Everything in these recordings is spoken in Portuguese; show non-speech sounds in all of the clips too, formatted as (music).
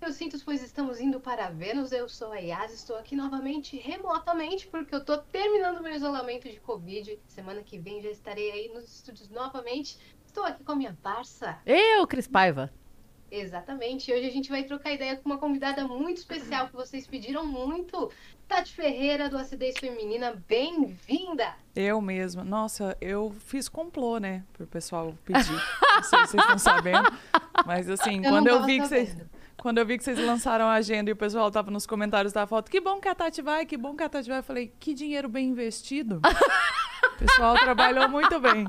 Eu sinto, pois estamos indo para Vênus. Eu sou a Yas, estou aqui novamente remotamente porque eu tô terminando meu isolamento de Covid. Semana que vem já estarei aí nos estúdios novamente. Estou aqui com a minha parça. Eu, Cris Paiva. Exatamente. Hoje a gente vai trocar ideia com uma convidada muito especial que vocês pediram muito. Tati Ferreira, do Acidez Feminina, bem-vinda! Eu mesma. Nossa, eu fiz complô, né? Pro pessoal pedir. Não sei se vocês estão sabendo. Mas assim, Eu quando eu vi que vocês. Quando eu vi que vocês lançaram a agenda e o pessoal tava nos comentários da foto, que bom que a Tati vai, que bom que a Tati vai. Eu falei, que dinheiro bem investido. o pessoal trabalhou muito bem.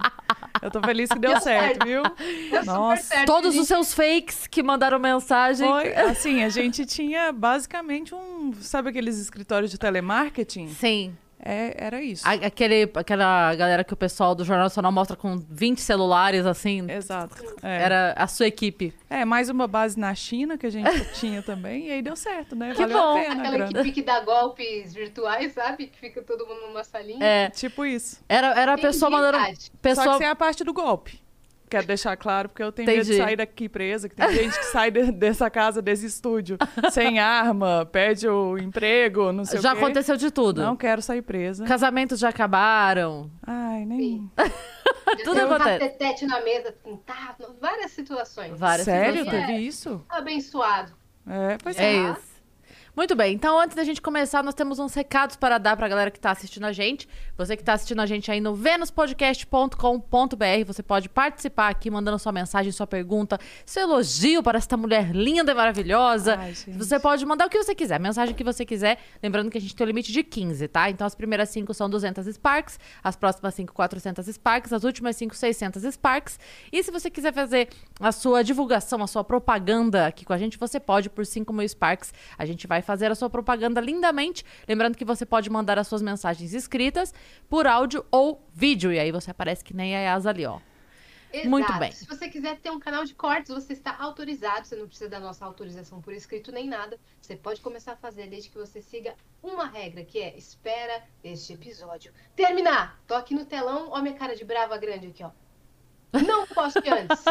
Eu tô feliz que deu Deu certo, certo. viu? Deu Nossa. certo, Todos gente. os seus fakes que mandaram mensagem. Foi, assim, a gente tinha basicamente um. Sabe aqueles escritórios de telemarketing? Sim. É, era isso. A- Aquele, aquela galera que o pessoal do Jornal Nacional mostra com 20 celulares, assim. Exato. É. Era a sua equipe. É, mais uma base na China que a gente (laughs) tinha também, e aí deu certo, né? Que Valeu bom. a pena, Aquela grana. equipe que dá golpes virtuais, sabe? Que fica todo mundo numa salinha. É, Tipo isso. era, era a pessoa mandando. Tati. Só Pessoa... que sem a parte do golpe. Quero deixar claro, porque eu tenho medo Entendi. de sair daqui presa, que tem gente que sai de- dessa casa, desse estúdio, sem arma, pede o emprego, não sei Já o quê. aconteceu de tudo. Não quero sair presa. Casamentos já acabaram. Ai, nem... (laughs) Tudo Deu um acontece. cafetete na mesa, pintar, várias situações. Várias Sério? situações. Teve isso? Abençoado. É, pois É é. isso. Muito bem, então antes da gente começar, nós temos uns recados para dar pra galera que tá assistindo a gente. Você que tá assistindo a gente aí no venuspodcast.com.br, você pode participar aqui mandando sua mensagem, sua pergunta, seu elogio para esta mulher linda e maravilhosa. Ai. Você pode mandar o que você quiser, a mensagem que você quiser. Lembrando que a gente tem o limite de 15, tá? Então as primeiras 5 são 200 Sparks, as próximas 5, 400 Sparks, as últimas 5, 600 Sparks. E se você quiser fazer a sua divulgação, a sua propaganda aqui com a gente, você pode por 5 mil Sparks. A gente vai fazer a sua propaganda lindamente. Lembrando que você pode mandar as suas mensagens escritas por áudio ou vídeo. E aí você aparece que nem a Yas ali, ó. Exato. Muito bem. Se você quiser ter um canal de cortes, você está autorizado. Você não precisa da nossa autorização por escrito nem nada. Você pode começar a fazer desde que você siga uma regra, que é espera este episódio terminar. Tô aqui no telão, ó minha cara de brava grande aqui, ó. Não posso ir antes.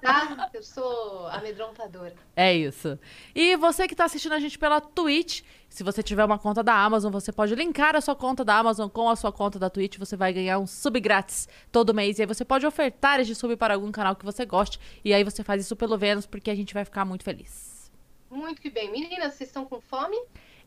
Tá? Eu sou amedrontadora. É isso. E você que está assistindo a gente pela Twitch, se você tiver uma conta da Amazon, você pode linkar a sua conta da Amazon com a sua conta da Twitch, você vai ganhar um sub grátis todo mês. E aí você pode ofertar este sub para algum canal que você goste. E aí você faz isso pelo Vênus, porque a gente vai ficar muito feliz. Muito que bem. Meninas, vocês estão com fome?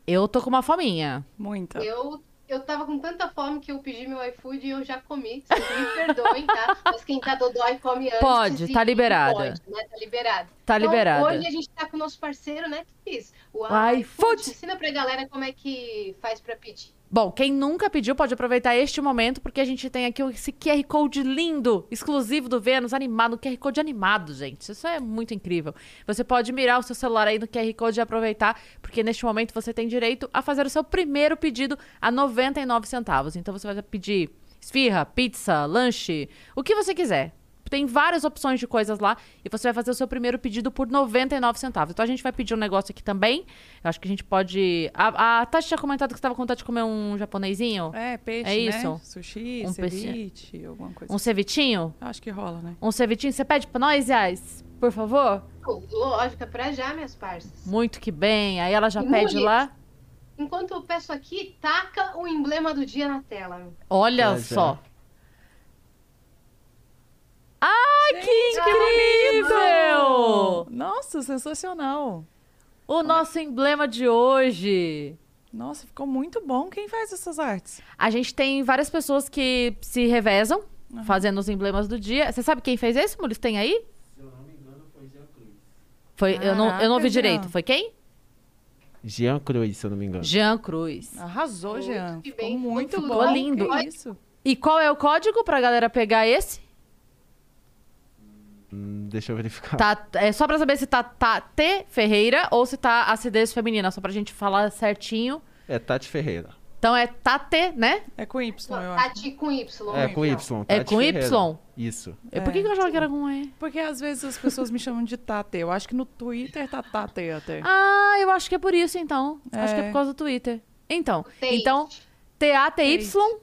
Eu tô com uma fominha. Muita. Eu, eu tava com tanta fome que eu pedi meu iFood e eu já comi. Vocês me (laughs) perdoem, tá? Mas quem tá dodói come antes. Pode, tá liberada. Pode, né? Tá liberado. Tá Então, liberada. Hoje a gente tá com o nosso parceiro, né, Cris? O O iFood. Ensina pra galera como é que faz pra pedir. Bom, quem nunca pediu pode aproveitar este momento, porque a gente tem aqui esse QR Code lindo, exclusivo do Vênus, animado, QR Code animado, gente. Isso é muito incrível. Você pode mirar o seu celular aí no QR Code e aproveitar, porque neste momento você tem direito a fazer o seu primeiro pedido a 99 centavos. Então você vai pedir esfirra, pizza, lanche, o que você quiser. Tem várias opções de coisas lá e você vai fazer o seu primeiro pedido por 99 centavos. Então a gente vai pedir um negócio aqui também. Eu acho que a gente pode. A, a Tati tinha comentado que você estava com vontade de comer um japonesinho. É, peixe, É né? isso? Sushi, Um peixe. ceviche, alguma coisa. Um cevitinho? Acho que rola, né? Um cevitinho? Você pede pra nós, Yas? Por favor? Pô, Lógico, é pra já, minhas parças. Muito que bem. Aí ela já pede mulher. lá. Enquanto eu peço aqui, taca o emblema do dia na tela. Olha Já, já. Só. Ai, que incrível! Nossa, sensacional. O nosso emblema de hoje. Nossa, ficou muito bom. Quem faz essas artes? A gente tem várias pessoas que se revezam fazendo os emblemas do dia. Você sabe quem fez esse, Mules? Tem aí? Se eu não me engano, foi Jean Cruz. Foi, eu, não, eu não vi Caraca, direito. Jean. Foi quem? Jean Cruz, se eu não me engano. Jean Cruz. Arrasou, Jean. que Ficou bem, muito muito bom. louco. Lindo. Que isso? E qual é o código pra galera pegar esse? Hum, deixa eu verificar. Tá, é só pra saber se tá, tá T Ferreira ou se tá acidez feminina, só pra gente falar certinho. É Tati Ferreira. Então é Tate, né? É com Y, eu acho. Tati com Y. É, com final. Y. É Tati com Ferreira. Y? Isso. É. Por que, que eu achava que era com E? Porque às vezes as pessoas me chamam de Tate. Eu acho que no Twitter tá Tate até. Ah, eu acho que é por isso, então. Acho que é É. por causa do Twitter. Então, Tate. então T-A-T-Y,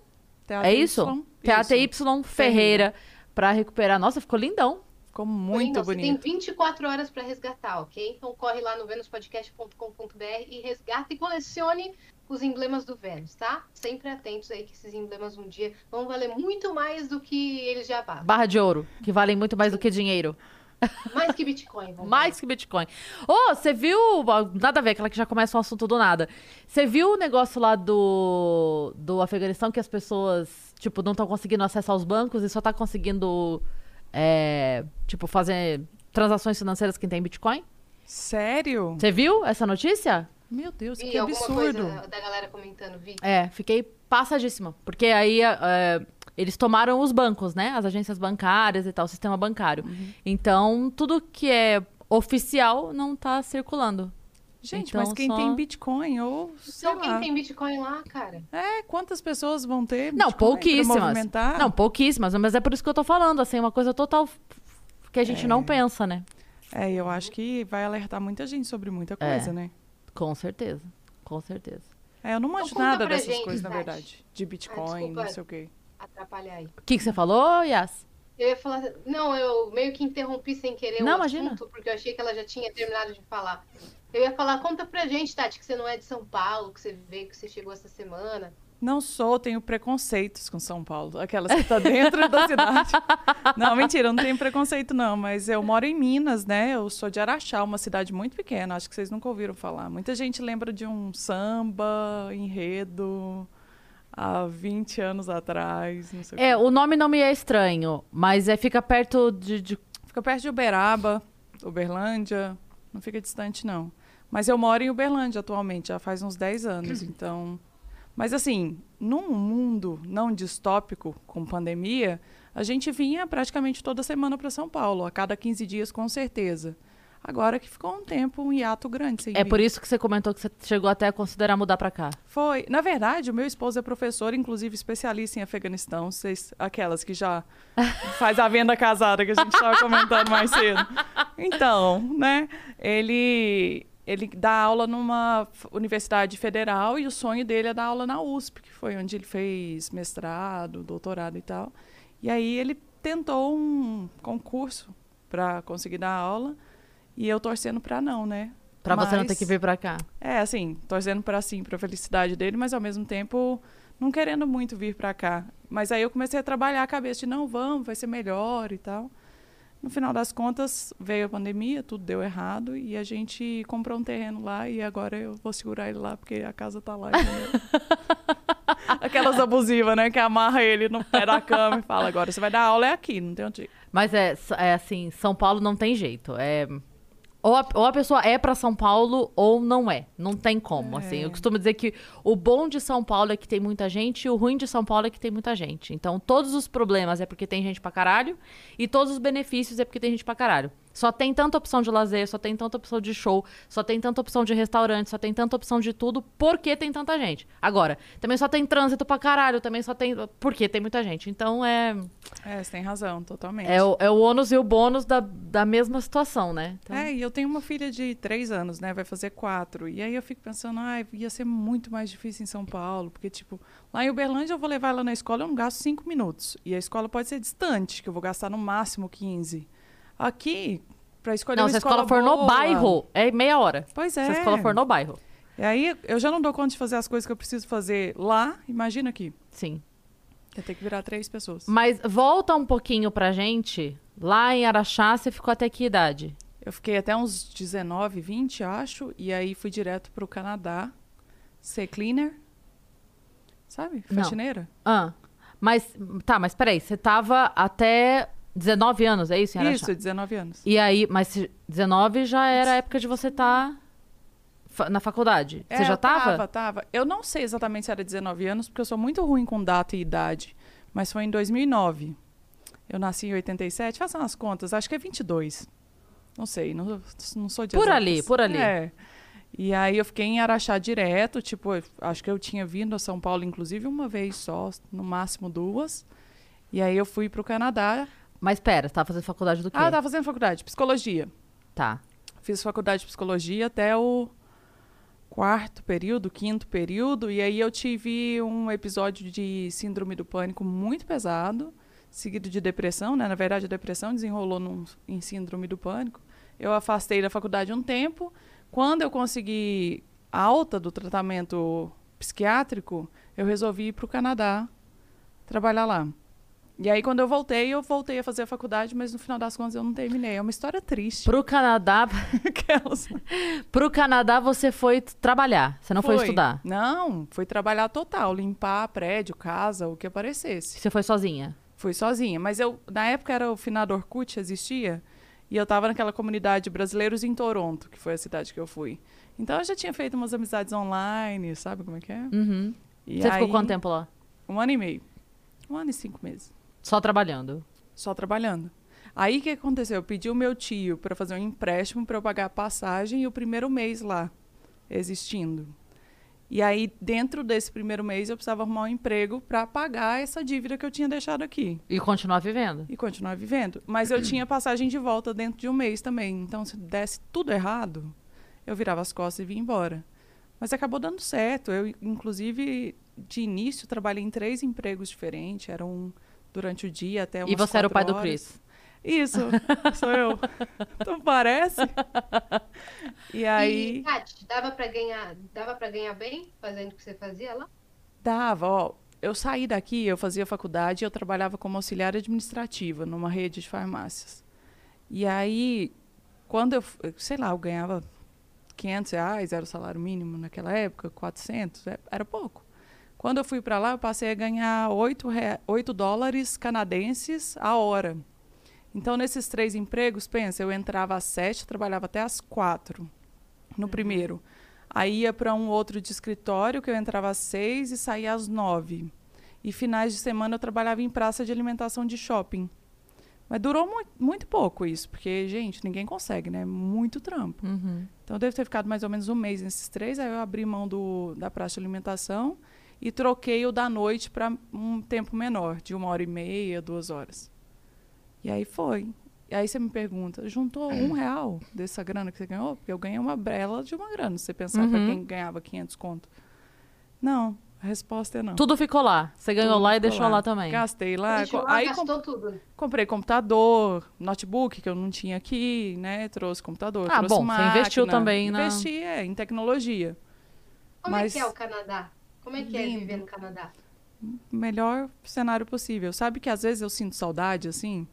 é isso? T-A-T-Y Ferreira, pra recuperar. Nossa, ficou lindão. Ficou muito Você tem bonito. 24 horas para resgatar, ok? Então corre lá no venuspodcast.com.br e resgata e colecione os emblemas do Vênus, tá? Sempre atentos aí que esses emblemas um dia vão valer muito mais do que eles já valem. Barra de ouro, que valem muito mais do que dinheiro. Mais que Bitcoin, vamos (laughs) Mais que Bitcoin. Ô, você viu. Nada a ver, aquela que já começa um assunto do nada. Você viu o negócio lá do, do Afeganistão que as pessoas, tipo, não estão conseguindo acessar os bancos e só tá conseguindo, é, tipo, fazer transações financeiras quem tem Bitcoin? Sério? Você viu essa notícia? Meu Deus, Vi que absurdo. coisa da galera comentando, vi. É, fiquei passadíssima. Porque aí é, eles tomaram os bancos, né? As agências bancárias e tal, o sistema bancário. Então, tudo que é oficial não tá circulando. Gente, Então, mas quem só- tem Bitcoin ou sei Então quem lá. tem Bitcoin lá, cara? É, quantas pessoas vão ter Não, Bitcoin pra pouquíssimas. movimentar? Não, pouquíssimas, mas é por isso que eu tô falando, assim, uma coisa total que a gente não pensa, né? É, eu acho que vai alertar muita gente sobre muita É. coisa, né? Com certeza. Com certeza. É, eu não manjo conta nada dessas gente, coisas, na Tati. verdade. De Bitcoin, desculpa. não sei o quê. Atrapalhar aí. O que, que você falou, Yas? Eu ia falar. Não, eu meio que interrompi sem querer Não, o imagina. assunto, porque eu achei que ela já tinha terminado de falar. Eu ia falar, conta pra gente, Tati, que você não é de São Paulo, que você veio, que você chegou essa semana. Não sou, tenho preconceitos com São Paulo. Aquelas que tá dentro da cidade. (laughs) Não, mentira, eu não tenho preconceito, não. Mas eu moro em Minas, né? Eu sou de Araxá, uma cidade muito pequena. Acho que vocês nunca ouviram falar. Muita gente lembra de um samba, enredo, há 20 anos atrás, não sei o É, quê. o nome não me é estranho, mas é fica perto de. de- Fica perto de Uberaba, Uberlândia. Não fica distante, não. Mas eu moro em Uberlândia atualmente, já faz uns 10 anos, (clears throat) então... Mas assim, num mundo não distópico, com pandemia, a gente vinha praticamente toda semana para São Paulo, a cada 15 dias, com certeza. Agora que ficou um tempo, um hiato grande sem É vir. por isso que você comentou que você chegou até a considerar mudar pra cá. Foi. Na verdade, o meu esposo é professor, inclusive especialista em Afeganistão. Vocês, aquelas que já (laughs) faz a venda casada que a gente estava comentando mais cedo. Então, né? Ele ele dá aula numa universidade federal e o sonho dele é dar aula na USP, que foi onde ele fez mestrado, doutorado e tal. E aí ele tentou um concurso para conseguir dar aula e eu torcendo para não, né? Pra você não ter que vir pra cá. é, assim, torcendo para sim, para felicidade dele, mas ao mesmo tempo não querendo muito vir para cá. Mas aí eu comecei a trabalhar a cabeça de não, vamos, vai ser melhor e tal. No final das contas, veio a pandemia, tudo deu errado e a gente comprou um terreno lá e agora eu vou segurar ele lá porque a casa tá lá? (laughs) Aquelas abusivas, né, que amarra ele no pé da cama e fala, agora você vai dar aula é aqui, não tem onde ir. Mas é, é assim, São Paulo não tem jeito. É ou a, ou a pessoa é pra São Paulo ou não é. Não tem como, assim. Eu costumo dizer que o bom de São Paulo é que tem muita gente e o ruim de São Paulo é que tem muita gente. Então, todos os problemas é porque tem gente pra caralho e todos os benefícios é porque tem gente pra caralho. Só tem tanta opção de lazer, só tem tanta opção de show, só tem tanta opção de restaurante, só tem tanta opção de tudo porque tem tanta gente. Agora, também só tem trânsito pra caralho, também só tem porque tem muita gente. Então, é É, você tem razão, totalmente. é o, é o ônus e o bônus da, da mesma situação, né? Então, É, e eu tenho uma filha de três anos, né? Vai fazer quatro. E aí eu fico pensando, ai, ia ser muito mais difícil em São Paulo, porque, tipo, lá em Uberlândia eu vou levar ela na escola, eu não gasto cinco minutos. E a escola pode ser distante, que eu vou gastar no máximo 15. Aqui, pra escolher não, uma se a escola for boa- no bairro, é meia hora. Pois é. Se a escola for no bairro, E aí eu já não dou conta de fazer as coisas que eu preciso fazer lá, imagina aqui. sim. Eu tenho que virar três pessoas. Mas volta um pouquinho pra gente. Lá em Araxá, você ficou até que idade? Eu fiquei até uns 19, 20, acho, e aí fui direto pro Canadá ser cleaner. Sabe? Não. Faxineira. Ah, mas, tá, mas peraí, você tava até 19 anos, é isso? Isso, 19 anos. E aí, mas se- 19 já era a época de você estar na faculdade. É, você já eu tava? Tava. Eu não sei exatamente se era 19 anos, porque eu sou muito ruim com data e idade. Mas foi em 2009. Eu nasci em 87. Façam as contas. Acho que é 22. Não sei. Não, não sou de Por exatas. ali, por ali. É. E aí eu fiquei em Araxá direto, tipo, acho que eu tinha vindo a São Paulo, inclusive, uma vez só, no máximo duas. E aí eu fui pro Canadá. Mas pera, você tava fazendo faculdade do quê? Ah, eu tava fazendo faculdade, de psicologia. Tá. Fiz faculdade de psicologia até o quarto período, quinto período, e aí eu tive um episódio de síndrome do pânico muito pesado, seguido de depressão, né? Na verdade, a depressão desenrolou num, em síndrome do pânico. Eu afastei da faculdade um tempo. Quando eu consegui alta do tratamento psiquiátrico, eu resolvi ir para o Canadá trabalhar lá. E aí, quando eu voltei, eu voltei a fazer a faculdade, mas no final das contas eu não terminei. É uma história triste. Pro Canadá, (laughs) Aquelas. pro Canadá você foi trabalhar, você não foi, Foi. estudar. Não, foi trabalhar total, limpar prédio, casa, o que aparecesse. Você foi sozinha. Fui sozinha, mas eu na época era o finado Orkut, existia, e eu tava naquela comunidade de brasileiros em Toronto, que foi a cidade que eu fui. Então eu já tinha feito umas amizades online, sabe como é que é? Uhum. Você ficou aí, quanto tempo lá? Um ano e meio. Um ano e cinco meses. Só trabalhando. Só trabalhando. Aí o que aconteceu? Eu pedi o meu tio para fazer um empréstimo para eu pagar a passagem e o primeiro mês lá existindo. E aí, dentro desse primeiro mês, eu precisava arrumar um emprego para pagar essa dívida que eu tinha deixado aqui E continuar vivendo. e continuar vivendo. Mas eu tinha passagem de volta dentro de um mês também. Então, se desse tudo errado, eu virava as costas e vinha embora. Mas acabou dando certo. Eu, inclusive, de início, trabalhei em três empregos diferentes. Era um durante o dia até umas E você era o pai quatro do horas. Chris. Isso, (laughs) sou eu. Então parece. E aí E, Tati, dava pra ganhar, dava para ganhar bem fazendo o que você fazia lá? dava, ó. Eu saí daqui, eu fazia faculdade e eu trabalhava como auxiliar administrativa numa rede de farmácias. E aí, quando eu, sei lá, eu ganhava 500 reais, era o salário mínimo naquela época, 400, é- era pouco. Quando eu fui para lá, eu passei a ganhar 8, rea- 8 dólares canadenses a hora. Então, nesses três empregos, pensa, eu entrava às 7, trabalhava até às 4 no primeiro. Aí ia para um outro de escritório, que eu entrava às 6 e saía às 9. E finais de semana eu trabalhava em praça de alimentação de shopping. Mas durou muito, muito pouco isso, porque, gente, ninguém consegue, né? Muito trampo. Uhum. Então, eu devo ter ficado mais ou menos um mês nesses três. Aí eu abri mão do, da praça de alimentação e troquei o da noite para um tempo menor, de uma hora e meia, duas horas. E aí foi. E aí você me pergunta, juntou um real dessa grana que você ganhou? Porque eu ganhei uma brela de uma grana, se você pensar para Uhum. quem ganhava 500 conto. Não, a resposta é não. Tudo ficou lá. Você ganhou Tudo lá e deixou lá, também. Gastei lá. Deixou lá, aí gastou tudo. comprei computador, notebook que eu não tinha aqui, né? Trouxe computador, Ah, trouxe bom, você máquina. investiu também na- Investi, é, em tecnologia. Como Mas- é que é o Canadá? Como é que é Lindo. viver no Canadá? melhor cenário possível. Sabe que às vezes eu sinto saudade, assim,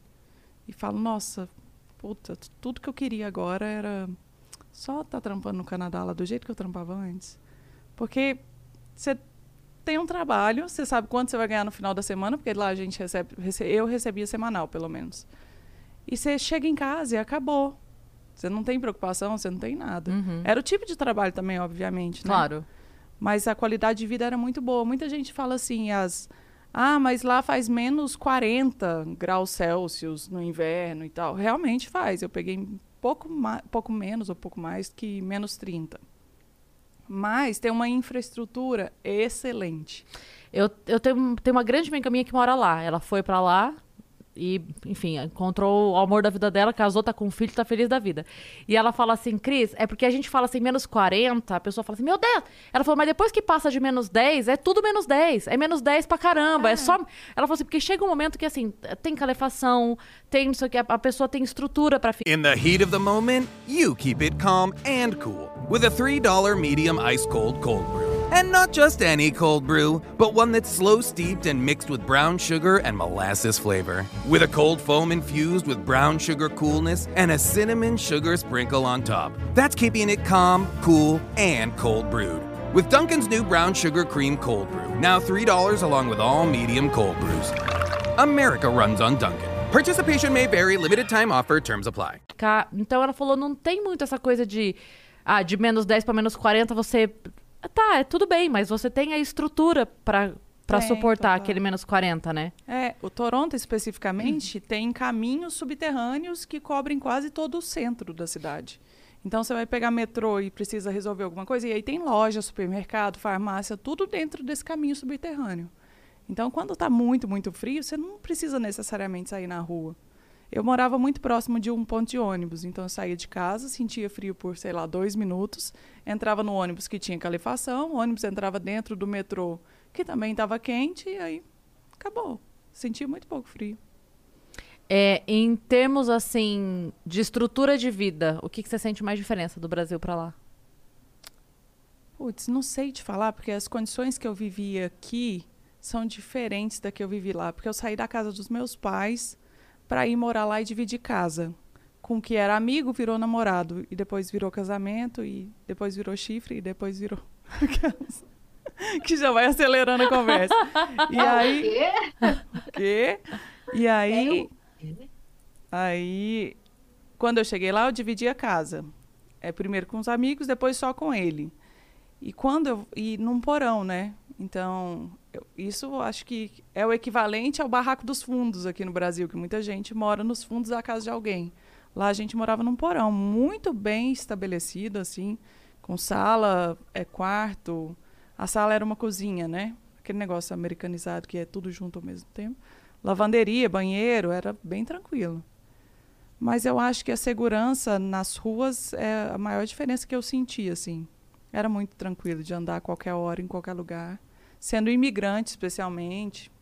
e falo, nossa, puta, tudo que eu queria agora era só estar trampando no Canadá lá do jeito que eu trampava antes. Porque você tem um trabalho, você sabe quanto você vai ganhar no final da semana, porque lá a gente recebe, rece- eu recebia semanal, pelo menos. E você chega em casa e acabou. Você não tem preocupação, você não tem nada. Uhum. Era o tipo de trabalho também, obviamente, né? Claro. Mas a qualidade de vida era muito boa. Muita gente fala assim, as ah, mas lá faz menos 40 graus Celsius no inverno e tal. Realmente faz. Eu peguei pouco, pouco menos ou pouco mais que menos 30. Mas tem uma infraestrutura excelente. Eu, eu tenho, tenho uma grande amiga minha que mora lá. Ela foi pra lá e, enfim, encontrou o amor da vida dela, casou, tá com um filho, tá feliz da vida. E ela fala assim, Cris, é porque a gente fala assim, menos 40, a pessoa fala assim, meu Deus! Ela falou, mas depois que passa de menos 10, é tudo menos 10. É menos 10 pra caramba. É, só. Ela falou assim, porque chega um momento que, assim, tem calefação, tem não sei o que, a, a pessoa tem estrutura pra ficar. In the heat of the moment, you keep it calm and cool with a $3 medium ice cold cold brew. And not just any cold brew, but one that's slow steeped and mixed with brown sugar and molasses flavor. With a cold foam infused with brown sugar coolness and a cinnamon sugar sprinkle on top. That's keeping it calm, cool, and cold brewed. With Duncan's new brown sugar cream cold brew, now $3 along with all medium cold brews. America runs on Duncan. Participation may vary, limited time offer, terms apply. Então ela falou, não tem muito essa coisa de ah, de menos 10 para menos 40, você tá, é tudo bem, mas você tem a estrutura para para suportar total. aquele menos 40, né? É, o Toronto especificamente tem caminhos subterrâneos que cobrem quase todo o centro da cidade. Então você vai pegar metrô e precisa resolver alguma coisa, e aí tem loja, supermercado, farmácia, tudo dentro desse caminho subterrâneo. Então, quando está muito, muito frio, você não precisa necessariamente sair na rua. Eu morava muito próximo de um ponto de ônibus, então eu saía de casa, sentia frio por, sei lá, dois minutos, entrava no ônibus que tinha calefação, o ônibus entrava dentro do metrô que também estava quente, e aí acabou. Sentia muito pouco frio. É, em termos, assim, de estrutura de vida, o que, que você sente mais diferença do Brasil pra lá? Putz, não sei te falar, porque as condições que eu vivi aqui são diferentes da que eu vivi lá. Porque eu saí da casa dos meus pais para ir morar lá e dividir casa. Com o que era amigo, virou namorado. E depois virou casamento, e depois virou chifre, e depois virou. (laughs) que já vai acelerando a conversa. E aí. Quê? quê? E aí, Eu- aí, quando eu cheguei lá, eu dividi a casa. É primeiro com os amigos, depois só com ele. E quando eu e num porão, né? Então, eu- isso acho que é o equivalente ao barraco dos fundos aqui no Brasil, que muita gente mora nos fundos da casa de alguém. Lá a gente morava num porão muito bem estabelecido, assim, com sala, é quarto. A sala era uma cozinha, né? Aquele negócio americanizado que é tudo junto ao mesmo tempo. Lavanderia, banheiro, era bem tranquilo. Mas eu acho que a segurança nas ruas é a maior diferença que eu senti, assim. Era muito tranquilo de andar a qualquer hora, em qualquer lugar. Sendo imigrante, especialmente.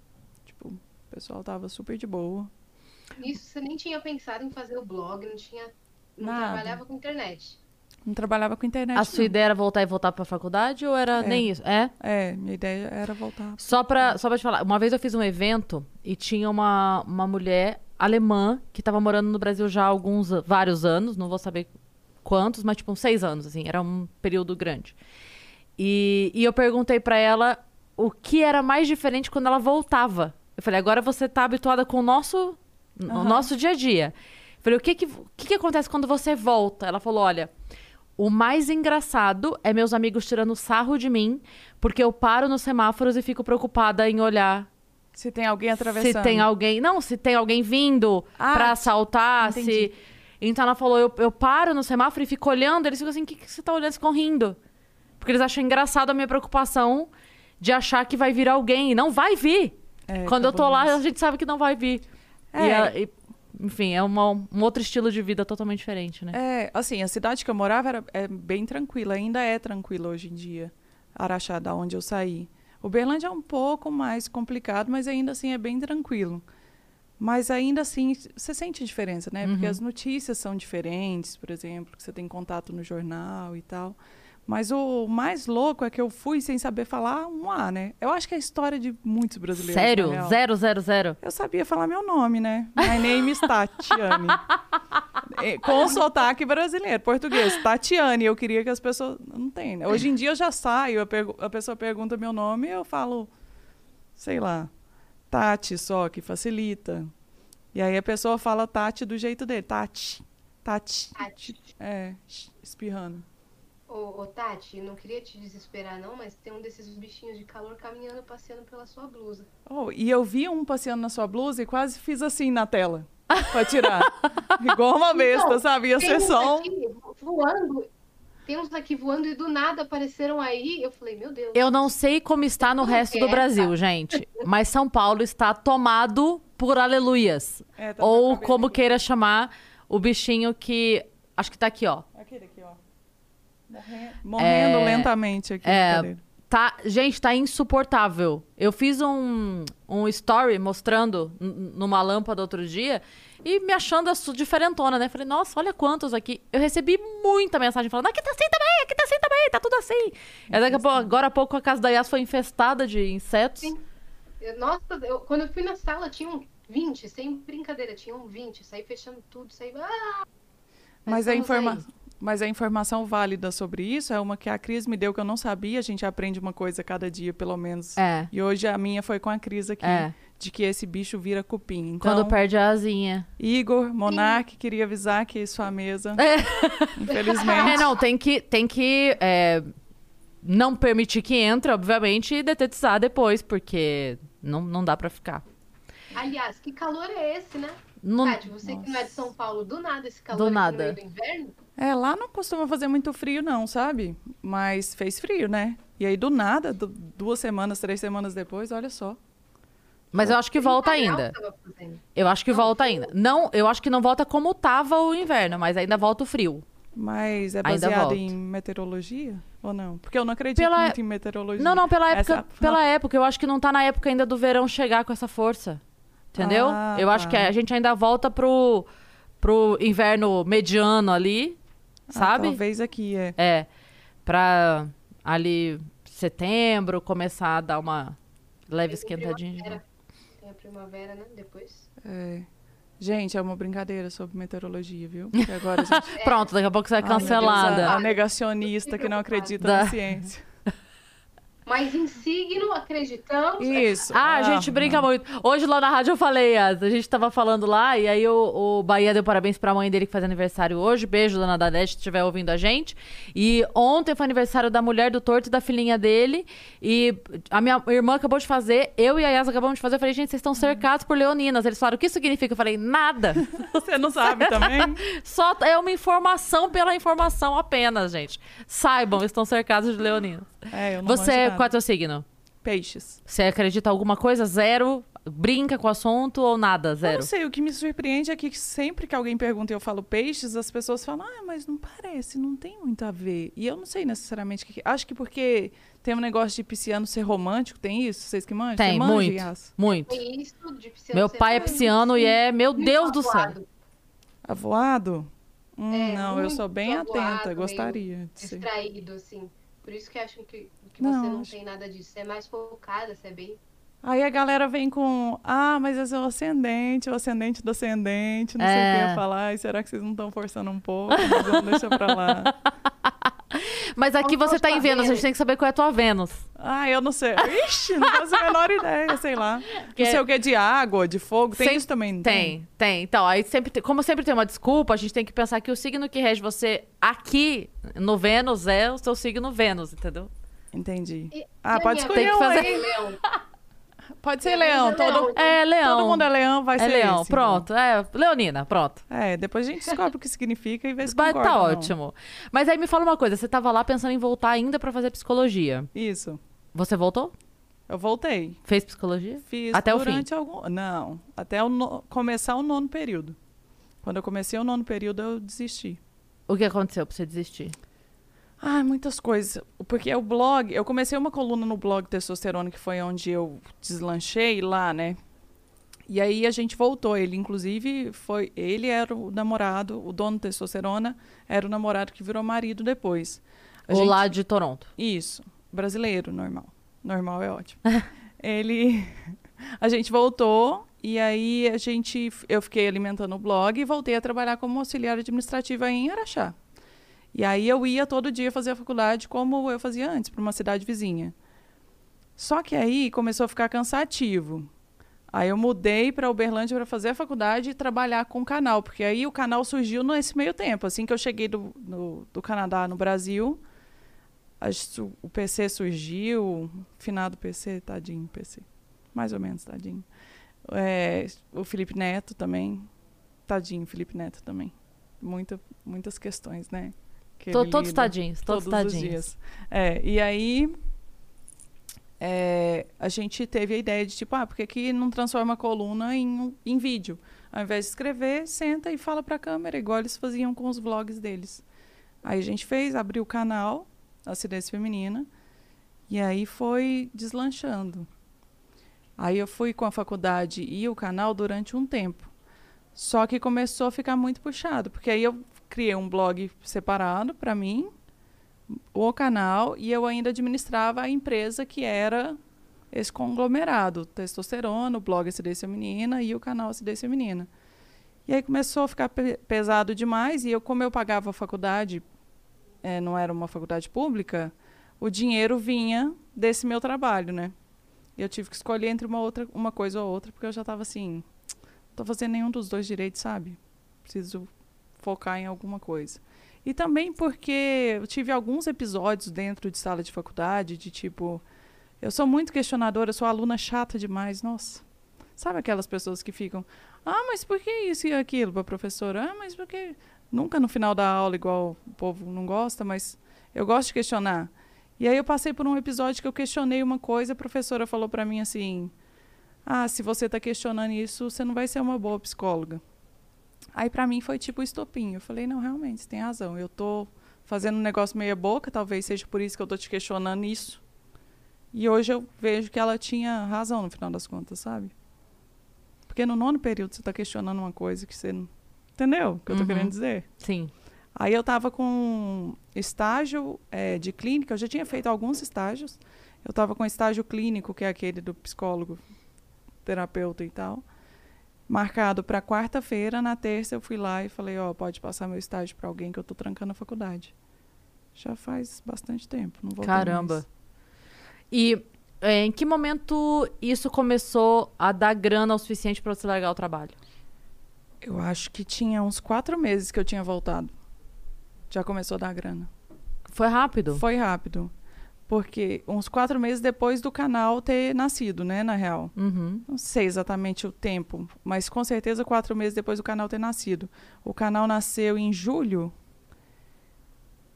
Tipo, o pessoal tava super de boa. Isso você nem tinha pensado em fazer o blog, não tinha. Não Nada. trabalhava com internet. Não trabalhava com internet. A sua não. ideia era voltar e voltar pra faculdade ou era É. nem isso? É? É, minha ideia era voltar. Só pra, só pra te falar, uma vez eu fiz um evento e tinha uma, uma mulher alemã que tava morando no Brasil já há alguns, vários anos, não vou saber quantos, mas tipo uns seis anos, assim, era um período grande. E, e eu perguntei pra ela o que era mais diferente quando ela voltava. Eu falei, agora você tá habituada com o nosso, o Aham. nosso dia a dia. Eu falei, o que que, o que que acontece quando você volta? Ela falou, olha, o mais engraçado é meus amigos tirando sarro de mim, porque eu paro nos semáforos e fico preocupada em olhar Se tem alguém atravessando. se tem alguém. Não, se tem alguém vindo Ah, pra assaltar, entendi. se. Então ela falou: eu, eu paro no semáforo e fico olhando, eles ficam assim: o que, que você tá olhando? Eles ficam rindo. Porque eles acham engraçado a minha preocupação de achar que vai vir alguém. E não vai vir. É, Quando eu tô lá, isso. a gente sabe que não vai vir. É. E a- e, enfim, é uma- um outro estilo de vida totalmente diferente, né? É, assim, a cidade que eu morava era é bem tranquila, ainda é tranquila hoje em dia. Araxá, da onde eu saí. Uberlândia é um pouco mais complicado, mas ainda assim é bem tranquilo. Mas ainda assim, você sente a diferença, né? Porque Uhum. as notícias são diferentes, por exemplo, que você tem contato no jornal e tal. Mas o mais louco é que eu fui sem saber falar um A, né? Eu acho que é a história de muitos brasileiros. Sério? Zero, zero, zero. Eu sabia falar meu nome, né? My name is Tatiane. (laughs) É, Com sotaque brasileiro, português. Tatiane. Eu queria que as pessoas. Não tem, né? Hoje em dia eu já saio, a pessoa pergunta meu nome e eu falo, sei lá, Tati só, que facilita. E aí a pessoa fala Tati do jeito dele. Tati. Tati. Tati. É, espirrando. Ô, ô, Tati, não queria te desesperar, não, mas tem um desses bichinhos de calor caminhando, passeando pela sua blusa. Oh, e eu vi um passeando na sua blusa e quase fiz assim na tela. Pra tirar. (laughs) Igual uma besta, Então, sabe? Ia Tem ser uns só aqui voando. Tem uns aqui voando e do nada apareceram aí. Eu falei, meu Deus. Eu não sei como está no resto que do é, Brasil, tá? gente. Mas São Paulo está tomado por aleluias. É, tá Ou como queira chamar o bichinho que. Acho que tá aqui, ó. Morrendo, morrendo É, lentamente aqui. é. Tá, gente, tá insuportável. Eu fiz um, um story mostrando numa lâmpada outro dia e me achando diferentona, né? Falei, nossa, olha quantos aqui. Eu recebi muita mensagem falando, aqui tá assim também, aqui tá assim também, tá tudo assim. E daqui a pouco, agora há pouco a casa da Yas foi infestada de insetos. Sim. Nossa, eu- quando eu fui na sala, tinham 20, sem brincadeira, tinham 20. Saí fechando tudo, saí. Ah! Mas a, estamos informa... aí. Mas a informação válida sobre isso é uma que a Cris me deu que eu não sabia. A gente aprende uma coisa cada dia, pelo menos. É. E hoje a minha foi com a Cris aqui. É. De que esse bicho vira cupim. Então, Quando perde a asinha. Igor, Monark, queria avisar que sua mesa, É. (laughs) infelizmente... É, não, tem que, tem que é, não permitir que entre, obviamente, e detetizar depois, porque não, não dá pra ficar. Aliás, que calor é esse, né? Não- Tati, você que não é de São Paulo, do nada esse calor Do nada. no meio do inverno? É, lá não costuma fazer muito frio, não, sabe? Mas fez frio, né? E aí, do nada, du- duas semanas, três semanas depois, olha só. Mas eu acho que volta 30 graus ainda. Eu acho que volta ainda. Não, eu acho que não volta como tava o inverno, mas ainda volta o frio. Mas é baseado em meteorologia ou não? Porque eu não acredito Pela- muito em meteorologia. Não, não, pela Essa- época, pela época. Eu acho que não tá na época ainda do verão chegar com essa força. Entendeu? Ah, eu acho tá. que a gente ainda volta pro, pro inverno mediano ali, Ah, sabe? talvez aqui, é. É. Pra ali setembro começar a dar uma leve Tem esquentadinha. de primavera. Tem a primavera, né? Depois. é. Gente, é uma brincadeira sobre meteorologia, viu? Porque agora a gente... (laughs) Pronto, daqui a pouco você vai Ah, cancelada. a, a negacionista que não acredita Da- na ciência. Mas em signo, acreditamos. Isso. Ah, a gente brinca muito. Hoje lá na rádio eu falei, a a gente tava falando lá, e aí o, o Bahia deu parabéns pra mãe dele que faz aniversário hoje. Beijo, dona Dadete, se estiver ouvindo a gente. E ontem foi aniversário da mulher do torto e da filhinha dele. E a minha irmã acabou de fazer, eu e a Yas acabamos de fazer. Eu falei, gente, vocês estão cercados por leoninas. Eles falaram, o que isso significa? Eu falei, nada. (laughs) Você não sabe também? (laughs) Só é uma informação pela informação apenas, gente. Saibam, estão cercados de leoninas. É, eu não Você, manjo nada. Qual é o teu signo? Peixes. Você acredita em alguma coisa? Zero? Brinca com o assunto ou nada? Eu Zero? não sei, o que me surpreende é que sempre que alguém pergunta e eu falo peixes, as pessoas falam, ah, mas não parece, não tem muito a ver. E eu não sei necessariamente o que. Acho que porque tem um negócio de pisciano ser romântico, tem isso? Vocês que manjam? Tem, manja, muito. Yas? Muito. Tem isso de pisciano Meu ser pai é pisciano e é, meu muito Deus do céu. avoado? Hum, É, não, eu sou bem avoado, atenta, gostaria de ser. Distraído, assim. Por isso que acham que, que Não, você não acho- tem nada disso. Você é mais focada, você é bem. Aí a galera vem com, ah, mas esse é o ascendente, o ascendente do ascendente, não sei o que É. eu falar. Ai, será que vocês não estão forçando um pouco? Mas deixa pra lá. (laughs) Mas aqui Como você tá em Vênus, a gente tem que saber qual é a tua Vênus. Ah, eu não sei. Ixi, não faço a menor ideia, sei lá. Que- Não sei o que, de água, de fogo. Tem isso também, não Tem, tem. Então, aí sempre, tem- como sempre tem uma desculpa, a gente tem que pensar que o signo que rege você aqui no Vênus é o seu signo Vênus, entendeu? Entendi. E- Ah, e pode escolher Tem que fazer- Leão. Pode ser leão. É Todo, leão. É, leão. todo mundo é leão, vai é ser leão, esse, pronto. É, leonina, pronto. então. É, depois a gente descobre o que significa e vê se Vai, concorda tá ou não. ótimo. Mas aí me fala uma coisa, você tava lá pensando em voltar ainda pra fazer psicologia. Isso. Você voltou? Eu voltei. Fez psicologia? Fiz Até o fim. durante algum... Não, até o no- começar o nono período. Quando eu comecei o nono período, eu desisti. O que aconteceu pra você desistir? Ah, muitas coisas. Porque o blog, eu comecei uma coluna no blog Testosterona, que foi onde eu deslanchei lá, né? E aí a gente voltou. Ele, inclusive, foi. Ele era o namorado, o dono do Testosterona, era o namorado que virou marido depois. A Ou gente- lá de Toronto? Isso. Brasileiro, normal. Normal é ótimo. (laughs) ele. (laughs) A gente voltou e aí a gente. Eu fiquei alimentando o blog e voltei a trabalhar como auxiliar administrativa em Araxá. E aí eu ia todo dia fazer a faculdade como eu fazia antes, para uma cidade vizinha. Só que aí começou a ficar cansativo. Aí eu mudei para Uberlândia para fazer a faculdade e trabalhar com o canal, porque aí o canal surgiu nesse meio tempo. Assim que eu cheguei do, do Canadá no Brasil, a o PC surgiu, finado PC, tadinho PC. Mais ou menos, tadinho. É, o Felipe Neto também, tadinho Felipe Neto também. Muita, muitas questões, né? Que ele todos tadinhos, todos, os tadinhos. dias. É, e aí é, a gente teve a ideia de tipo, ah, por que, que não transforma a coluna em, em vídeo? Ao invés de escrever, senta e fala para a câmera, igual eles faziam com os vlogs deles. Aí a gente fez, abriu o canal, Acidência Feminina, e aí foi deslanchando. Aí eu fui com a faculdade e o canal durante um tempo. Só que começou a ficar muito puxado, porque aí eu criei um blog separado para mim, o canal, e eu ainda administrava a empresa que era esse conglomerado, testosterona, o blog Acidência Feminina e o canal Acidência Feminina. E aí começou a ficar pe- pesado demais, e eu, como eu pagava a faculdade, eh, não era uma faculdade pública, o dinheiro vinha desse meu trabalho, né? Eu tive que escolher entre uma, outra, uma coisa ou outra, porque eu já estava assim, não tô fazendo nenhum dos dois direitos, sabe? Preciso focar em alguma coisa. E também porque eu tive alguns episódios dentro de sala de faculdade, de tipo, eu sou muito questionadora, sou aluna chata demais, nossa. Sabe aquelas pessoas que ficam, ah, mas por que isso e aquilo pra professora? Ah, mas por que. Nunca no final da aula, igual o povo não gosta, mas eu gosto de questionar. E aí eu passei por um episódio que eu questionei uma coisa, a professora falou pra mim assim: Ah, se você tá questionando isso, você não vai ser uma boa psicóloga. Aí pra mim foi tipo estopim. Eu falei: Não, realmente, você tem razão. Eu tô fazendo um negócio meia boca, talvez seja por isso que eu tô te questionando isso. E hoje eu vejo que ela tinha razão no final das contas, sabe? Porque no nono período você tá questionando uma coisa que você não. Entendeu o que eu tô Uhum. querendo dizer? Sim. Aí eu estava com estágio eh, de clínica, eu já tinha feito alguns estágios. Eu estava com estágio clínico, que é aquele do psicólogo, terapeuta e tal, marcado para quarta-feira. Na terça eu fui lá e falei, ó, pode passar meu estágio para alguém que eu tô trancando a faculdade. Já faz bastante tempo, não vou Caramba. E é, em que momento isso começou a dar grana o suficiente pra você largar o trabalho? Eu acho que tinha uns quatro meses que eu tinha voltado. Já começou a dar grana. Foi rápido? Foi rápido. Porque uns quatro meses depois do canal ter nascido, né, na real. Uhum. Não sei exatamente o tempo, mas com certeza quatro meses depois do canal ter nascido. O canal nasceu em julho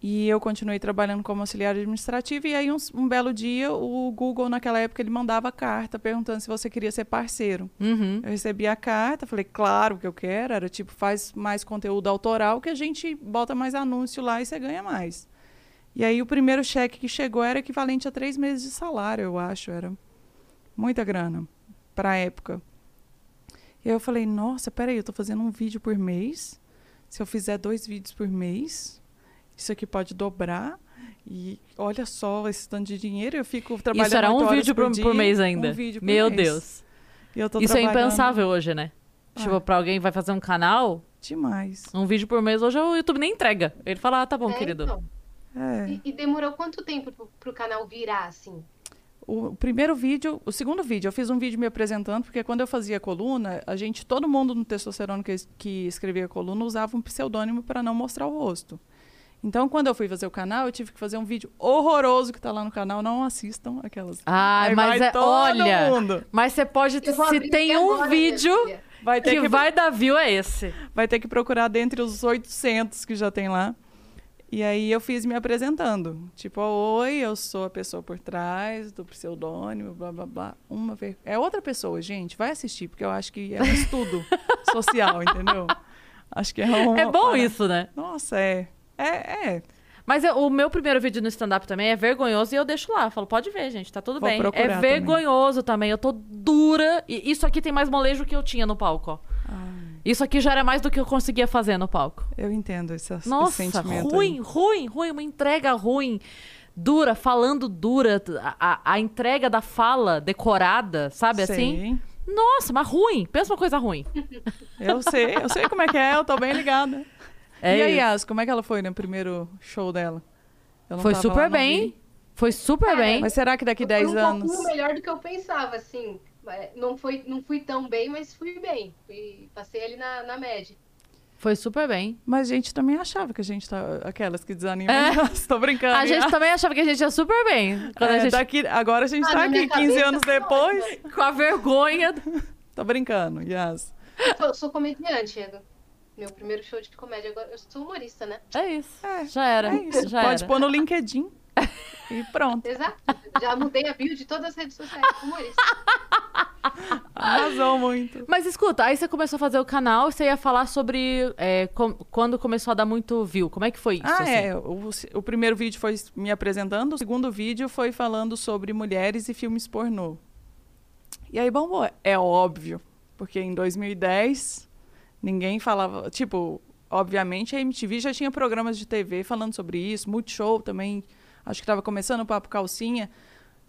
e eu continuei trabalhando como auxiliar administrativo. E aí, um, um belo dia, o Google, naquela época, ele mandava carta perguntando se você queria ser parceiro. Uhum. Eu recebi a carta, falei, claro que eu quero. Era tipo, faz mais conteúdo autoral que a gente bota mais anúncio lá e você ganha mais. E aí o primeiro cheque que chegou era equivalente a três meses de salário, eu acho. Era muita grana para a época. E aí eu falei, nossa, peraí, eu tô fazendo um vídeo por mês. Se eu fizer dois vídeos por mês, isso aqui pode dobrar. E olha só esse tanto de dinheiro, eu fico trabalhando Isso era um vídeo por, dia, por mês ainda. Um vídeo por Meu mês. Deus. E eu tô Isso é impensável hoje, né? Tipo, Ah. pra alguém vai fazer um canal, Demais. um vídeo por mês, hoje o YouTube nem entrega. Ele fala, ah, tá bom, É, querido. então. É. E, e demorou quanto tempo pro, pro canal virar, assim? O, o primeiro vídeo, o segundo vídeo, eu fiz um vídeo me apresentando, porque quando eu fazia coluna, a gente, todo mundo no testosterona que, que escrevia coluna usava um pseudônimo para não mostrar o rosto. Então, quando eu fui fazer o canal, eu tive que fazer um vídeo horroroso que tá lá no canal. Não assistam aquelas. Ai, Aí mas vai é, todo olha, mundo. mas você pode, vou se tem um vídeo. Vai ter que que, vai dar view é esse. vai ter que procurar dentre os 800 que já tem lá. E aí eu fiz me apresentando. Tipo, oi, eu sou a pessoa por trás do pseudônimo, blá blá blá. Uma ver... É outra pessoa, gente. Vai assistir, porque eu acho que é um (laughs) estudo social, entendeu? Acho que é uma. É bom parada. isso, né? Nossa, é. É, é. Mas eu- o meu primeiro vídeo no stand-up também é vergonhoso e eu deixo lá. Eu falo, pode ver, gente, tá tudo Vou bem. É procurar também. vergonhoso também. Eu tô dura. E isso aqui tem mais molejo que eu tinha no palco, ó. Isso aqui já era mais do que eu conseguia fazer no palco. Eu entendo esse, esse Nossa, sentimento. ruim, aí. ruim, ruim. Uma entrega ruim. Dura, falando dura. A, a- entrega da fala decorada, sabe assim? Sei. Nossa, mas ruim. Pensa uma coisa ruim. (laughs) Eu sei, eu sei como é que é, eu tô bem ligada. É e a isso. Yas, como é que ela foi no primeiro show dela? Eu não Foi tava super lá, não bem. vi. Foi super bem. Mas será que daqui Eu fui 10 um anos. pouquinho melhor do que eu pensava, assim. É, Não, foi, não fui tão bem, mas fui bem. Fui- passei ali na, na média. Foi super bem. Mas a gente também achava que a gente tá. Aquelas que desanimam. É. (laughs) Tô brincando. A gente também achava que a gente ia super bem. Quando É, a gente... daqui, agora a gente Ah, tá aqui, minha 15 cabeça, anos depois. Com a vergonha. (laughs) Tô brincando, Yas. Eu sou comediante, Edu. Meu primeiro show de comédia agora. Eu sou humorista, né? É isso. É, já era. É isso. Já Pode era. pôr no LinkedIn. (laughs) e pronto. Exato. Já mudei a bio de todas as redes sociais. Humorista. Arrasou muito. Mas escuta, aí você começou a fazer o canal e você ia falar sobre é, com- quando começou a dar muito view. Como é que foi isso? Ah, assim? é. O, o primeiro vídeo foi me apresentando, o segundo vídeo foi falando sobre mulheres e filmes pornô. E aí, bom, é óbvio, porque em 2010 ninguém falava. Tipo, obviamente a MTV já tinha programas de TV falando sobre isso, Multishow também, acho que estava começando o Papo Calcinha.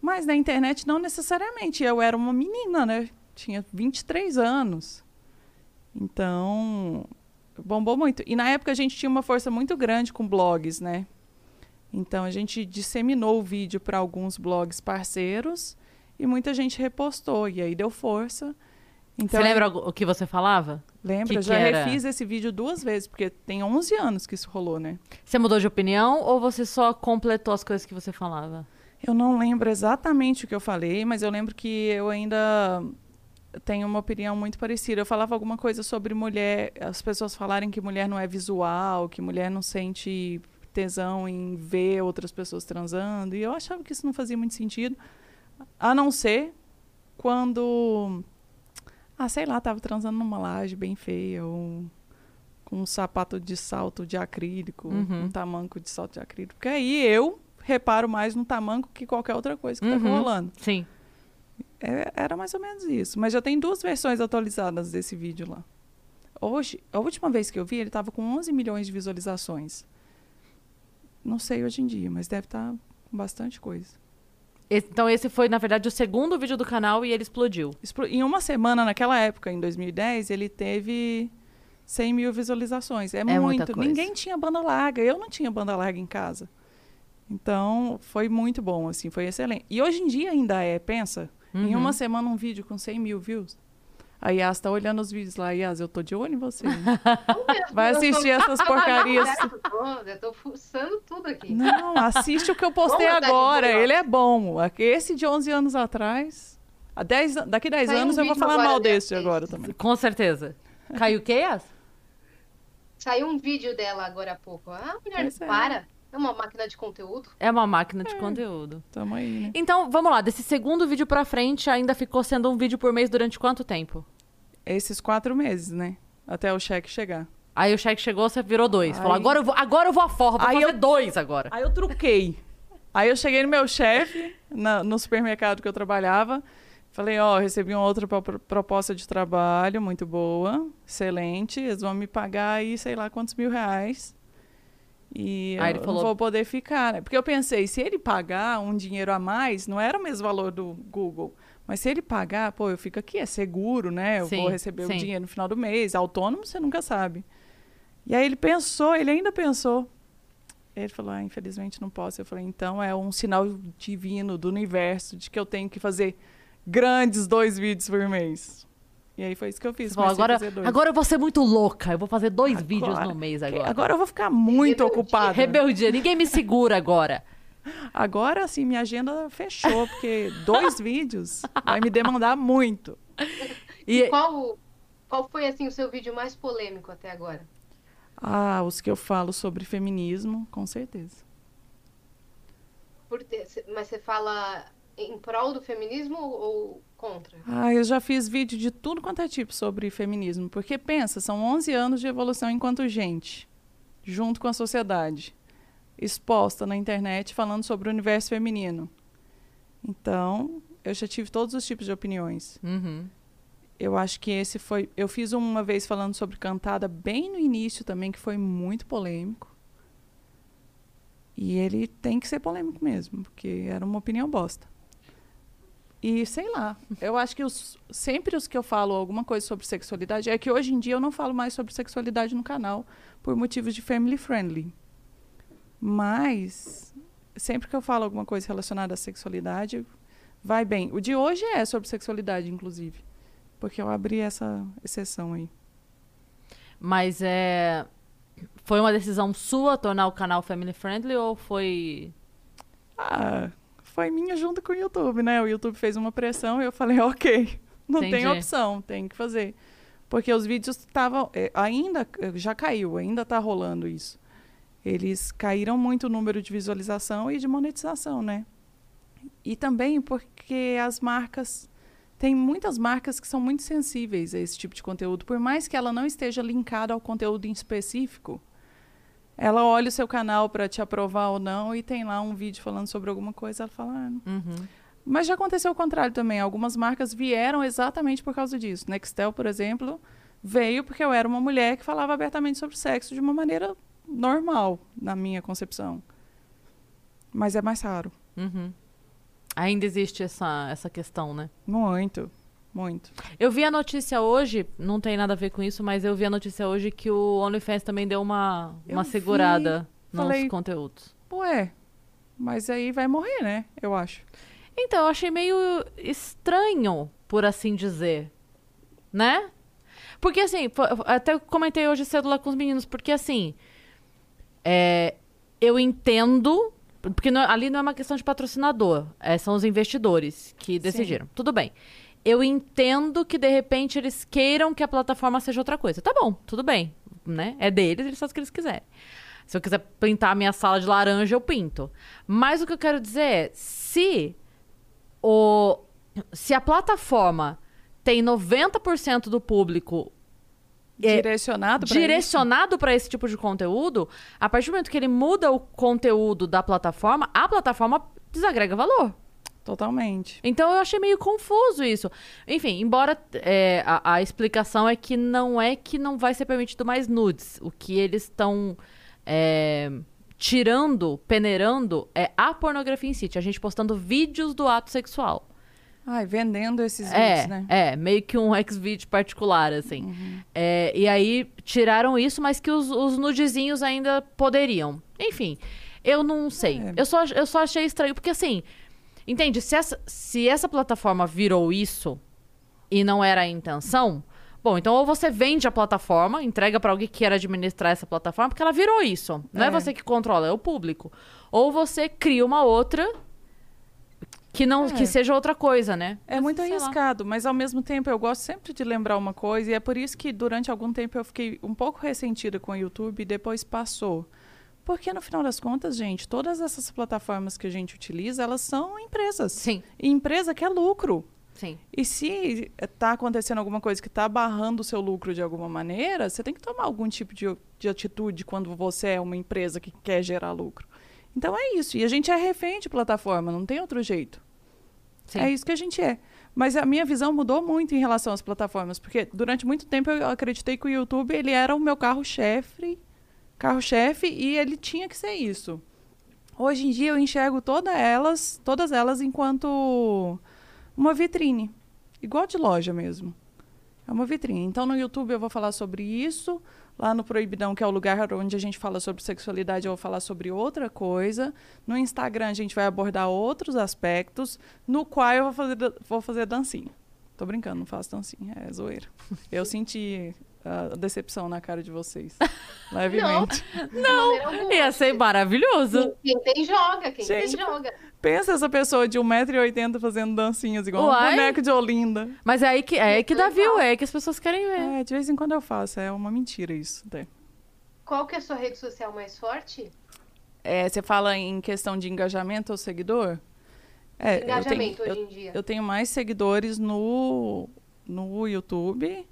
Mas na internet não necessariamente. Eu era uma menina, né? Tinha 23 anos. Então, bombou muito. E na época a gente tinha uma força muito grande com blogs, né? Então a gente disseminou o vídeo para alguns blogs parceiros e muita gente repostou. E aí deu força. Então, Você lembra o que você falava? Lembra? que Eu que já era? refiz esse vídeo duas vezes, porque tem 11 anos que isso rolou, né? Você mudou de opinião ou você só completou as coisas que você falava? Eu não lembro exatamente o que eu falei, mas eu lembro que eu ainda têm uma opinião muito parecida. Eu falava alguma coisa sobre mulher, as pessoas falarem que mulher não é visual, que mulher não sente tesão em ver outras pessoas transando, e eu achava que isso não fazia muito sentido, a não ser quando, ah, sei lá, tava transando numa laje bem feia, ou com um sapato de salto de acrílico, Uhum. um tamanco de salto de acrílico. Porque aí eu reparo mais no tamanco que qualquer outra coisa que tá Uhum. rolando. Sim. É- era mais ou menos isso. Mas já tem duas versões atualizadas desse vídeo lá. Hoje, a última vez que eu vi, ele tava com 11 milhões de visualizações. Não sei hoje em dia, mas deve estar com bastante coisa. Então esse foi, na verdade, o segundo vídeo do canal e ele explodiu. Explo- Em uma semana, naquela época, em 2010, ele teve 100 mil visualizações. É, muita muito. coisa. Ninguém tinha banda larga. Eu não tinha banda larga em casa. Então, foi muito bom, assim, foi excelente. E hoje em dia ainda é, pensa, em Uhum. uma semana um vídeo com 100 mil views. A Yas tá olhando os vídeos lá. Yas, eu tô de olho em você. (laughs) Vai assistir essas porcarias. (laughs) Eu tô, fuçando tudo aqui. Não, assiste o que eu postei Vamos de agora. Ele é bom. Esse de 11 anos atrás. Há 10, an- daqui 10 Saiu um anos eu vou falar mal desse. desse agora também. Com certeza. Caiu o quê, Yas? Saiu um vídeo dela agora há pouco. Ah, mulher, Pois é. para. É uma máquina de conteúdo. É uma máquina de conteúdo. Tamo aí, né? Então, vamos lá. Desse segundo vídeo pra frente, ainda ficou sendo um vídeo por mês durante quanto tempo? Esses quatro meses, né? Até o cheque chegar. Aí o cheque chegou, você virou dois. Falou, Aí- agora eu vou, agora eu vou a forra, vou Aí fazer eu- dois agora. Aí eu truquei. Aí eu cheguei no meu chefe, na- no supermercado que eu trabalhava. Falei, ó, recebi uma outra pro- proposta de trabalho muito boa, excelente. Eles vão me pagar aí, sei lá quantos mil reais. E Aí eu ele falou- não vou poder ficar, né? Porque eu pensei, se ele pagar um dinheiro a mais, não era o mesmo valor do Google. Mas se ele pagar, pô, eu fico aqui, é seguro, né? Eu Sim, vou receber sim. o dinheiro no final do mês. Autônomo, você nunca sabe. E aí ele pensou, ele ainda pensou. Ele falou, ah, infelizmente não posso. Eu falei, então é um sinal divino do universo de que eu tenho que fazer grandes dois vídeos por mês. E aí foi isso que eu fiz. Falou, agora, agora eu vou ser muito louca. Eu vou fazer dois Agora- vídeos no mês agora. Agora eu vou ficar muito Rebeldia. ocupada. Rebeldia, ninguém me segura agora. Agora, assim, minha agenda fechou, porque dois (laughs) vídeos vai me demandar muito. E Qual, qual foi, assim, o seu vídeo mais polêmico até agora? Ah, os que eu falo sobre feminismo, com certeza. Mas você fala em prol do feminismo ou, ou contra? Ah, eu já fiz vídeo de tudo quanto é tipo sobre feminismo. Porque pensa, são 11 anos de evolução enquanto gente, junto com a sociedade, exposta na internet falando sobre o universo feminino. Então, eu já tive todos os tipos de opiniões. Uhum. Eu acho que esse foi. Eu fiz uma vez falando sobre cantada bem no início também, que foi muito polêmico. E ele tem que ser polêmico mesmo, porque era uma opinião bosta. E sei lá, eu acho que os, sempre os que eu falo alguma coisa sobre sexualidade, é que hoje em dia eu não falo mais sobre sexualidade no canal por motivos de family friendly. Mas sempre que eu falo alguma coisa relacionada à sexualidade, vai bem. O de hoje é sobre sexualidade, inclusive. Porque eu abri essa exceção aí. Mas é. Foi uma decisão sua tornar o canal family friendly ou foi. Ah, foi minha junto com o YouTube, né? O YouTube fez uma pressão e eu falei, (laughs) ok, não tem Entendi. opção, tem que fazer. Porque os vídeos estavam. eh, ainda já caiu, ainda tá rolando isso. Eles caíram muito o número de visualização e de monetização, né? E também porque as marcas. Tem muitas marcas que são muito sensíveis a esse tipo de conteúdo. Por mais que ela não esteja linkada ao conteúdo em específico, ela olha o seu canal para te aprovar ou não e tem lá um vídeo falando sobre alguma coisa, ela fala. Ah. Uhum. Mas já aconteceu o contrário também. Algumas marcas vieram exatamente por causa disso. Nextel, por exemplo, veio porque eu era uma mulher que falava abertamente sobre sexo de uma maneira normal, na minha concepção. Mas é mais raro. Uhum. Ainda existe essa, essa questão, né? Muito, muito. Eu vi a notícia hoje, não tem nada a ver com isso, mas eu vi a notícia hoje que o OnlyFans também deu uma, Eu uma vi, segurada nos falei- conteúdos. Ué, mas aí vai morrer, né? Eu acho. Então, eu achei meio estranho, por assim dizer. Né? Porque assim, até comentei hoje cedo lá com os meninos, porque assim. É, eu entendo. Porque não- ali não é uma questão de patrocinador, é, são os investidores que decidiram. Tudo bem. eu entendo que de repente eles queiram que a plataforma seja outra coisa. Tá bom, tudo bem, né? É deles, eles fazem o que eles quiserem. Se eu quiser pintar a minha sala de laranja, eu pinto. Mas o que eu quero dizer é, se o se a plataforma tem 90% do público é, Direcionado pra direcionado para esse tipo de conteúdo, a partir do momento que ele muda o conteúdo da plataforma, a plataforma desagrega valor. Totalmente. Então eu achei meio confuso isso. Enfim, embora é, a, a explicação é que não é que não vai ser permitido mais nudes. O que eles estão é, tirando, peneirando, é a pornografia em si. A gente postando vídeos do ato sexual. Ai, vendendo esses É, vídeos, né? é, meio que um X-Video particular, assim. É, e aí tiraram isso, mas que os, os nudezinhos ainda poderiam. Enfim, eu não sei. É. Eu, só, eu só achei estranho, porque assim, entende? Se essa, se essa plataforma virou isso e não era a intenção, bom, então ou você vende a plataforma, entrega pra alguém que queira administrar essa plataforma, porque ela virou isso. Não é, É. você que controla, é o público. Ou você cria uma outra que não É. que seja outra coisa, né? É Mas, muito sei lá. arriscado, mas ao mesmo tempo eu gosto sempre de lembrar uma coisa, e é por isso que durante algum tempo eu fiquei um pouco ressentida com o YouTube e depois passou. Porque no final das contas, gente, todas essas plataformas que a gente utiliza, elas são empresas. Sim, E empresa quer lucro. sim. E se está acontecendo alguma coisa que está barrando o seu lucro de alguma maneira, você tem que tomar algum tipo de, de atitude quando você é uma empresa que quer gerar lucro. Então é isso. E a gente é refém de plataforma, não tem outro jeito. Sim. É isso que a gente é. Mas a minha visão mudou muito em relação às plataformas, porque durante muito tempo eu acreditei que o YouTube ele era o meu carro-chefe, carro-chefe e ele tinha que ser isso. Hoje em dia eu enxergo todas elas, todas elas enquanto uma vitrine, igual de loja mesmo. É uma vitrine. Então no YouTube eu vou falar sobre isso, lá no Proibidão, que é o lugar onde a gente fala sobre sexualidade, eu vou falar sobre outra coisa. No Instagram a gente vai abordar outros aspectos, no qual eu vou fazer, vou fazer dancinha. Tô brincando, não faço dancinha, é zoeira. Eu senti a decepção na cara de vocês, (laughs) levemente. Não, Ia ser maravilhoso. Quem tem, joga. Quem Gente, tem, joga. Pensa essa pessoa de 1,80m fazendo dancinhas igual Uai. um boneco de Olinda. Mas é aí que, é aí que dá view, é aí que as pessoas querem ver. É, de vez em quando eu faço, é uma mentira isso. até. Qual que é a sua rede social mais forte? É, você fala em questão de engajamento ou seguidor? É, eu tenho- Engajamento eu, hoje em dia. eu tenho mais seguidores no, no YouTube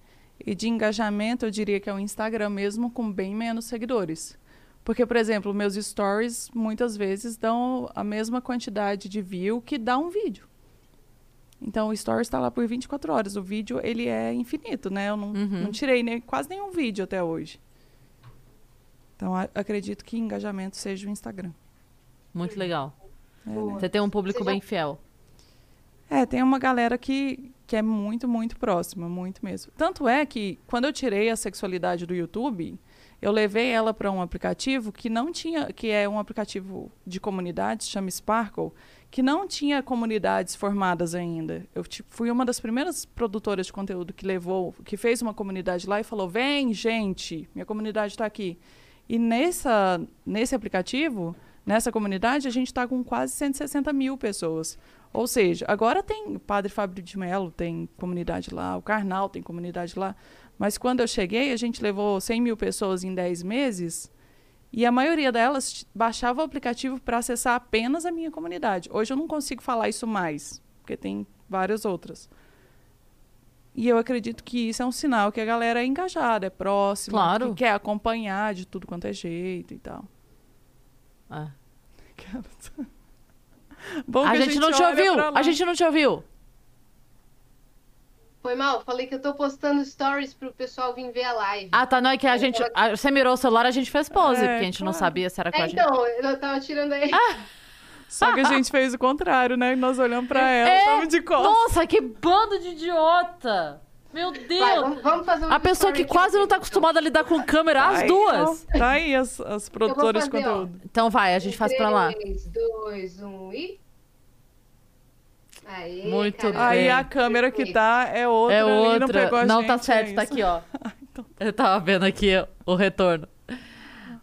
e de engajamento eu diria que é o Instagram mesmo, com bem menos seguidores. Porque, por exemplo, meus stories muitas vezes dão a mesma quantidade de view que dá um vídeo. Então, o stories está lá por 24 horas. O vídeo, ele é infinito, né? Eu não, Uhum. não tirei nem, quase nenhum vídeo até hoje. Então, a- acredito que engajamento seja o Instagram. Muito legal. É, né? Você tem um público Você já- bem fiel. É, tem uma galera que, que é muito, muito próxima, muito mesmo. Tanto é que, quando eu tirei a sexualidade do YouTube, eu levei ela para um aplicativo que não tinha, que é um aplicativo de comunidades, chama Sparkle, que não tinha comunidades formadas ainda. Eu tipo, fui uma das primeiras produtoras de conteúdo que levou, que fez uma comunidade lá e falou: vem, gente, minha comunidade está aqui. E nessa, nesse aplicativo, nessa comunidade, a gente está com quase 160 mil pessoas. Ou seja, agora tem o Padre Fábio de Mello, tem comunidade lá, o Karnal tem comunidade lá. Mas quando eu cheguei, a gente levou 100 mil pessoas em 10 meses e a maioria delas baixava o aplicativo para acessar apenas a minha comunidade. Hoje eu não consigo falar isso mais, porque tem várias outras. E eu acredito que isso é um sinal que a galera é engajada, é próxima, Claro. que quer acompanhar de tudo quanto é jeito e tal. (laughs) Ah. Bom A, que gente não te ouviu! A gente não te ouviu! Foi mal, falei que eu tô postando stories pro pessoal vir ver a live. Ah, tá. Não é que a gente. a- você mirou o celular, a gente fez pose, É, porque a gente não claro. sabia se era com É, a gente. então, eu tava tirando aí. Só que a (laughs) gente fez o contrário, né? Nós olhamos pra ela, É, tava de costas. Nossa, que bando de idiota! Meu Vai, Deus! vamos, vamos fazer um A pessoa que quase não tá acostumada a lidar com câmera, as Aí, duas! Tá aí as, as produtoras de fazer, ó. conteúdo. Então vai, a gente faz pra lá. 3, 2, 1 e. Aê, Muito caramba. Aí bem. a câmera que tá é outra. É ali, Não, outra. pegou a Não, gente, tá é certo, tá isso. aqui, ó. (laughs) então Eu tava vendo aqui o retorno.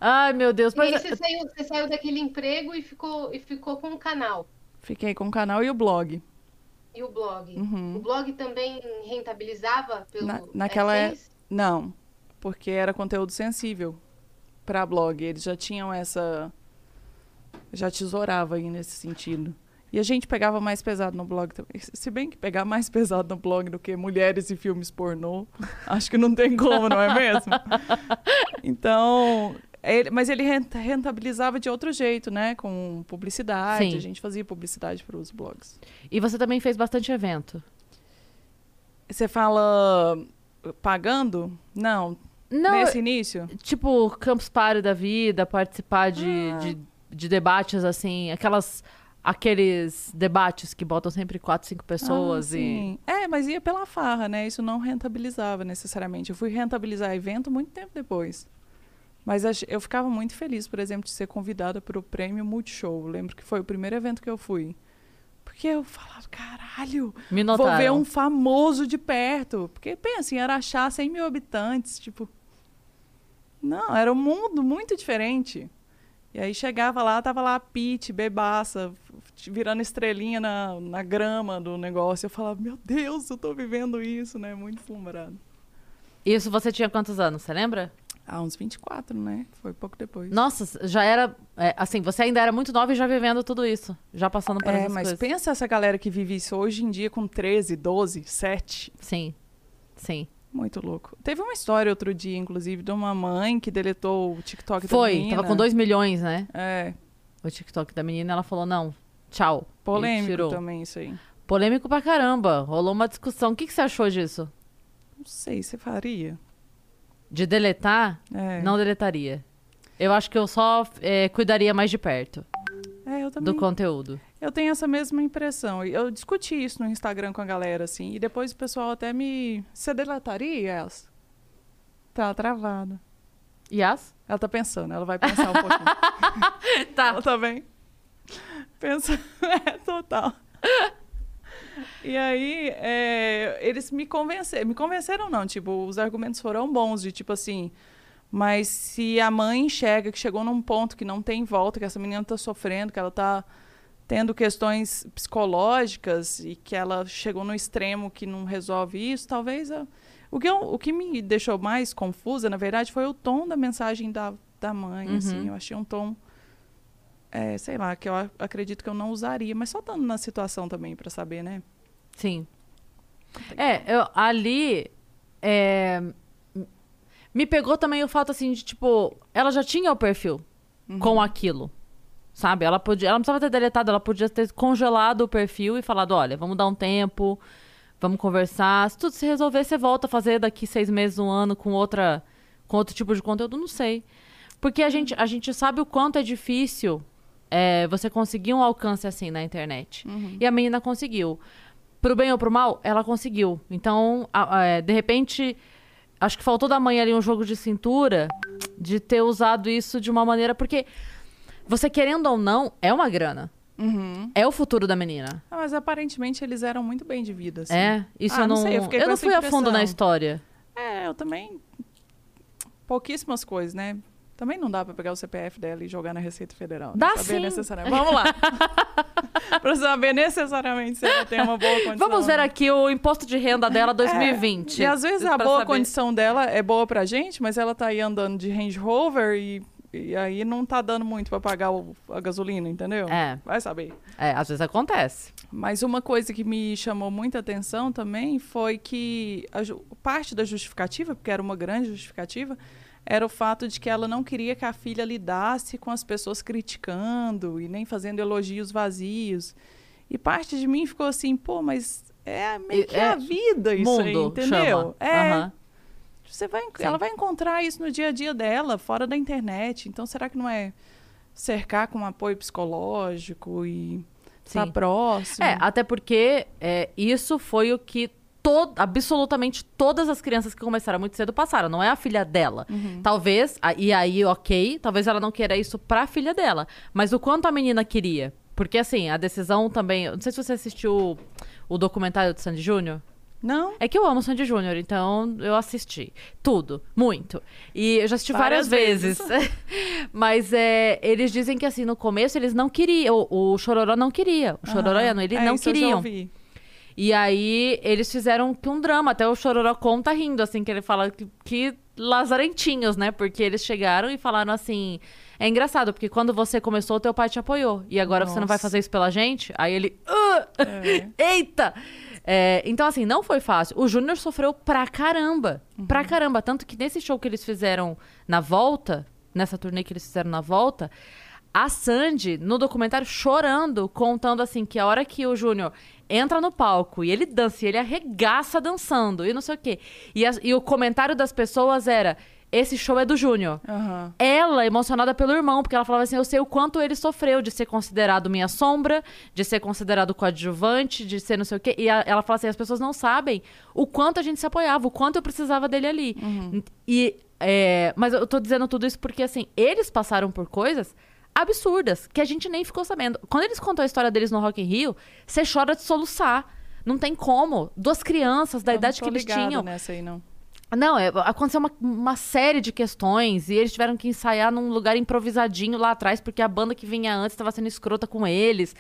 Ai, meu Deus. E aí Mas você saiu, você saiu daquele emprego e ficou, e ficou com o canal. Fiquei com o canal e o blog. E o blog. Uhum. O blog também rentabilizava pelo Na- naquela é- AdSense? Não, porque era conteúdo sensível para blog. Eles já tinham essa. Já tesourava aí nesse sentido. E a gente pegava mais pesado no blog também. Se bem que pegar mais (laughs) pesado no blog do que mulheres e filmes pornô, acho que não tem como, não é mesmo? (laughs) Então. Ele- mas ele rent- rentabilizava de outro jeito, né? Com publicidade. Sim. A gente fazia publicidade para os blogs. E você também fez bastante evento. Você fala pagando? Não. Não, Nesse início? tipo, Campus Party da vida, participar de, Ah. de, de debates, assim, aquelas... Aqueles debates que botam sempre quatro, cinco pessoas Ah, e... sim. É, mas ia pela farra, né? Isso não rentabilizava necessariamente. Eu fui rentabilizar evento muito tempo depois. Mas eu ficava muito feliz, por exemplo, de ser convidada para o Prêmio Multishow. Eu lembro que foi o primeiro evento que eu fui. Porque eu falava, caralho, vou ver um famoso de perto. Porque, pensa, assim, era achar 100 mil habitantes, tipo... Não, era um mundo muito diferente. E aí chegava lá, tava lá a Pete, bebaça, virando estrelinha na, na grama do negócio. Eu falava, meu Deus, eu tô vivendo isso, né? Muito deslumbrado. Isso você tinha quantos anos, você lembra? Ah, uns 24, né? Foi pouco depois. Nossa, já era... é, assim, você ainda era muito nova e já vivendo tudo isso. Já passando por é, essas mas coisas. pensa essa galera que vive isso hoje em dia com 13, 12, 7. Sim, sim. Muito louco. Teve uma história outro dia, inclusive, de uma mãe que deletou o TikTok da Foi, menina. tava com 2 milhões, né? É, O TikTok da menina, ela falou, não, tchau. Polêmico também isso aí. Polêmico pra caramba. Rolou uma discussão. O que, que você achou disso? Não sei, você faria? De deletar? É, Não deletaria. Eu acho que eu só é, cuidaria mais de perto é eu também. do conteúdo. Eu tenho essa mesma impressão. Eu discuti isso no Instagram com a galera, assim, e depois o pessoal até me. Você deletaria, Elsa? Tá travada. Yas? Ela tá pensando, ela vai pensar um pouquinho. (laughs) Tá. Ela tá bem. Pensa. (laughs) É, total. E aí, é, eles me convenceram. Me convenceram, não. Tipo, os argumentos foram bons, de tipo assim. Mas se a mãe enxerga que chegou num ponto que não tem volta, que essa menina tá sofrendo, que ela tá tendo questões psicológicas e que ela chegou no extremo que não resolve isso, talvez. O, que eu- o que me deixou mais confusa, na verdade, foi o tom da mensagem da, da mãe. Uhum. Assim, eu achei um tom. É, sei lá, que eu acredito que eu não usaria, mas só estando na situação também para saber, né? Sim. É, eu, ali. é, me pegou também o fato assim de tipo. Ela já tinha o perfil com aquilo. Sabe? Ela podia. Ela não precisava ter deletado, ela podia ter congelado o perfil e falado: olha, vamos dar um tempo, vamos conversar. Se tudo se resolver, você volta a fazer daqui seis meses, um ano, com outra. com outro tipo de conteúdo, não sei. Porque a gente, a gente sabe o quanto é difícil é, você conseguir um alcance assim na internet. E a menina conseguiu. Pro bem ou pro mal, ela conseguiu. Então, a- a- é, de repente, acho que faltou da mãe ali um jogo de cintura de ter usado isso de uma maneira. Porque você querendo ou não, é uma grana. Uhum. É o futuro da menina. Ah, mas aparentemente eles eram muito bem de vida, assim. É, isso Ah, eu não não. sei, eu eu não fui a fundo na impressão. história. É, eu também. Pouquíssimas coisas, né? Também não dá pra pegar o CPF dela e jogar na Receita Federal. né? Dá saber sim. necessariamente. Vamos lá. (laughs) pra saber necessariamente se ela tem uma boa condição. Vamos ver né? aqui o imposto de renda dela 2020. E às vezes a boa saber. condição dela é boa pra gente, mas ela tá aí andando de Range Rover e, e aí não tá dando muito pra pagar o- a gasolina, entendeu? É. Vai saber. É, às vezes acontece. Mas uma coisa que me chamou muita atenção também foi que a parte da justificativa, porque era uma grande justificativa, era o fato de que ela não queria que a filha lidasse com as pessoas criticando e nem fazendo elogios vazios. E parte de mim ficou assim, pô, mas é meio que É, a vida isso aí, Mundo, entendeu? chama. É. Aham. Você vai, Sim. ela vai encontrar isso no dia a dia dela, fora da internet. Então, será que não é cercar com apoio psicológico e estar Sim. próximo? É, até porque é, isso foi o que to- absolutamente todas as crianças que começaram muito cedo passaram. Não é a filha dela. Uhum. Talvez, e aí, ok, talvez ela não queira isso pra filha dela. Mas o quanto a menina queria. Porque, assim, a decisão também. Não sei se você assistiu o, documentário do Sandy Júnior. Não? É que eu amo Sandy Júnior, então eu assisti. Tudo, muito. E eu já assisti várias, Várias vezes. (laughs) Mas é, eles dizem que assim, no começo eles não queriam. O, o Chororó não queria. O Chororó e a. Noeli É, não isso eu já queriam. ouvi. E aí eles fizeram que um drama, até o Chororocon tá rindo, assim, que ele fala que, que lazarentinhos, né? Porque eles chegaram e falaram assim. É engraçado, porque quando você começou, teu pai te apoiou. E agora você não vai Nossa. fazer isso pela gente? Aí ele. "Ah! (laughs) Eita! É, então, assim, não foi fácil. O Júnior sofreu pra caramba. Pra caramba. Tanto que nesse show que eles fizeram na volta, nessa turnê que eles fizeram na volta, a Sandy, no documentário, chorando, contando assim que a hora que o Júnior entra no palco e ele dança, e ele arregaça dançando e não sei o quê. E, as- e o comentário das pessoas era: esse show é do Júnior. Aham. Ela, emocionada pelo irmão, porque ela falava assim: eu sei o quanto ele sofreu de ser considerado minha sombra, de ser considerado coadjuvante, de ser não sei o quê. E a- ela fala assim: as pessoas não sabem o quanto a gente se apoiava, o quanto eu precisava dele ali. E, é, mas eu tô dizendo tudo isso porque, assim, eles passaram por coisas absurdas que a gente nem ficou sabendo. Quando eles contam a história deles no Rock in Rio, você chora de soluçar. Não tem como. Duas crianças da Eu idade que eles tinham. nessa aí, não. Não, é, aconteceu uma, uma série de questões e eles tiveram que ensaiar num lugar improvisadinho lá atrás, porque a banda que vinha antes estava sendo escrota com eles.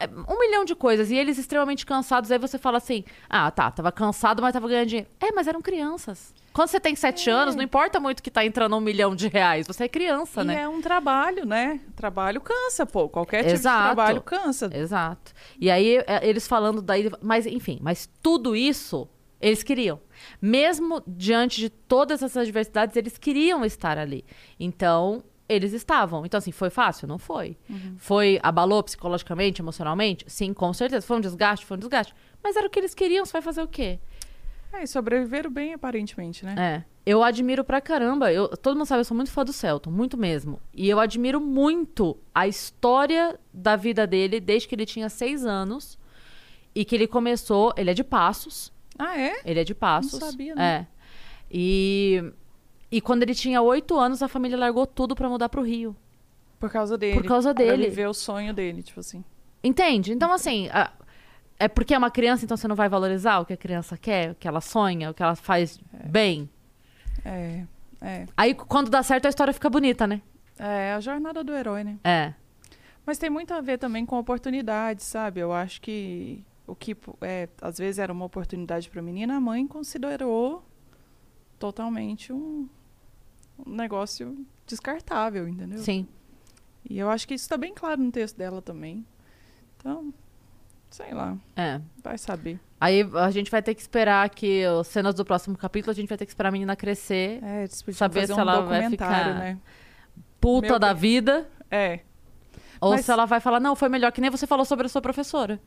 É, um milhão de coisas. E eles extremamente cansados. Aí você fala assim: ah, tá, tava cansado, mas tava ganhando dinheiro. É, mas eram crianças. Quando você tem sete anos, não importa muito que tá entrando um milhão de reais. Você é criança, E né? é um trabalho, né? Trabalho cansa, pô. Qualquer tipo Exato. de trabalho cansa. Exato. E aí, é, eles falando daí. Mas, enfim, mas tudo isso eles queriam. Mesmo diante de todas essas adversidades, eles queriam estar ali. Então, eles estavam. Então, assim, foi fácil? Não foi. Foi. Abalou psicologicamente, emocionalmente? Sim, com certeza. Foi um desgaste? Foi um desgaste. Mas era o que eles queriam, você vai fazer o quê? É, e sobreviveram bem, aparentemente, né? É. Eu admiro pra caramba. Eu, todo mundo sabe, eu sou muito fã do Celton, muito mesmo. E eu admiro muito a história da vida dele desde que ele tinha seis anos. E que ele começou. Ele é de Passos. Ah, é? Ele é de Passos. Não sabia, né? É. E. E quando ele tinha oito anos, a família largou tudo pra mudar pro Rio. Por causa dele. Por causa Pra dele. viver o sonho dele, tipo assim. Entende? Então, assim, a- é porque é uma criança, então você não vai valorizar o que a criança quer, o que ela sonha, o que ela faz bem. É, é. Aí, quando dá certo, a história fica bonita, né? É a jornada do herói, né? É. Mas tem muito a ver também com oportunidade, sabe? Eu acho que o que é, às vezes era uma oportunidade para a menina, a mãe considerou totalmente um, um negócio descartável, entendeu? Sim. E eu acho que isso está bem claro no texto dela também. Então, sei lá, É. vai saber. Aí a gente vai ter que esperar que as cenas do próximo capítulo, a gente vai ter que esperar a menina crescer, É, Saber se um ela vai ficar- né? puta Meu da Deus. vida, É. ou Mas- se ela vai falar, não, foi melhor, que nem você falou sobre a sua professora.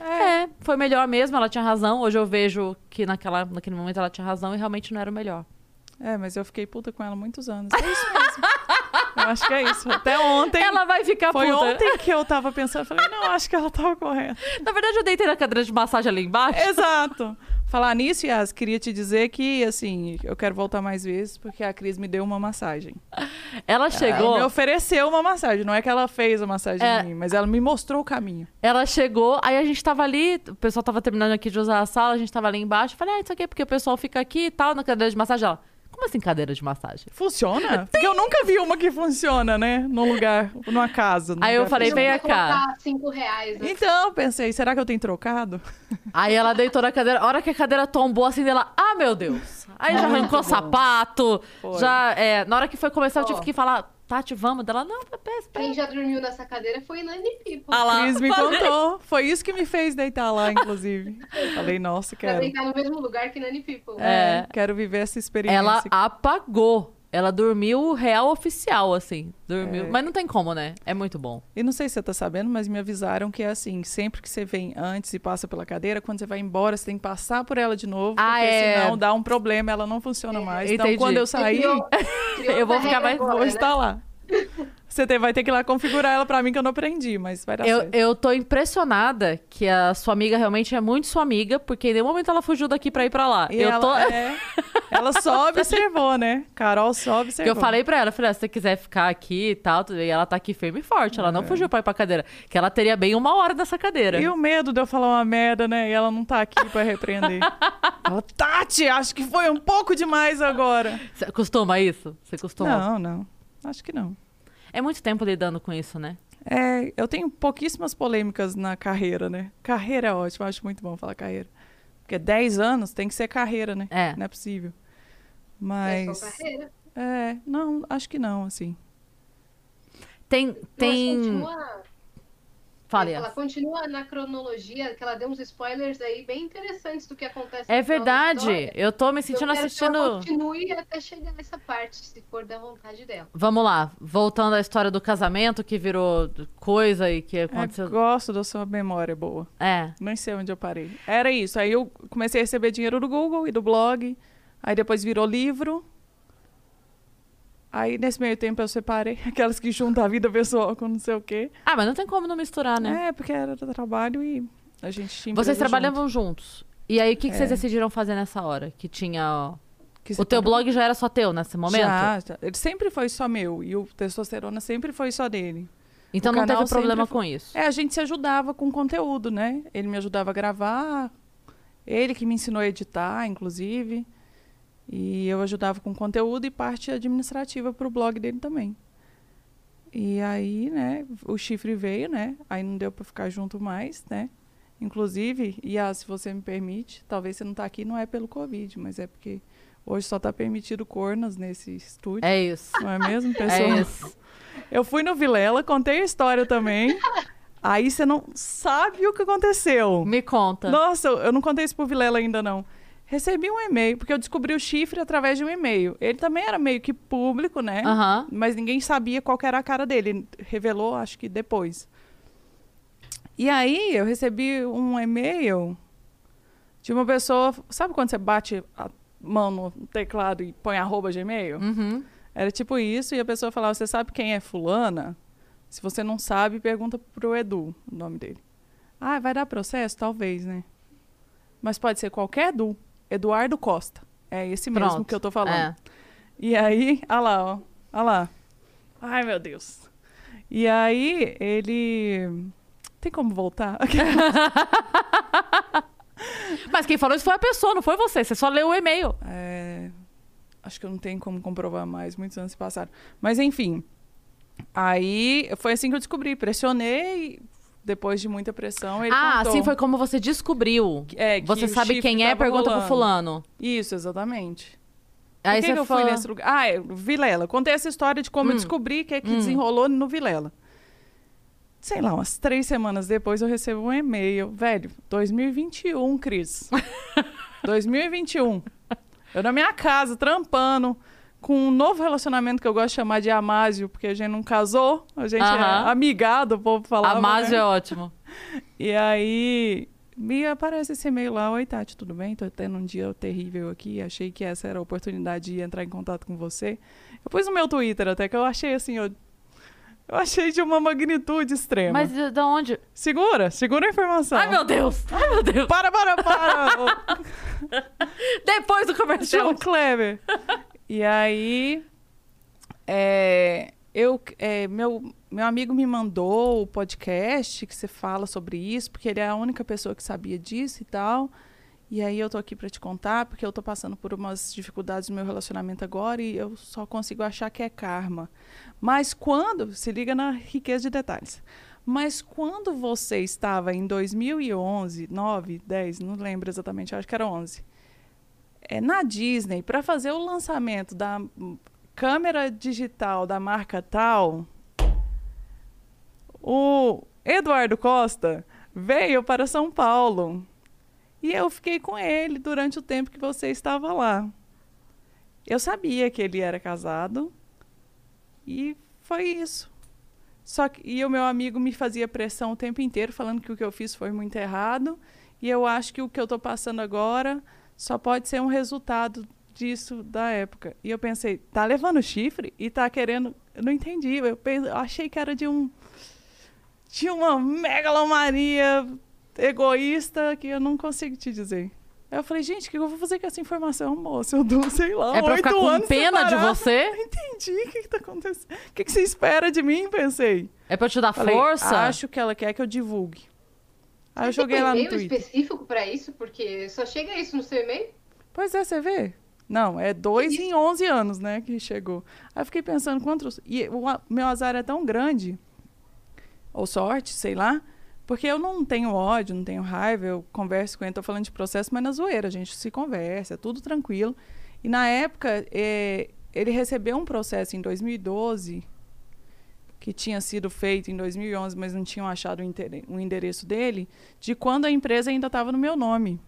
É. É, foi melhor mesmo, ela tinha razão. Hoje eu vejo que naquela, naquele momento ela tinha razão e realmente não era o melhor. É, mas eu fiquei puta com ela muitos anos. É isso mesmo. (laughs) eu acho que é isso. Até ontem. Ela vai ficar Foi puta. ontem que eu tava pensando, eu falei, não, acho que ela tava correta. Na verdade, eu deitei na cadeira de massagem ali embaixo. Exato. Falar nisso, Yas, queria te dizer que, assim, eu quero voltar mais vezes, porque a Cris me deu uma massagem. Ela Ela chegou, me ofereceu uma massagem, não é que ela fez a massagem É. em mim, mas ela me mostrou o caminho. ela chegou, aí a gente tava ali, o pessoal tava terminando aqui de usar a sala, a gente tava ali embaixo. Eu Falei, ah, isso aqui é porque o pessoal fica aqui e tal, na cadeira de massagem. Ela, como assim cadeira de massagem? Funciona? Porque eu nunca vi uma que funciona, né? Num lugar, numa casa. num Aí eu lugar falei, vem vou cá. cinco reais. né? Então, pensei, será que eu tenho trocado? Aí ela deitou na cadeira. A hora que a cadeira tombou, assim, dela, ah, meu Deus. Aí já arrancou sapato. Foi. Já, é, na hora que foi começar, eu tive que falar, Tati, vamos. Dela, não, espera, espera. Quem já dormiu nessa cadeira foi Nani People. Ah lá. Cris me falei. contou. Foi isso que me fez deitar lá, inclusive. Falei, nossa, Pra quero. deitar no mesmo lugar que Nani People. É. Quero viver essa experiência. Ela apagou. Ela dormiu real oficial, assim. Dormiu. É. Mas não tem como, né? É muito bom. E não sei se você tá sabendo, mas me avisaram que é assim, sempre que você vem antes e passa pela cadeira, quando você vai embora, você tem que passar por ela de novo, Ah, porque é. senão dá um problema, ela não funciona mais. Então, entendi. quando eu sair, criou- criou (laughs) Eu vou ficar mais- agora, vou né? instalar. Você tem- vai ter que ir lá configurar ela pra mim, que eu não aprendi, mas vai dar Eu, certo. eu tô impressionada que a sua amiga realmente é muito sua amiga, porque em nenhum momento ela fugiu daqui pra ir pra lá. E eu ela, tô. é, ela só (laughs) observou, né? Carol só observou. eu falei pra ela, eu falei, ah, se você quiser ficar aqui e tal, e ela tá aqui firme e forte. Ela não fugiu pra ir pra cadeira. Que ela teria bem uma hora nessa cadeira. E o medo de eu falar uma merda, né? E ela não tá aqui pra repreender. (laughs) ela, Tati, acho que foi um pouco demais agora. Você costuma isso? Você costuma? Não, não. Acho que não. É muito tempo lidando com isso, né? É, eu tenho pouquíssimas polêmicas na carreira, né? Carreira é ótimo, acho muito bom falar carreira. Porque 10 anos tem que ser carreira, né? É. Não é possível. É Mas. só carreira. É, não, acho que não, assim. Tem. Mas tem... continua- Fale. Ela continua na cronologia, que ela deu uns spoilers aí bem interessantes do que acontece É verdade. Eu tô me Eu sentindo quero que ela assistindo. continue até chegar nessa parte, se for da vontade dela. Vamos lá. Voltando à história do casamento que virou coisa e que É, aconteceu. gosto da sua memória boa. É. Nem sei onde eu parei. Era isso. Aí eu comecei a receber dinheiro do Google e do blog. Aí depois virou livro. Aí nesse meio tempo eu separei (laughs) aquelas que juntam a vida pessoal com não sei o quê. Ah, mas não tem como não misturar, né? É, porque era do trabalho e a gente tinha. Vocês trabalhavam juntos. E aí, o que, que vocês É. decidiram fazer nessa hora? Que tinha. que O teu blog já era só teu nesse momento? Já, já. Ele sempre foi só meu. E o testosterona sempre foi só dele. Então o não teve problema foi- com isso. É, a gente se ajudava com conteúdo, né? Ele me ajudava a gravar. Ele que me ensinou a editar, inclusive. E eu ajudava com conteúdo e parte administrativa para o blog dele também. E aí, né, o chifre veio, né? Aí não deu para ficar junto mais, né? Inclusive, e ah, se você me permite, talvez você não tá aqui, não é pelo Covid, mas é porque hoje só tá permitido cornas nesse estúdio. É isso. Não é mesmo, pessoal? É isso. Eu fui no Vilela, contei a história também. Aí você não sabe o que aconteceu. Me conta. Nossa, eu eu não contei isso pro Vilela ainda não. Recebi um e-mail, porque eu descobri o chifre através de um e-mail. Ele também era meio que público, né? Mas ninguém sabia qual era a cara dele. Ele revelou, acho que depois. E aí eu recebi um e-mail de uma pessoa. Sabe quando você bate a mão no teclado e põe arroba de e-mail? Uhum. Era tipo isso, e a pessoa falava: Você sabe quem é Fulana? Se você não sabe, pergunta pro Edu, o nome dele. Ah, vai dar processo? Talvez, né? Mas pode ser qualquer Edu. Eduardo Costa. É esse mesmo Pronto. que eu tô falando. É. E aí, olha lá, ó. Olha lá. Ai, meu Deus. E aí, ele. Tem como voltar? (laughs) Mas quem falou isso foi a pessoa, não foi você. Você só leu o e-mail. É, Acho que eu não tenho como comprovar mais, muitos anos se passaram. Mas enfim. Aí foi assim que eu descobri. Pressionei, depois de muita pressão. Ele ah, contou. assim foi como você descobriu. É, que Você sabe quem é, pergunta pro rolando. fulano. Isso, exatamente. Aí Por que, você que eu fala... fui nesse lugar? Ah, é, Vilela. Contei essa história de como Hum. eu descobri que, que Hum. desenrolou no Vilela. Sei lá, umas três semanas depois eu recebo um e-mail. Velho, 2021, Cris. (laughs) 2021. Eu na minha casa, trampando, com um novo relacionamento que eu gosto de chamar de amásio, porque a gente não casou, a gente é amigado, o povo falava. Amásio né? é ótimo. E aí me aparece esse e-mail lá, oi Tati, tudo bem? Tô tendo um dia terrível aqui, achei que essa era a oportunidade de entrar em contato com você. Eu pus no meu Twitter até que eu achei assim, eu, eu achei de uma magnitude extrema. Mas de, de onde? Segura, segura a informação. Ai, meu Deus! Ai, meu Deus! Para, para, para! (laughs) Depois do comercial. João Kleber. E aí, é, eu, é, meu, meu amigo me mandou o podcast que você fala sobre isso, porque ele é a única pessoa que sabia disso e tal. E aí eu tô aqui para te contar, porque eu tô passando por umas dificuldades no meu relacionamento agora e eu só consigo achar que é karma. Mas quando, se liga na riqueza de detalhes. Mas quando você estava em 2011, 9, 10, não lembro exatamente, acho que era 11 é, na Disney para fazer o lançamento da câmera digital da marca tal, o Eduardo Costa veio para São Paulo e eu fiquei com ele durante o tempo que você estava lá. Eu sabia que ele era casado e foi isso. Só que e o meu amigo me fazia pressão o tempo inteiro falando que o que eu fiz foi muito errado e eu acho que o que eu estou passando agora só pode ser um resultado disso da época. E eu pensei, tá levando chifre e tá querendo. Eu não entendi. Eu, pense- eu achei que era de um. De uma megalomania egoísta que eu não consigo te dizer. Aí eu falei, gente, o que eu vou fazer com essa informação, moço? Eu dou, sei lá, É pra ficar com anos pena de separado. você? (laughs) Não entendi o que, que tá acontecendo. O que, que você espera de mim? Pensei. É pra eu te dar Falei, força? Acho que ela quer que eu divulgue. Aí eu Você joguei tem lá no e-mail Twitter. específico pra isso? Porque só chega isso no seu e-mail? Pois é, você vê. Não, é dois Isso. em 11 anos, né, que chegou. Aí eu fiquei pensando, quantos... E o meu azar é tão grande ou sorte, sei lá. Porque eu não tenho ódio, não tenho raiva, eu converso com ele, tô falando de processo, mas na zoeira, a gente se conversa, é tudo tranquilo. E na época, eh, ele recebeu um processo em 2012, que tinha sido feito em 2011, mas não tinham achado o, endereço dele, de quando a empresa ainda estava no meu nome.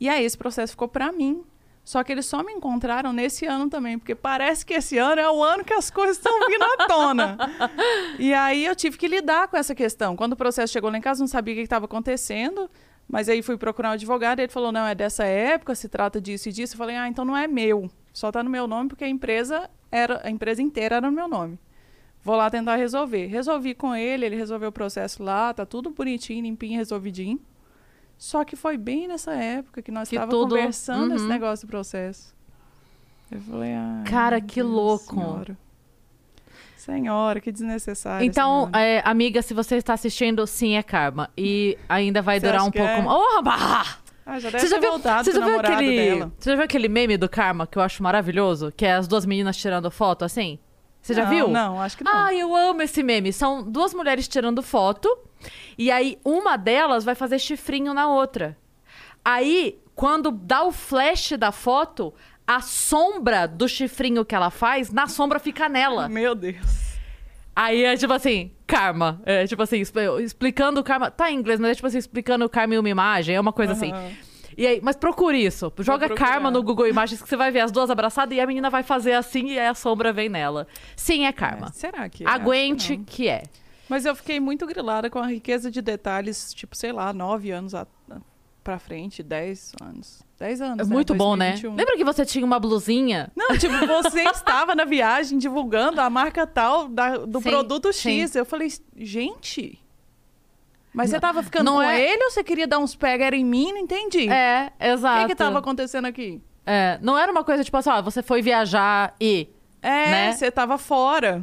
E aí esse processo ficou para mim. Só que eles só me encontraram nesse ano também, porque parece que esse ano é o ano que as coisas estão vindo à tona. (laughs) e aí eu tive que lidar com essa questão. Quando o processo chegou lá em casa, não sabia o que estava acontecendo, mas aí fui procurar um advogado e ele falou: não, é dessa época, se trata disso e disso. Eu falei: ah, então não é meu. Só está no meu nome porque a empresa era a empresa inteira era no meu nome. Vou lá tentar resolver. Resolvi com ele, ele resolveu o processo lá, tá tudo bonitinho, limpinho, resolvidinho. Só que foi bem nessa época que nós estávamos tudo- conversando esse Uhum. negócio do processo. Eu falei, ah. Cara, que louco. Senhora. Senhora, que desnecessário. Então, é, amiga, se você está assistindo, sim, é karma. E ainda vai Você durar um pouco é? mais. Oh, bah! Ah, já deve Você já viu, você já viu aquele, dela. você já viu aquele meme do karma que eu acho maravilhoso? Que é as duas meninas tirando foto assim? Você já Não, viu? Não, acho que não. Ah, eu amo esse meme. São duas mulheres tirando foto. E aí, uma delas vai fazer chifrinho na outra. Aí, quando dá o flash da foto, a sombra do chifrinho que ela faz, na sombra fica nela. Meu Deus. Aí é tipo assim, karma. É tipo assim, expl- explicando o karma. Tá em inglês, mas é tipo assim, explicando o karma em uma imagem. É uma coisa assim. E aí, mas procure isso. Joga karma no Google Imagens que você vai ver as duas abraçadas e a menina vai fazer assim e aí a sombra vem nela. Sim, é karma. É, será que é? Aguente que é. Mas eu fiquei muito grilada com a riqueza de detalhes, tipo, sei lá, nove anos a- pra frente, dez anos. Dez anos, É né? muito bom, né? 2021. Lembra que você tinha uma blusinha? Não, tipo, você (laughs) estava na viagem divulgando a marca tal da- do Sim, produto sim. X. Eu falei, gente... Mas você tava ficando não com é- ele ou você queria dar uns pega era em mim? Não entendi. É, O exato. que que tava acontecendo aqui? É, não era uma coisa tipo assim, ó, você foi viajar e. É, Né? você tava fora.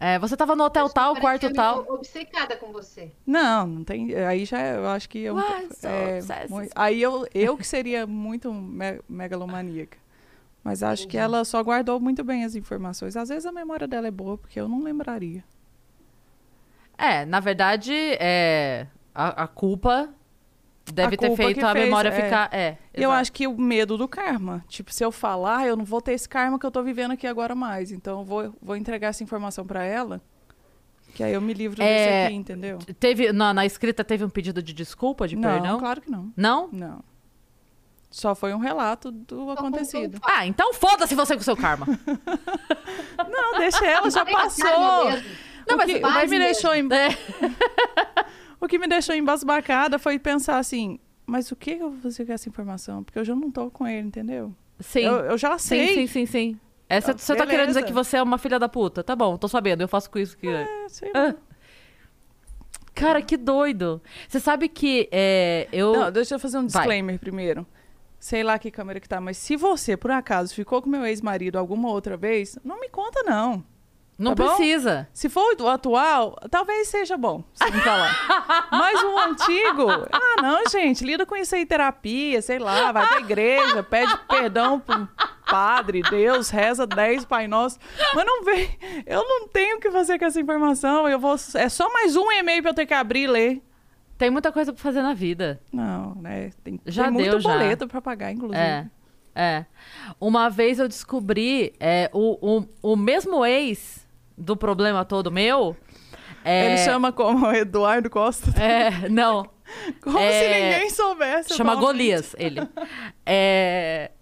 É, você tava no hotel tal, quarto tal. meio obcecada com você. Não, não tem. Aí já eu acho que eu. Why so é, obsessed? mui- aí eu, eu que seria muito me- megalomaníaca. Mas acho que Entendi. ela só guardou muito bem as informações. Às vezes a memória dela é boa, porque eu não lembraria. É, na verdade, é, a, a culpa deve A ter culpa feito a fez, memória é. ficar. É. E eu exato. acho que o medo do karma. Tipo, se eu falar, eu não vou ter esse karma que eu tô vivendo aqui agora mais. Então eu vou, vou entregar essa informação pra ela. Que aí eu me livro É, desse aqui, entendeu? Teve, na, na escrita teve um pedido de desculpa, de não, perdão? claro que não. Não? Não. Só foi um relato do acontecido. Ah, então foda-se você com o seu karma. (laughs) Não, deixa ela, já passou. Não, mas mas o que, o me deixou em, É. (laughs) o que me deixou embasbacada foi pensar assim, mas o que eu vou fazer com essa informação? Porque eu já não tô com ele, entendeu? Sim. Eu, eu já sim, sei. sim, sim, sim. É, Você você tá querendo dizer que você é uma filha da puta? Tá bom, tô sabendo, eu faço com isso que. É, sei Ah. Cara, que doido. Você sabe que é, eu. Não, deixa eu fazer um Vai. disclaimer primeiro. Sei lá que câmera que tá, mas se você, por acaso, ficou com meu ex-marido alguma outra vez, não me conta, não. Não tá bom? precisa. Se for o atual, talvez seja bom falar. (laughs) Mas o antigo, ah, não, gente, lida com isso aí, terapia, sei lá, vai pra igreja, pede perdão pro padre, Deus, reza 10 Pai Nosso. Mas não vem, eu não tenho o que fazer com essa informação, eu vou, é só mais um e-mail pra eu ter que abrir e ler. Tem muita coisa pra fazer na vida. Não, né, tem, Já tem deu, muito já. boleto pra pagar, inclusive. É. É. Uma vez eu descobri é, o, o, o mesmo ex do problema todo meu. É, Ele chama como Eduardo Costa, É, não. (laughs) como é, se ninguém soubesse. Chama atualmente. Golias, ele. (laughs) É.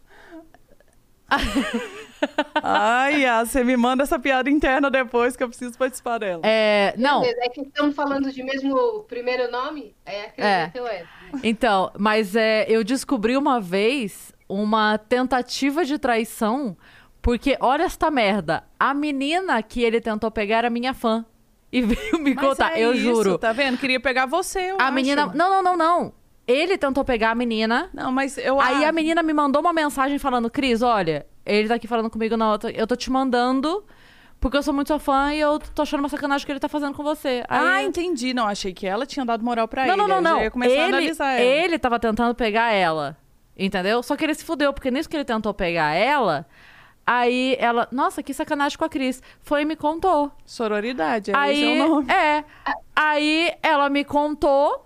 Ai, Yas, você me manda essa piada interna depois que eu preciso participar dela. é não, É que estamos falando de mesmo primeiro nome? É, eu é. então, mas é, eu descobri uma vez uma tentativa de traição, porque olha esta merda. A menina que ele tentou pegar era minha fã. E (laughs) veio me Mas contar, é eu isso, juro. Tá vendo? Queria pegar você, eu A acho. menina. Não, não, não, não. Ele tentou pegar a menina. Não, mas eu Aí a menina me mandou uma mensagem falando, Cris, olha, ele tá aqui falando comigo na outra. Eu tô te mandando porque eu sou muito sua fã e eu tô achando uma sacanagem o que ele tá fazendo com você. Aí, Ah, entendi. Não, achei que ela tinha dado moral pra não, ele. não, não, Eu não. ia começar a Ele, analisar ela. ele tava tentando pegar ela. Entendeu? Só que ele se fudeu, porque nisso que ele tentou pegar ela, Aí ela, nossa, que sacanagem com a Cris. Foi e me contou. Sororidade, é aí, esse é o nome. é. Aí ela me contou.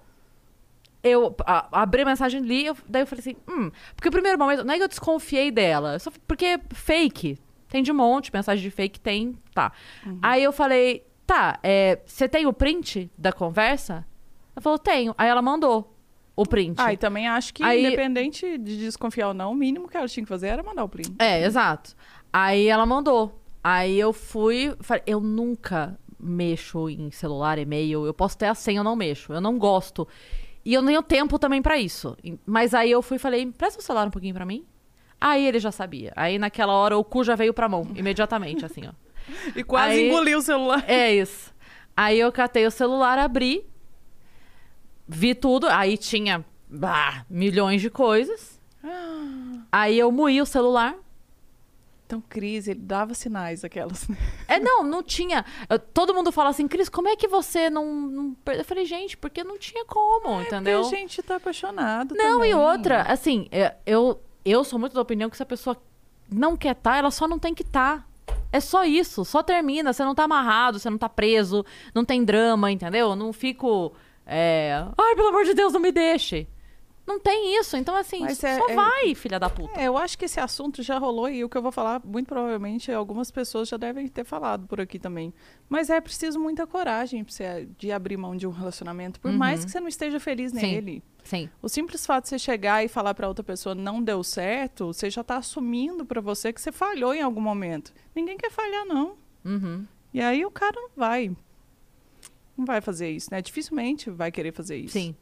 Eu a- abri a mensagem li, eu- daí eu falei assim, hum. Porque o primeiro momento, não é que eu desconfiei dela, só porque fake. Tem de monte, mensagem de fake tem, tá. Aí eu falei, tá, é, você tem o print da conversa? Ela falou, tenho. Aí ela mandou o print. Ah, e também acho que, Aí- independente de desconfiar ou não, o mínimo que ela tinha que fazer era mandar o print. É, exato. Aí ela mandou. Aí eu fui, falei, eu nunca mexo em celular, e-mail. Eu posso ter a senha, eu não mexo. Eu não gosto. E eu nem tenho tempo também pra isso. Mas aí eu fui e falei, presta o celular um pouquinho pra mim. Aí ele já sabia. Aí naquela hora o cu já veio pra mão, imediatamente, assim, ó. (laughs) E quase Aí- engoliu o celular. É isso. Aí eu catei o celular, abri, vi tudo. Aí tinha bah, milhões de coisas. Aí eu moí o celular. Então, Cris, ele dava sinais aquelas. né? É, não, não tinha. Eu- todo mundo fala assim, Cris, como é que você não. não per-" Eu falei, gente, porque não tinha como, entendeu? Porque a gente tá apaixonado Não, também. e outra, assim, é, eu, eu sou muito da opinião que se a pessoa não quer estar, ela só não tem que estar. É só isso, só termina. Você não tá amarrado, você não tá preso, não tem drama, entendeu? Eu Não fico. É, Ai, pelo amor de Deus, não me deixe. Não tem isso. Então, assim, Mas só é- é- vai, filha da puta. É, eu acho que esse assunto já rolou e o que eu vou falar, muito provavelmente, algumas pessoas já devem ter falado por aqui também. Mas é preciso muita coragem pra você, de abrir mão de um relacionamento, por mais que você não esteja feliz Uhum. Sim. nele. Sim. O simples fato de você chegar e falar pra outra pessoa não deu certo, você já tá assumindo pra você que você falhou em algum momento. Ninguém quer falhar, não. Uhum. E aí o cara não vai. Não vai fazer isso, né? Dificilmente vai querer fazer isso. Sim,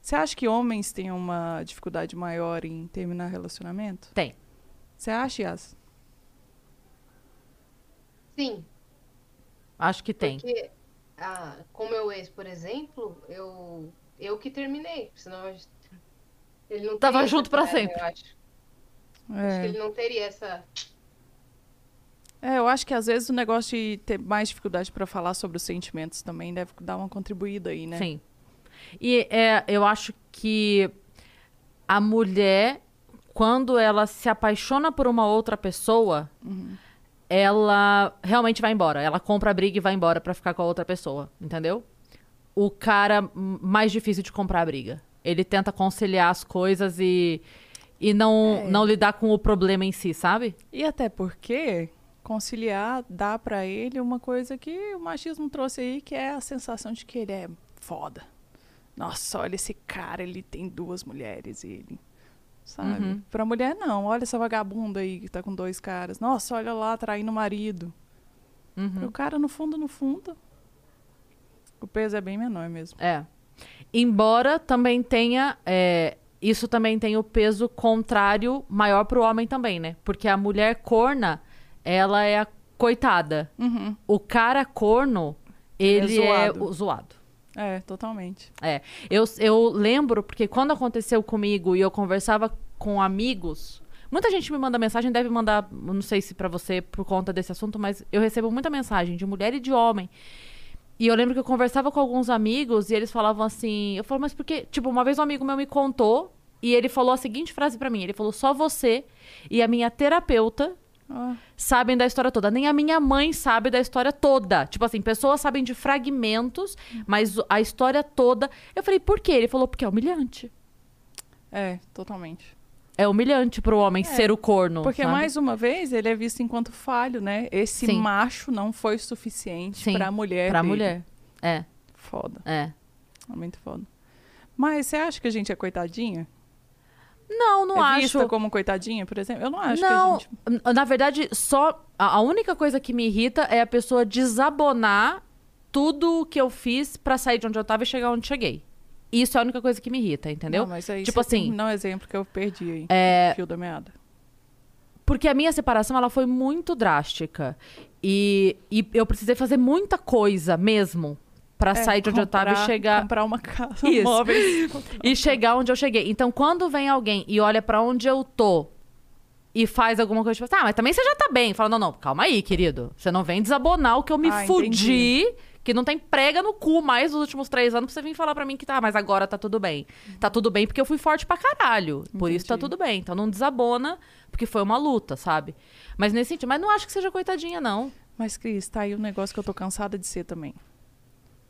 Você acha que homens têm uma dificuldade maior em terminar relacionamento? tem. Você acha, Yas? Sim, Acho que tem. porque ah, com meu ex, por exemplo, eu, eu que terminei, senão eu- ele não Tava junto pra coragem, sempre. Eu acho. Acho que É. ele não teria essa. É, eu acho que às vezes o negócio de ter mais dificuldade pra falar sobre os sentimentos também deve dar uma contribuída aí, né? Sim. E é, eu acho que a mulher, quando ela se apaixona por uma outra pessoa, ela realmente vai embora. Ela compra a briga e vai embora pra ficar com a outra pessoa, entendeu? O cara mais difícil de comprar a briga. Ele tenta conciliar as coisas e, e não, não lidar com o problema em si, sabe? E até porque conciliar dá pra ele uma coisa que o machismo trouxe aí, que é a sensação de que ele é foda. Nossa, olha esse cara, ele tem duas mulheres, ele. Sabe? Uhum. Pra mulher, não. Olha essa vagabunda aí que tá com dois caras. Nossa, olha lá, traindo o marido. Uhum. O cara, no fundo, no fundo. O peso é bem menor mesmo. É. Embora também tenha. é, isso também tem o peso contrário maior pro homem também, né? Porque a mulher corna, ela é a coitada. Uhum. O cara corno, ele é, zoado. o zoado. É, totalmente. É. Eu, eu lembro, porque quando aconteceu comigo e eu conversava com amigos. Muita gente me manda mensagem, deve mandar, não sei se pra você por conta desse assunto, mas eu recebo muita mensagem de mulher e de homem. E eu lembro que eu conversava com alguns amigos e eles falavam assim. Eu falo, mas por que? Tipo, uma vez um amigo meu me contou e ele falou a seguinte frase pra mim: ele falou, só você e a minha terapeuta Ah, sabem da história toda. Nem a minha mãe sabe da história toda. Tipo assim, pessoas sabem de fragmentos, mas a história toda. Eu falei, por quê? Ele falou, porque é humilhante. é, totalmente. É humilhante pro homem ser o corno. Porque, sabe? mais uma vez, ele é visto enquanto falho, né? Esse Sim. macho não foi suficiente Sim, pra mulher. Pra dele. mulher. É, Foda. é. É muito foda. Mas você acha que a gente é coitadinha? Não, não é acho. vista como coitadinha, por exemplo? Eu não acho não, que a gente. na verdade, só. A única coisa que me irrita é a pessoa desabonar tudo o que eu fiz pra sair de onde eu tava e chegar onde cheguei. Isso é a única coisa que me irrita, entendeu? Não, mas aí Tipo assim, dar um exemplo que eu perdi aí. É, Fio da meada. Porque a minha separação ela foi muito drástica. E, e eu precisei fazer muita coisa mesmo pra É, sair de onde eu tava e comprar- chegar. Comprar uma casa, Isso. móveis. (laughs) E chegar onde eu cheguei. Então, quando vem alguém e olha pra onde eu tô e faz alguma coisa, tipo, tá, mas também você já tá bem. Fala, não, não, calma aí, querido. Você não vem desabonar o que eu me Ah, fudi, Que não tem prega no cu mais nos últimos três anos pra você vir falar pra mim que tá, mas agora tá tudo bem. Tá tudo bem porque eu fui forte pra caralho. Por isso tá Entendi. tudo bem. Então não desabona, porque foi uma luta, sabe? Mas nesse sentido. Mas não acho que seja coitadinha, não. Mas, Cris, tá aí um negócio que eu tô cansada de ser também.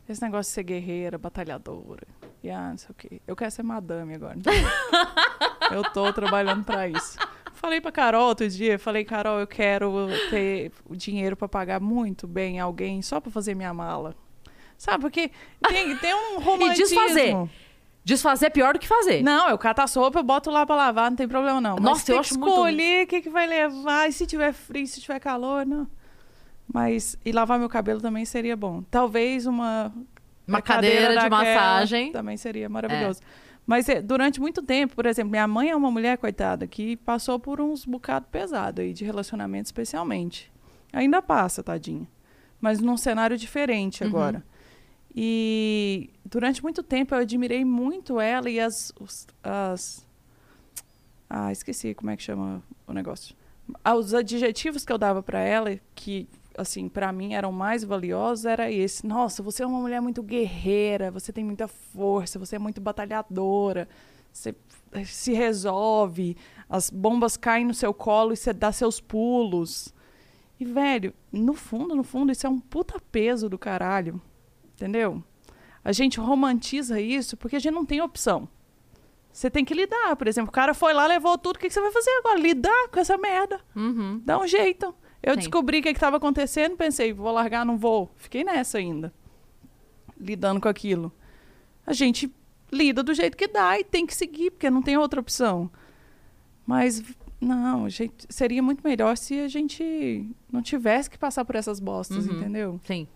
Esse negócio de ser guerreira, batalhadora. E ah, não sei o quê. Eu quero ser madame agora. (laughs) eu tô trabalhando pra isso. Falei pra Carol outro dia, falei, Carol, eu quero ter o dinheiro pra pagar muito bem alguém só pra fazer minha mala. Sabe, porque tem, tem um (laughs) romantismo. desfazer. Desfazer é pior do que fazer. Não, eu cato as roupas, eu boto lá pra lavar, não tem problema não. Mas Nossa, tem eu acho muito- escolher o que, que vai levar, e se tiver frio, se tiver calor, não. Mas, e lavar meu cabelo também seria bom. Talvez uma... Uma cadeira de daquela massagem. Também seria maravilhoso. Mas é, durante muito tempo, por exemplo, minha mãe é uma mulher, coitada, que passou por uns bocados pesados aí, de relacionamento especialmente. Ainda passa, tadinha. Mas num cenário diferente Uhum. agora. E durante muito tempo eu admirei muito ela e as, os- as. Ah, esqueci como é que chama o negócio. Ah, Os adjetivos que eu dava pra ela, que, assim, pra mim eram mais valiosos, era esse. Nossa, você é uma mulher muito guerreira, você tem muita força, você é muito batalhadora, você eh, se resolve, as bombas caem no seu colo e você dá seus pulos. E, velho, no fundo, no fundo, isso é um puta peso do caralho. Entendeu? A gente romantiza isso porque a gente não tem opção. Você tem que lidar. Por exemplo, o cara foi lá, levou tudo. O que que você vai fazer agora? Lidar com essa merda. Uhum. Dá um jeito. Eu Sim. descobri o que estava acontecendo, pensei, vou largar, não vou. Fiquei nessa ainda. Lidando com aquilo. A gente lida do jeito que dá e tem que seguir, porque não tem outra opção. Mas, não, gente, seria muito melhor se a gente não tivesse que passar por essas bostas, Uhum. entendeu? Sim.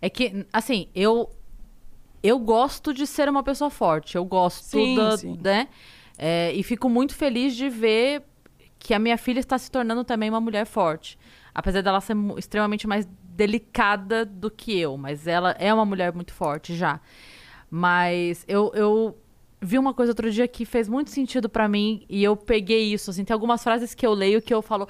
É que, assim, eu. Eu gosto de ser uma pessoa forte. Eu gosto Sim, da. sim. Né? É, e fico muito feliz de ver que a minha filha está se tornando também uma mulher forte. Apesar dela ser extremamente mais delicada do que eu. Mas ela é uma mulher muito forte já. Mas eu, eu vi uma coisa outro dia que fez muito sentido pra mim e eu peguei isso, assim. Tem algumas frases que eu leio que eu falo,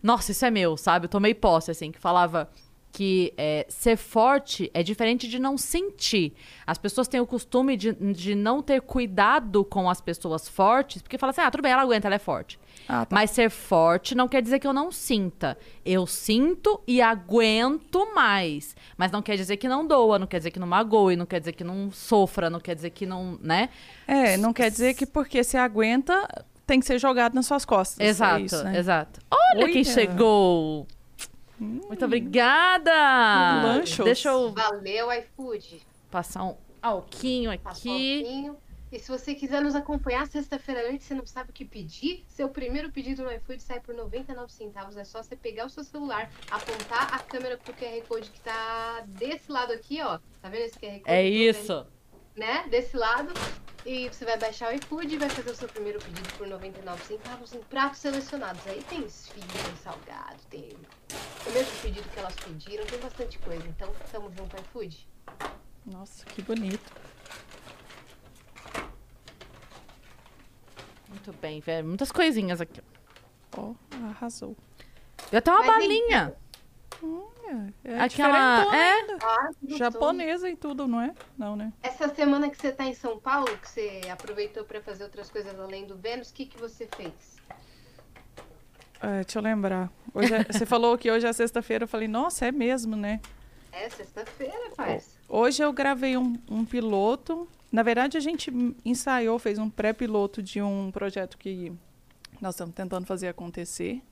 nossa, isso é meu, sabe? Eu tomei posse, assim, que falava que é, ser forte é diferente de não sentir. As pessoas têm o costume de, de não ter cuidado com as pessoas fortes, porque fala assim, ah, tudo bem, ela aguenta, ela é forte. Ah, tá. Mas ser forte não quer dizer que eu não sinta. Eu sinto e aguento mais. Mas não quer dizer que não doa, não quer dizer que não magoe, não quer dizer que não sofra, não quer dizer que não, né? É, não quer dizer que porque você aguenta, tem que ser jogado nas suas costas. é Exato, isso, né? exato. Olha quem chegou! Muito obrigada! Lanchos. Deixa eu Valeu, iFood. passar um alquinho Passa um aqui. E se você quiser nos acompanhar sexta-feira antes, você não sabe o que pedir, seu primeiro pedido no iFood sai por 99 centavos. É só você pegar o seu celular, apontar a câmera pro QR Code que tá desse lado aqui, ó. Tá vendo esse QR Code? É isso. Né? Desse lado. E você vai baixar o iFood e vai fazer o seu primeiro pedido por 99 centavos em pratos selecionados. Aí tem esfirra, tem salgado, tem o mesmo pedido que elas pediram, tem bastante coisa. Então, tamo junto, iFood. Nossa, que bonito. Muito bem, velho. Muitas coisinhas aqui. Ó, arrasou. Eu até uma Mas balinha. É Aquela. diferentona É. Ah. Japonesa e tudo, não é? Não, né? Essa semana que você tá em São Paulo, que você aproveitou pra fazer outras coisas além do Vênus, o que, que você fez? É, deixa eu lembrar. Hoje é- (laughs) você falou que hoje é sexta-feira. Eu falei, nossa, é mesmo, né? É sexta-feira, parça. Hoje eu gravei um, um piloto. Na verdade, a gente ensaiou, fez um pré-piloto de um projeto que nós estamos tentando fazer acontecer.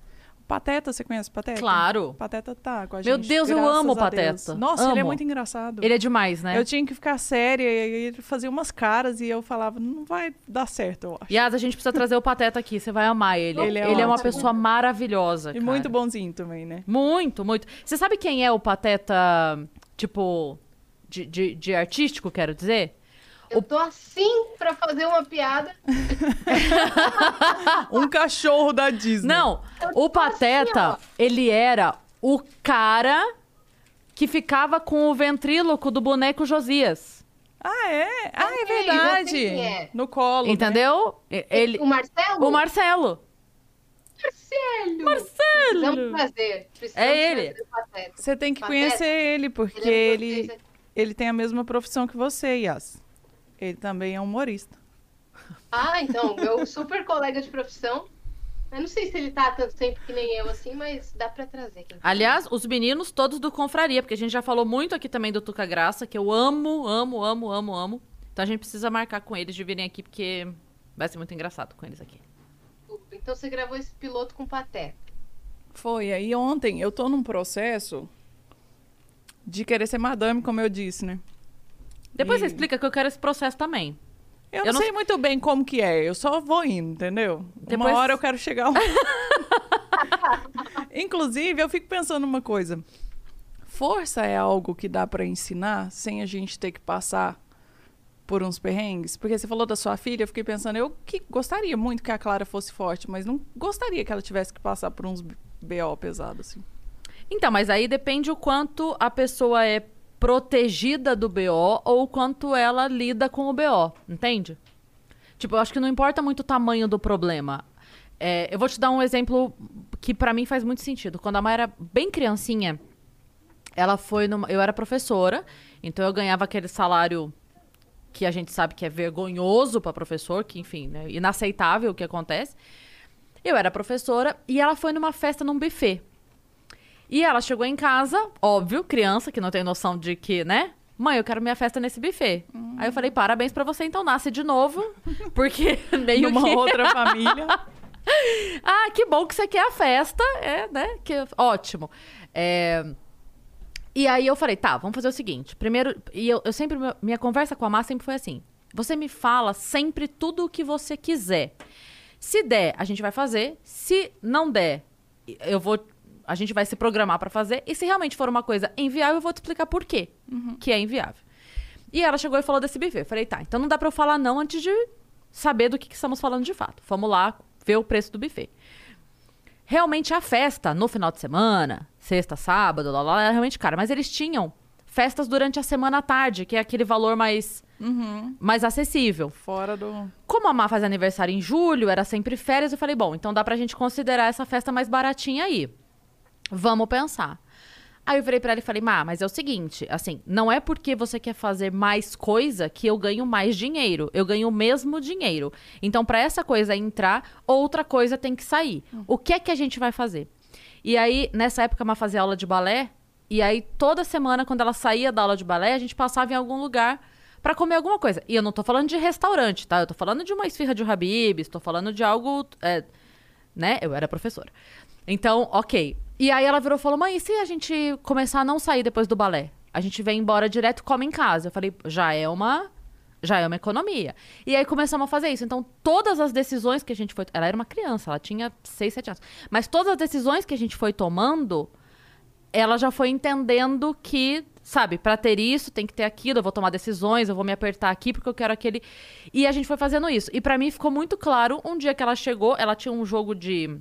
O Pateta, você conhece o Pateta? Claro. O Pateta tá com a Meu gente. Deus, eu amo o a Deus. Pateta. Nossa, ele é Amo. muito engraçado. Ele é demais, né? Eu tinha que ficar séria e ele fazia umas caras e eu falava, não vai dar certo, eu acho. Yas, a gente precisa trazer o Pateta aqui. Você vai amar ele. Ele Ele é é, uma pessoa maravilhosa. E cara. muito bonzinho também, né? Muito, muito. Você sabe quem é o Pateta, tipo, de, de, de artístico, quero dizer? Eu tô assim pra fazer uma piada. (laughs) Um cachorro da Disney. Não, o Pateta, assim, ele era o cara que ficava com o ventríloco do boneco Josias. Ah, é? Ah, é já verdade. é. No colo. né? Entendeu? E- Ele, O Marcelo? o Marcelo. Marcelo! Marcelo! um prazer. Precisamos É ele. Você tem que Pateta, conhecer ele, porque Ele é ele, ele tem a mesma profissão que você, Yas. Ele também é humorista. Ah, então, meu super colega de profissão. Eu não sei se ele tá tanto tempo que nem eu, assim, mas dá pra trazer. Quem Aliás, os meninos todos do Confraria, porque a gente já falou muito aqui também do Tuca Graça, que eu amo, amo, amo, amo, amo. Então a gente precisa marcar com eles de virem aqui, porque vai ser muito engraçado com eles aqui. Então você gravou esse piloto com Pateta. Foi. Aí ontem eu tô num processo de querer ser madame, como eu disse, né? Depois E- você explica que eu quero esse processo também. Eu, Eu não não- sei muito bem como que é, eu só vou indo, entendeu? Depois- Uma hora eu quero chegar lá. (laughs) Inclusive, eu fico pensando uma coisa. Força é algo que dá pra ensinar sem a gente ter que passar por uns perrengues? Porque você falou da sua filha, eu fiquei pensando, eu que gostaria muito que a Clara fosse forte, mas não gostaria que ela tivesse que passar por uns BO pesados, assim. Então, mas aí depende o quanto a pessoa é protegida do BO ou quanto ela lida com o BO, entende? Tipo, eu acho que não importa muito o tamanho do problema. É, eu vou te dar um exemplo que pra mim faz muito sentido. Quando a mãe era bem criancinha, ela foi numa... Eu era professora, então eu ganhava aquele salário que a gente sabe que é vergonhoso pra professor, que, enfim, né, inaceitável o que acontece. Eu era professora e ela foi numa festa num buffet. E ela chegou em casa, óbvio, criança que não tem noção de que, né? Mãe, eu quero minha festa nesse buffet. Aí eu falei, parabéns pra você, então nasce de novo, (laughs) porque (laughs) meio Numa que... outra (laughs) família. Ah, que bom que você quer a festa, é, né? Que, ótimo. É, E aí eu falei, tá, vamos fazer o seguinte. Primeiro, e eu, eu sempre, minha conversa com a Má sempre foi assim. Você me fala sempre tudo o que você quiser. Se der, a gente vai fazer. Se não der, eu vou. A gente vai se programar pra fazer. E se realmente for uma coisa inviável, eu vou te explicar por quê que é inviável. E ela chegou e falou desse buffet. Eu falei, tá, então não dá pra eu falar não antes de saber do que, que estamos falando de fato. Vamos lá ver o preço do buffet. Realmente a festa no final de semana, sexta, sábado, lá, lá, era realmente cara. Mas eles tinham festas durante a semana à tarde, que é aquele valor mais, mais acessível. Fora do. Como a Má faz aniversário em julho, era sempre férias, eu falei, bom, então dá pra gente considerar essa festa mais baratinha aí. Vamos pensar. Aí eu virei pra ela e falei, Má, mas é o seguinte, assim, não é porque você quer fazer mais coisa que eu ganho mais dinheiro. Eu ganho o mesmo dinheiro. Então, pra essa coisa entrar, outra coisa tem que sair. O que é que a gente vai fazer? E aí, nessa época, a Má fazia aula de balé. E aí, toda semana, quando ela saía da aula de balé, a gente passava em algum lugar pra comer alguma coisa. E eu não tô falando de restaurante, tá? Eu tô falando de uma esfirra de Habib's, tô falando de algo, é, né? Eu era professora. Então, ok. E aí ela virou e falou, mãe, e se a gente começar a não sair depois do balé? A gente vem embora direto e come em casa. Eu falei, já é uma... Já é uma economia. E aí começamos a fazer isso. Então, todas as decisões que a gente foi... Ela era uma criança, ela tinha 6, 7 anos. Mas todas as decisões que a gente foi tomando, ela já foi entendendo que, sabe, pra ter isso, tem que ter aquilo, eu vou tomar decisões, eu vou me apertar aqui porque eu quero aquele. E a gente foi fazendo isso. E pra mim ficou muito claro, um dia que ela chegou, ela tinha um jogo de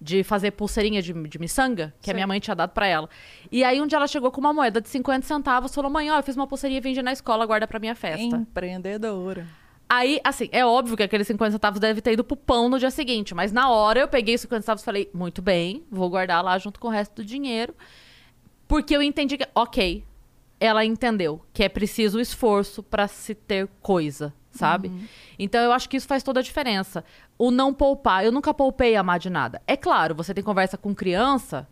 de fazer pulseirinha de, de miçanga, que a minha mãe tinha dado pra ela. E aí um dia ela chegou com uma moeda de 50 centavos, falou: "Mãe, ó, eu fiz uma pulseirinha e vendi na escola, guarda pra minha festa". Empreendedora. Aí, assim, é óbvio que aqueles 50 centavos deve ter ido pro pão no dia seguinte, mas na hora eu peguei os 50 centavos e falei, muito bem, vou guardar lá junto com o resto do dinheiro. Porque eu entendi que, ok, ela entendeu que é preciso esforço pra se ter coisa, sabe? Então eu acho que isso faz toda a diferença. O não poupar, eu nunca poupei amar de nada. É claro, você tem conversa com criança,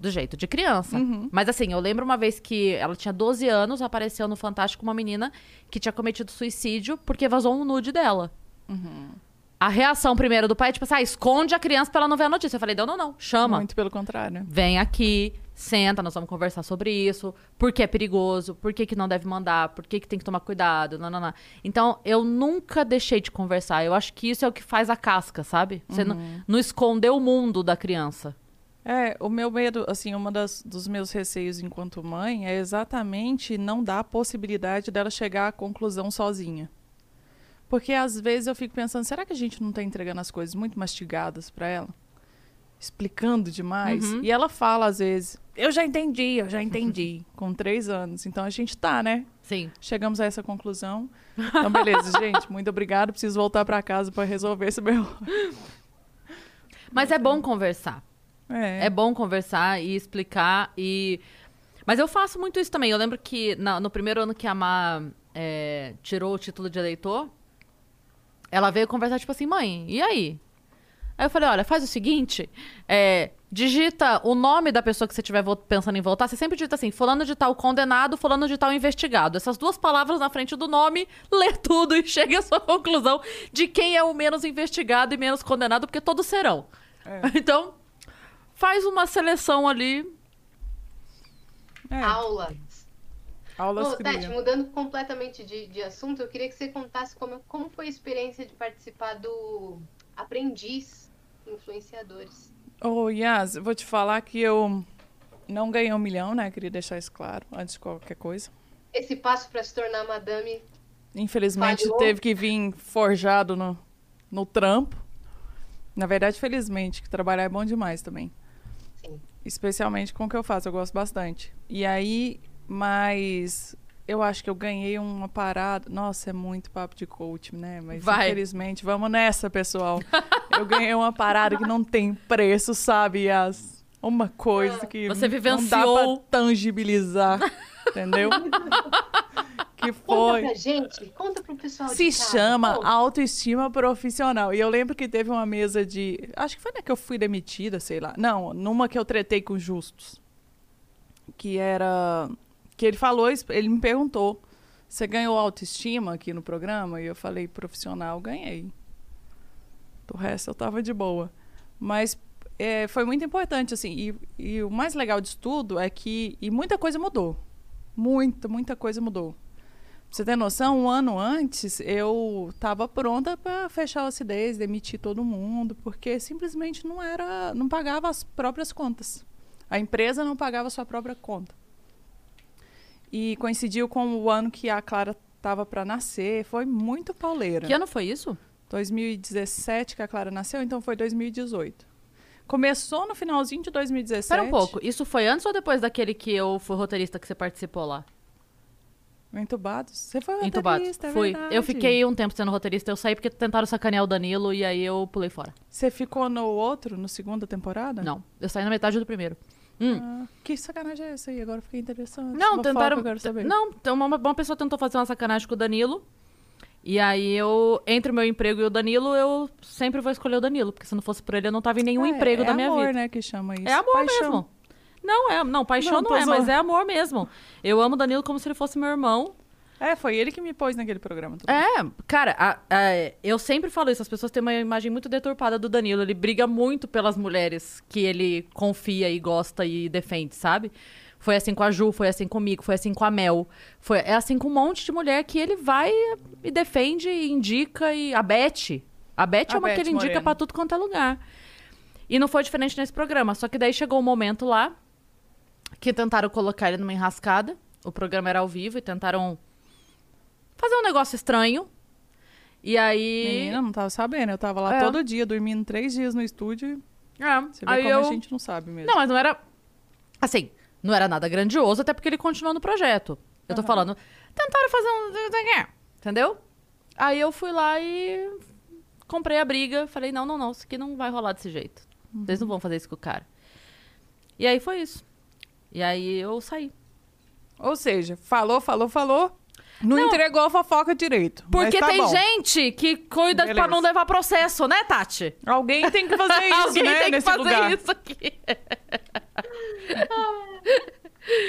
do jeito de criança. Mas assim, eu lembro uma vez que ela tinha 12 anos, apareceu no Fantástico uma menina que tinha cometido suicídio porque vazou um nude dela. A reação primeiro do pai é tipo assim, ah, esconde a criança pra ela não ver a notícia. Eu falei, não, não, não, chama. Muito pelo contrário. Vem aqui, senta, nós vamos conversar sobre isso. Por que é perigoso? Por que, que não deve mandar? Por que, que tem que tomar cuidado? Não, não, não. Então, eu nunca deixei de conversar. Eu acho que isso é o que faz a casca, sabe? Você não, não esconder o mundo da criança. É, o meu medo, assim, uma das, dos meus receios enquanto mãe é exatamente não dar a possibilidade dela chegar à conclusão sozinha. Porque às vezes eu fico pensando, será que a gente não tá entregando as coisas muito mastigadas para ela? Explicando demais. E ela fala às vezes, eu já entendi, eu já entendi, (laughs) com três anos. Então a gente tá, né? Sim. Chegamos a essa conclusão. Então, beleza, (laughs) gente, muito obrigada. Preciso voltar para casa para resolver esse meu. (laughs) Mas é bom conversar. É. É bom conversar e explicar e... Mas eu faço muito isso também. Eu lembro que na- no primeiro ano que a Má é, tirou o título de eleitor, ela veio conversar, tipo assim, mãe, e aí? Aí eu falei, olha, faz o seguinte, é, digita o nome da pessoa que você estiver pensando em votar, você sempre digita assim, fulano de tal condenado, fulano de tal investigado. Essas duas palavras na frente do nome, lê tudo e (laughs) chegue à sua conclusão de quem é o menos investigado e menos condenado, porque todos serão. (laughs) Então, faz uma seleção ali. É, Aulas. aulas Ô, Tati, mudando completamente de, de assunto, eu queria que você contasse como, como foi a experiência de participar do Aprendiz Influenciadores. Ô, Yas, vou te falar que eu não ganhei um milhão, né? Queria deixar isso claro antes de qualquer coisa. Esse passo para se tornar madame. Infelizmente Falhou. teve que vir forjado no, no trampo. Na verdade, felizmente, que trabalhar é bom demais também. Sim. Especialmente com o que eu faço, eu gosto bastante. E aí, mas eu acho que eu ganhei uma parada. Nossa, é muito papo de coach, né? Mas Vai. infelizmente, vamos nessa, pessoal. eu ganhei uma parada que não tem preço, sabe? As uma coisa que Você não dá vivenciou. pra tangibilizar, entendeu? que Conta foi pra gente, conta pro pessoal se casa. chama Conta. autoestima profissional. E eu lembro que teve uma mesa de. Acho que foi na que eu fui demitida, sei lá. Não, numa que eu tretei com justos. Que era. Que ele falou, ele me perguntou: você ganhou autoestima aqui no programa? E eu falei: profissional, ganhei. Do resto eu tava de boa. Mas é, foi muito importante, assim. E, e o mais legal disso tudo é que. E muita coisa mudou. Muita, muita coisa mudou. Pra você ter noção, um ano antes eu estava pronta para fechar a acidez, demitir todo mundo, porque simplesmente não era, não pagava as próprias contas. A empresa não pagava a sua própria conta. E coincidiu com o ano que a Clara estava para nascer, foi muito pauleira. Que ano foi isso? 2017 que a Clara nasceu, então foi 2018. Começou no finalzinho de 2017. Espera um pouco. Isso foi antes ou depois daquele que eu fui roteirista que você participou lá? Entubados. Você foi Entubados. roteirista, é Fui. verdade. Eu fiquei um tempo sendo roteirista. Eu saí porque tentaram sacanear o Danilo e aí eu pulei fora. Você ficou no outro, no segunda temporada? Não. Eu saí na metade do primeiro. Hum. Ah, que sacanagem é essa aí? Agora fiquei interessante. Não, Fofoca, tentaram. eu quero saber. Não, então uma, uma pessoa tentou fazer uma sacanagem com o Danilo. E aí eu, entre o meu emprego e o Danilo, eu sempre vou escolher o Danilo. Porque se não fosse por ele, eu não tava em nenhum É, emprego é da minha amor, vida. né, que chama isso. É amor Paixão. mesmo. Não, é, não, paixão Não, não, é, mas é amor mesmo. Eu amo o Danilo como se ele fosse meu irmão. É, foi ele que me pôs naquele programa. É, cara, a- a- eu sempre falo isso, as pessoas têm uma imagem muito deturpada do Danilo. Ele briga muito pelas mulheres que ele confia e gosta e defende, sabe? Foi assim com a Ju, foi assim comigo, foi assim com a Mel. Foi, é assim com um monte de mulher que ele vai e defende e indica. E a Beth. A Beth A é uma Beth que ele indica Moreno. pra tudo quanto é lugar. E não foi diferente nesse programa. Só que daí chegou um momento lá que tentaram colocar ele numa enrascada. O programa era ao vivo e tentaram fazer um negócio estranho. E aí. Menina, não tava sabendo. Eu tava lá É. todo dia, dormindo três dias no estúdio. É, Você vê aí como eu... a gente não sabe mesmo. Não, mas não era. Assim, não era nada grandioso, até porque ele continuou no projeto. Eu tô Aham. falando. Tentaram fazer um. Entendeu? Aí eu fui lá e. Comprei a briga. Falei: não, não, não, isso aqui não vai rolar desse jeito. Vocês não vão fazer isso com o cara. E aí foi isso. E aí eu saí. Ou seja, falou, falou, falou. Não, Não. entregou a fofoca direito. Porque mas tá tem bom. gente que cuida Beleza. pra não levar processo, né, Tati? Alguém tem que fazer (laughs) isso, Alguém né? tem que nesse fazer lugar. isso aqui. (laughs)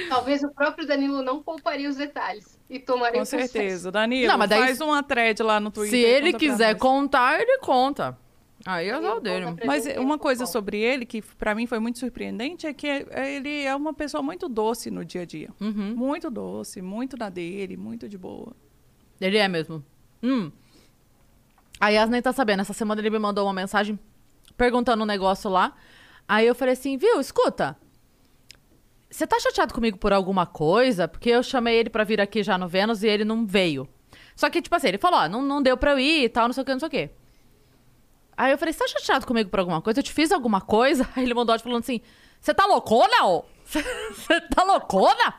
Talvez o próprio Danilo não pouparia os detalhes e tomaria Com certeza. Danilo, Não, mas daí- faz uma thread lá no Twitter. Se ele quiser contar, ele conta. Aí é o conta dele. Mas uma coisa sobre ele que pra mim foi muito surpreendente é que é- ele é uma pessoa muito doce no dia a dia. Uhum. Muito doce, muito na dele, muito de boa. Ele é mesmo. Hum. A Yasney tá sabendo. Essa semana ele me mandou uma mensagem perguntando um negócio lá. Aí eu falei assim, viu, escuta. Você tá chateado comigo por alguma coisa? Porque eu chamei ele pra vir aqui já no Vênus e ele não veio. Só que, tipo assim, ele falou, ó, não, não deu pra eu ir e tal, não sei o que, não sei o que. Aí eu falei, você tá chateado comigo por alguma coisa? Eu te fiz alguma coisa? (laughs) Aí ele mandou áudio falando assim, você tá loucona, ô? (laughs) Você tá loucona?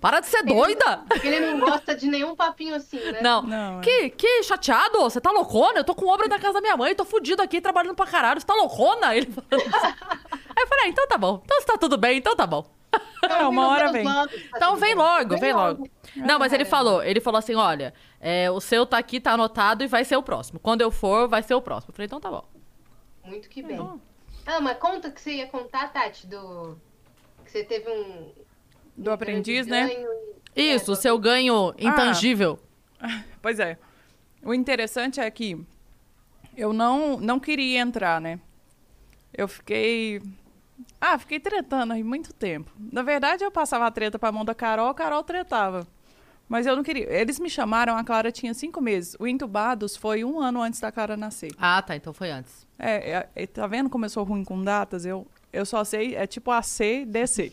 Para de ser doida! Porque ele não gosta de nenhum papinho assim, né? Não. Não, é. que, que chateado? Você tá loucona? Eu tô com obra na casa da minha mãe, tô fudido aqui trabalhando pra caralho. Você tá loucona? Ele falando assim. (laughs) falei, ah, então tá bom. Então se tá tudo bem, então tá bom. É, uma hora vem. Tá Então vem logo, vem logo. Não, mas ele É. falou, ele falou assim, olha, é, o seu tá aqui, tá anotado e vai ser o próximo. Quando eu for, vai ser o próximo. Eu falei, então tá bom. Muito que bem. Ah, mas conta que você ia contar, Tati, do. Que você teve um. Do um aprendiz, né? ganho e- Isso, É, o seu ganho intangível. (laughs) Pois é. O interessante é que eu não, não queria entrar, né? Eu fiquei. Ah, fiquei tretando aí muito tempo. Na verdade, eu passava a treta pra mão da Carol, a Carol tretava. Mas eu não queria. Eles me chamaram, a Clara tinha cinco meses. O Intubados foi um ano antes da Clara nascer. Ah, tá, então foi antes. É, é, é, tá vendo como eu sou ruim com datas? Eu, eu só sei, é tipo AC, DC.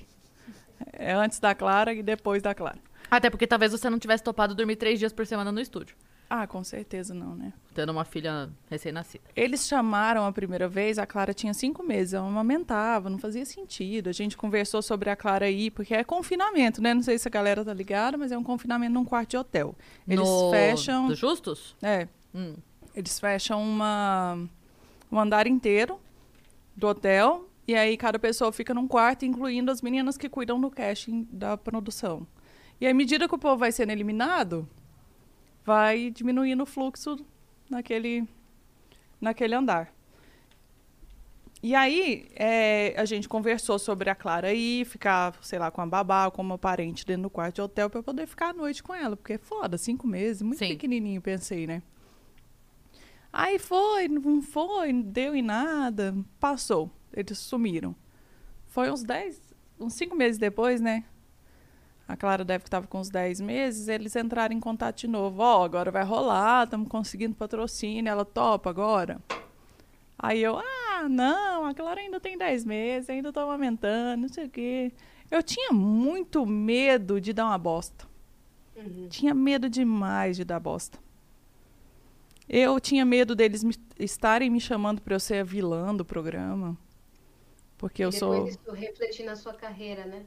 É antes da Clara e depois da Clara. Até porque talvez você não tivesse topado dormir três dias por semana no estúdio. Ah, com certeza não, né? Tendo uma filha recém-nascida. Eles chamaram a primeira vez, a Clara tinha cinco meses, ela amamentava, não fazia sentido. A gente conversou sobre a Clara aí, porque é confinamento, né? Não sei se a galera tá ligada, mas é um confinamento num quarto de hotel. Eles no... fecham. Do Justus? É, Hum. eles fecham uma, um andar inteiro do hotel, e aí cada pessoa fica num quarto, incluindo as meninas que cuidam do casting da produção. E à medida que o povo vai sendo eliminado, vai diminuindo o fluxo naquele, naquele andar. E aí, é, a gente conversou sobre a Clara aí, ficar, sei lá, com a babá, com uma parente dentro do quarto de hotel para poder ficar à noite com ela, porque é foda, cinco meses, muito Sim. pequenininho, pensei, né? Aí foi, não foi, não deu em nada, passou, eles sumiram. Foi uns 10, uns cinco meses depois, né? A Clara deve que estava com uns 10 meses, eles entraram em contato de novo. Ó, agora vai rolar, estamos conseguindo patrocínio, ela topa agora. Aí eu, ah, não, a Clara ainda tem 10 meses, ainda tô amamentando, não sei o quê. Eu tinha muito medo de dar uma bosta. Uhum. Tinha medo demais de dar bosta. Eu tinha medo deles me- estarem me chamando para eu ser a vilã do programa. Porque eu e depois sou. isso refletir na sua carreira, né?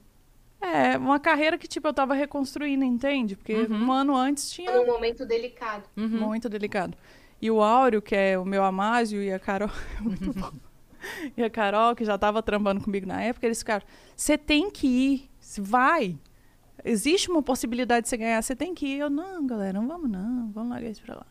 É, uma carreira que, tipo, eu tava reconstruindo, entende? Porque Uhum. um ano antes tinha Foi um momento delicado. Uhum. muito delicado. E o Áureo, que é o meu Amásio, e a Carol. (laughs) muito bom. E a Carol, que já tava trampando comigo na época, eles ficaram: você tem que ir, vai. Existe uma possibilidade de você ganhar, você tem que ir. Eu, não, galera, não vamos não, vamos largar isso pra lá.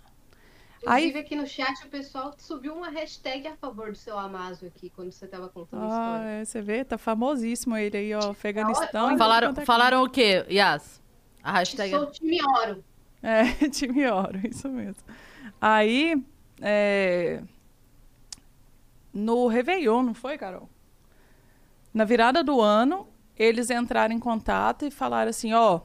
Aí- Inclusive, aqui no chat, o pessoal subiu uma hashtag a favor do seu Amazo aqui, quando você tava contando a Ah, história. é, você vê, tá famosíssimo ele aí, ó, Afeganistão. olha, e Falaram, é que- falaram o quê, Yas? A hashtag... Sou time Oro. É, (laughs) time ouro, isso mesmo. Aí, é, no Réveillon, não foi, Carol? Na virada do ano, eles entraram em contato e falaram assim, ó,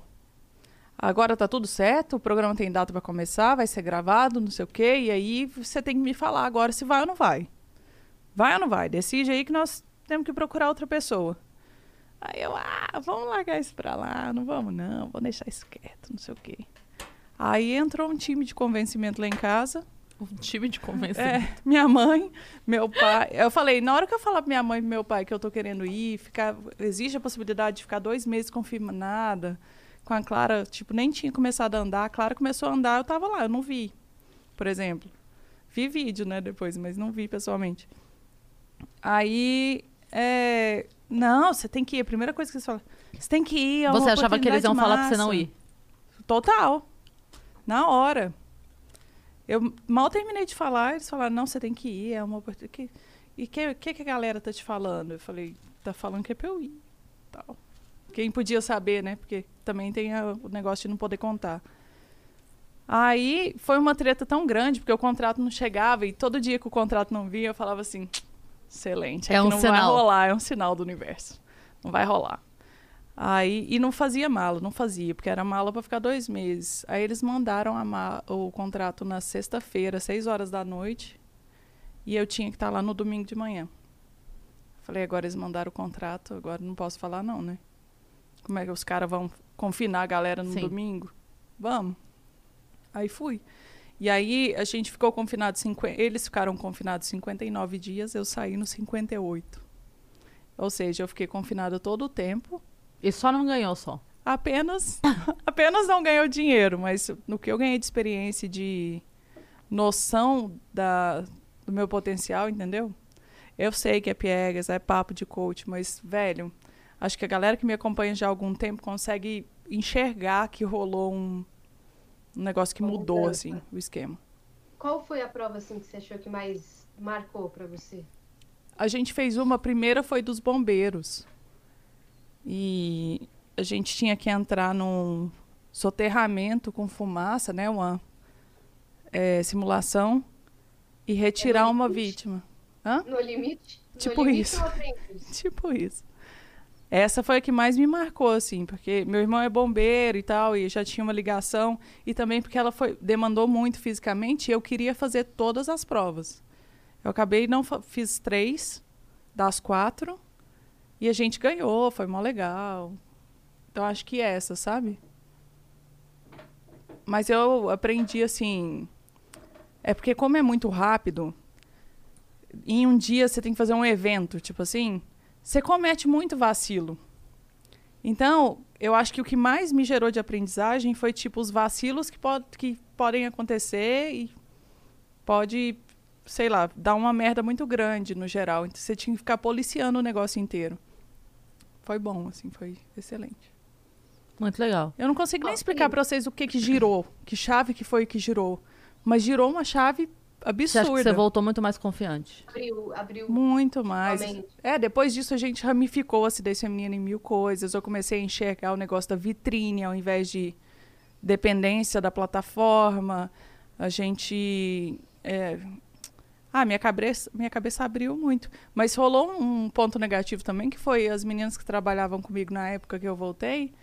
agora tá tudo certo, o programa tem data para começar, vai ser gravado, não sei o quê, e aí você tem que me falar agora se vai ou não vai. Vai ou não vai? Decide aí que nós temos que procurar outra pessoa. Aí eu, ah, vamos largar isso pra lá, não vamos não, vamos deixar isso quieto, não sei o quê. Aí entrou um time de convencimento lá em casa. Um time de convencimento. É, minha mãe, meu pai. Eu falei, na hora que eu falar pra minha mãe e meu pai que eu tô querendo ir, ficar, existe a possibilidade de ficar dois meses confirmada. Com a Clara, tipo, nem tinha começado a andar. A Clara começou a andar, eu tava lá, eu não vi, por exemplo. Vi vídeo, né, depois, mas não vi pessoalmente. Aí, é, não, você tem que ir. A primeira coisa que você fala, você tem que ir. é Você achava que eles iam falar pra você não ir? massa. Total. Na hora. Eu mal terminei de falar, eles falaram, não, você tem que ir, é uma oportunidade. E o que, que, que a galera tá te falando? Eu falei, tá falando que é pra eu ir. Tal. Quem podia saber, né? Porque também tem a- o negócio de não poder contar. Aí foi uma treta tão grande, porque o contrato não chegava, e todo dia que o contrato não vinha, eu falava assim, excelente, É é, que um não vai sinal. rolar, é um sinal do universo. Não vai rolar. Aí, e não fazia mala, não fazia, porque era mala para ficar dois meses. Aí eles mandaram o contrato na sexta-feira, seis horas da noite, e eu tinha que estar lá no domingo de manhã. Falei, agora eles mandaram o contrato, agora não posso falar não, né? Como é que os caras vão confinar a galera no Sim. domingo? Vamos. Aí fui. E aí a gente ficou confinado, cinqu- eles ficaram confinados 59 dias, eu saí nos 58. Ou seja, eu fiquei confinada todo o tempo, E só não ganhou só. apenas (laughs) apenas não ganhou dinheiro, mas no que eu ganhei de experiência e de noção da, do meu potencial, entendeu? Eu sei que é piegas, é papo de coach, mas, velho, acho que a galera que me acompanha já há algum tempo consegue enxergar que rolou um, um negócio que Uma mudou, assim, o esquema. Qual foi a prova assim que você achou que mais marcou pra você? A gente fez uma, a primeira foi dos bombeiros. E a gente tinha que entrar num soterramento com fumaça, né? Uma é, simulação. E retirar no uma limite? vítima. Hã? No limite? No Tipo limite isso. (laughs) Tipo isso. Essa foi a que mais me marcou, assim, porque meu irmão é bombeiro e tal, e já tinha uma ligação, e também porque ela foi, demandou muito fisicamente, e eu queria fazer todas as provas. Eu acabei não fiz três das quatro, e a gente ganhou, foi mó legal. Então acho que essa, sabe? Mas eu aprendi assim. É porque, como é muito rápido, em um dia você tem que fazer um evento, tipo assim, você comete muito vacilo. Então, eu acho que o que mais me gerou de aprendizagem foi, tipo, os vacilos que, pod que podem acontecer e pode, sei lá, dar uma merda muito grande no geral. Então, você tinha que ficar policiando o negócio inteiro. Foi bom, assim, foi excelente. Muito legal. Eu não consigo nem explicar pra vocês o que que girou, que chave que foi que girou. Mas girou uma chave Você acha que absurda. você voltou muito mais confiante? Abriu, abriu Muito mais. Realmente. É, depois disso a gente ramificou a acidez feminina em mil coisas. Eu comecei a enxergar o negócio da vitrine ao invés de dependência da plataforma. A gente. é, Ah, minha cabeça, minha cabeça abriu muito. Mas rolou um ponto negativo também, que foi as meninas que trabalhavam comigo na época que eu voltei,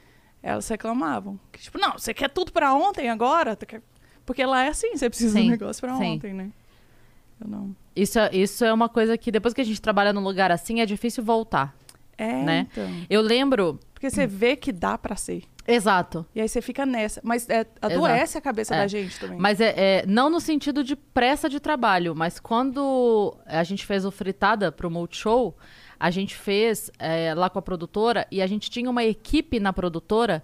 elas reclamavam. Que, tipo, não, você quer tudo pra ontem agora? Tu quer- Porque lá é assim, você precisa Sim, do negócio pra sim. ontem, né? Eu não. Isso, é- isso é uma coisa que depois que a gente trabalha num lugar assim, é difícil voltar. É, Né? então. Eu lembro. Porque você vê que dá pra ser. Exato. E aí você fica nessa. Mas é, adoece a cabeça É. da gente também. Mas é, é, não no sentido de pressa de trabalho, mas quando a gente fez o Fritada pro Multishow, a gente fez é, lá com a produtora e a gente tinha uma equipe na produtora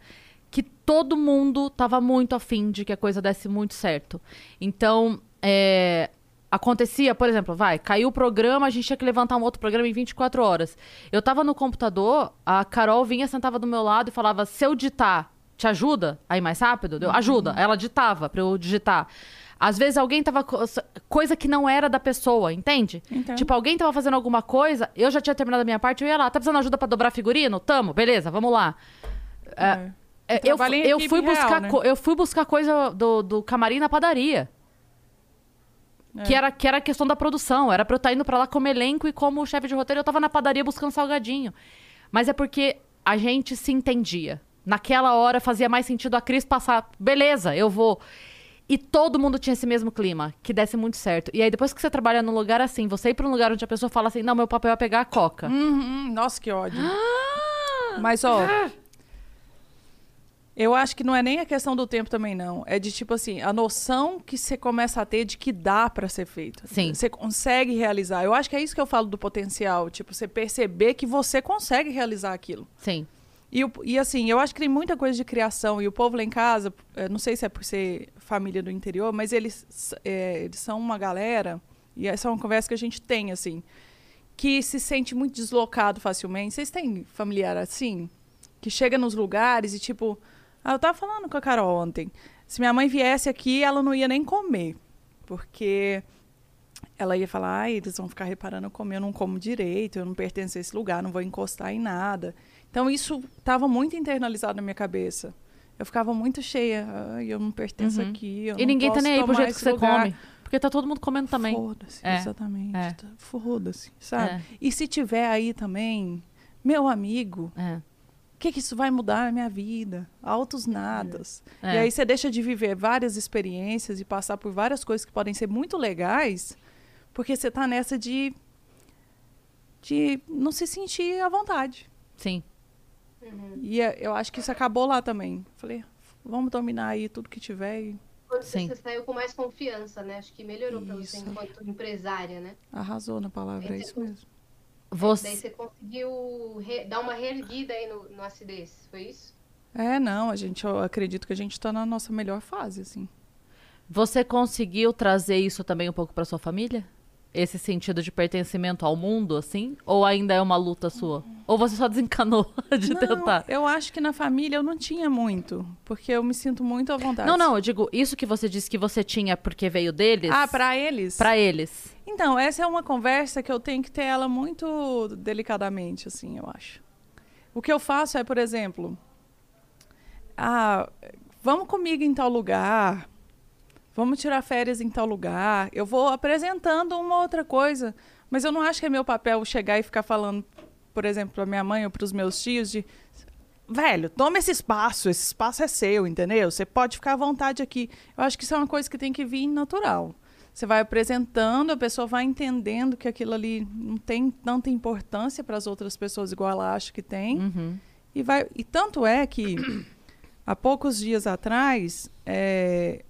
que todo mundo tava muito afim de que a coisa desse muito certo. Então, é, acontecia, por exemplo, vai, caiu o programa, a gente tinha que levantar um outro programa em 24 horas. Eu tava no computador, a Carol vinha, sentava do meu lado e falava: se eu ditar, te ajuda a ir mais rápido? Eu, ajuda. Ela ditava pra eu digitar. Às vezes alguém tava. co- Coisa que não era da pessoa, entende? Entendo. Tipo, alguém tava fazendo alguma coisa, eu já tinha terminado a minha parte, eu ia lá, tá precisando de ajuda pra dobrar figurino? Tamo, beleza, vamos lá. É. É, eu, Trabalha em eu equipe fui real, buscar né? eu fui buscar coisa do, do camarim na padaria. É. Que, era, que era a questão da produção. Era pra eu estar indo pra lá como elenco e como chefe de roteiro, eu tava na padaria buscando salgadinho. Mas é porque a gente se entendia. Naquela hora fazia mais sentido a Cris passar, beleza, eu vou. E todo mundo tinha esse mesmo clima, que desse muito certo. E aí, depois que você trabalha num lugar assim, você ir pra um lugar onde a pessoa fala assim: não, meu papel é pegar a coca. Uhum, nossa, que ódio. (gasps) Mas, ó. Eu acho que não é nem a questão do tempo também, não. É de, tipo assim, a noção que você começa a ter de que dá pra ser feito. Sim. Você consegue realizar. Eu acho que é isso que eu falo do potencial. Tipo, você perceber que você consegue realizar aquilo. Sim. E, e assim, eu acho que tem muita coisa de criação. E o povo lá em casa, eh, não sei se é por ser família do interior, mas eles, eh, eles são uma galera, e essa é uma conversa que a gente tem, assim, que se sente muito deslocado facilmente. Vocês têm familiar assim? Que chega nos lugares e tipo. Ah, eu tava falando com a Carol ontem. Se minha mãe viesse aqui, ela não ia nem comer. Porque ela ia falar, ai, eles vão ficar reparando eu comer, eu não como direito, eu não pertenço a esse lugar, não vou encostar em nada. Então isso estava muito internalizado na minha cabeça. Eu ficava muito cheia, ai, eu não pertenço Uhum. aqui. Eu E não ninguém tá nem aí pro jeito que você lugar. come. Porque tá todo mundo comendo também. Foda-se, É, exatamente. é. tá- Foda-se, sabe? É. E se tiver aí também, meu amigo, É. o que, que isso vai mudar na minha vida? Altos nadas. É. E aí você deixa de viver várias experiências e passar por várias coisas que podem ser muito legais, porque você tá nessa de de não se sentir à vontade. Sim. E é- eu acho que isso acabou lá também. Falei, vamos dominar aí tudo que tiver e Quando Sim. você saiu com mais confiança, né? Acho que melhorou pra você enquanto empresária, né? arrasou na palavra, é isso mesmo. Daí Você, você conseguiu re- dar uma reerguida aí no, no acidez, foi isso? É, não, a gente, eu acredito que a gente tá na nossa melhor fase, assim. você conseguiu trazer isso também um pouco pra sua família? Esse sentido de pertencimento ao mundo, assim? Ou ainda é uma luta sua? Ou você só (laughs) desencanou de Não, tentar? eu acho que na família eu não tinha muito, porque eu me sinto muito à vontade. Não, não, eu digo, isso que você disse que você tinha porque veio deles. Ah, pra eles? Pra eles. Então, essa é uma conversa que eu tenho que ter ela muito delicadamente, assim, eu acho. O que eu faço é, por exemplo, ah, vamos comigo em tal lugar, vamos tirar férias em tal lugar. Eu vou apresentando uma outra coisa, mas eu não acho que é meu papel chegar e ficar falando, por exemplo, para minha mãe ou para os meus tios de velho, toma esse espaço, esse espaço é seu, entendeu? Você pode ficar à vontade aqui. Eu acho que isso é uma coisa que tem que vir natural. Você vai apresentando, a pessoa vai entendendo que aquilo ali não tem tanta importância para as outras pessoas igual ela acha que tem. Uhum. E, vai, e tanto é que há poucos dias atrás é,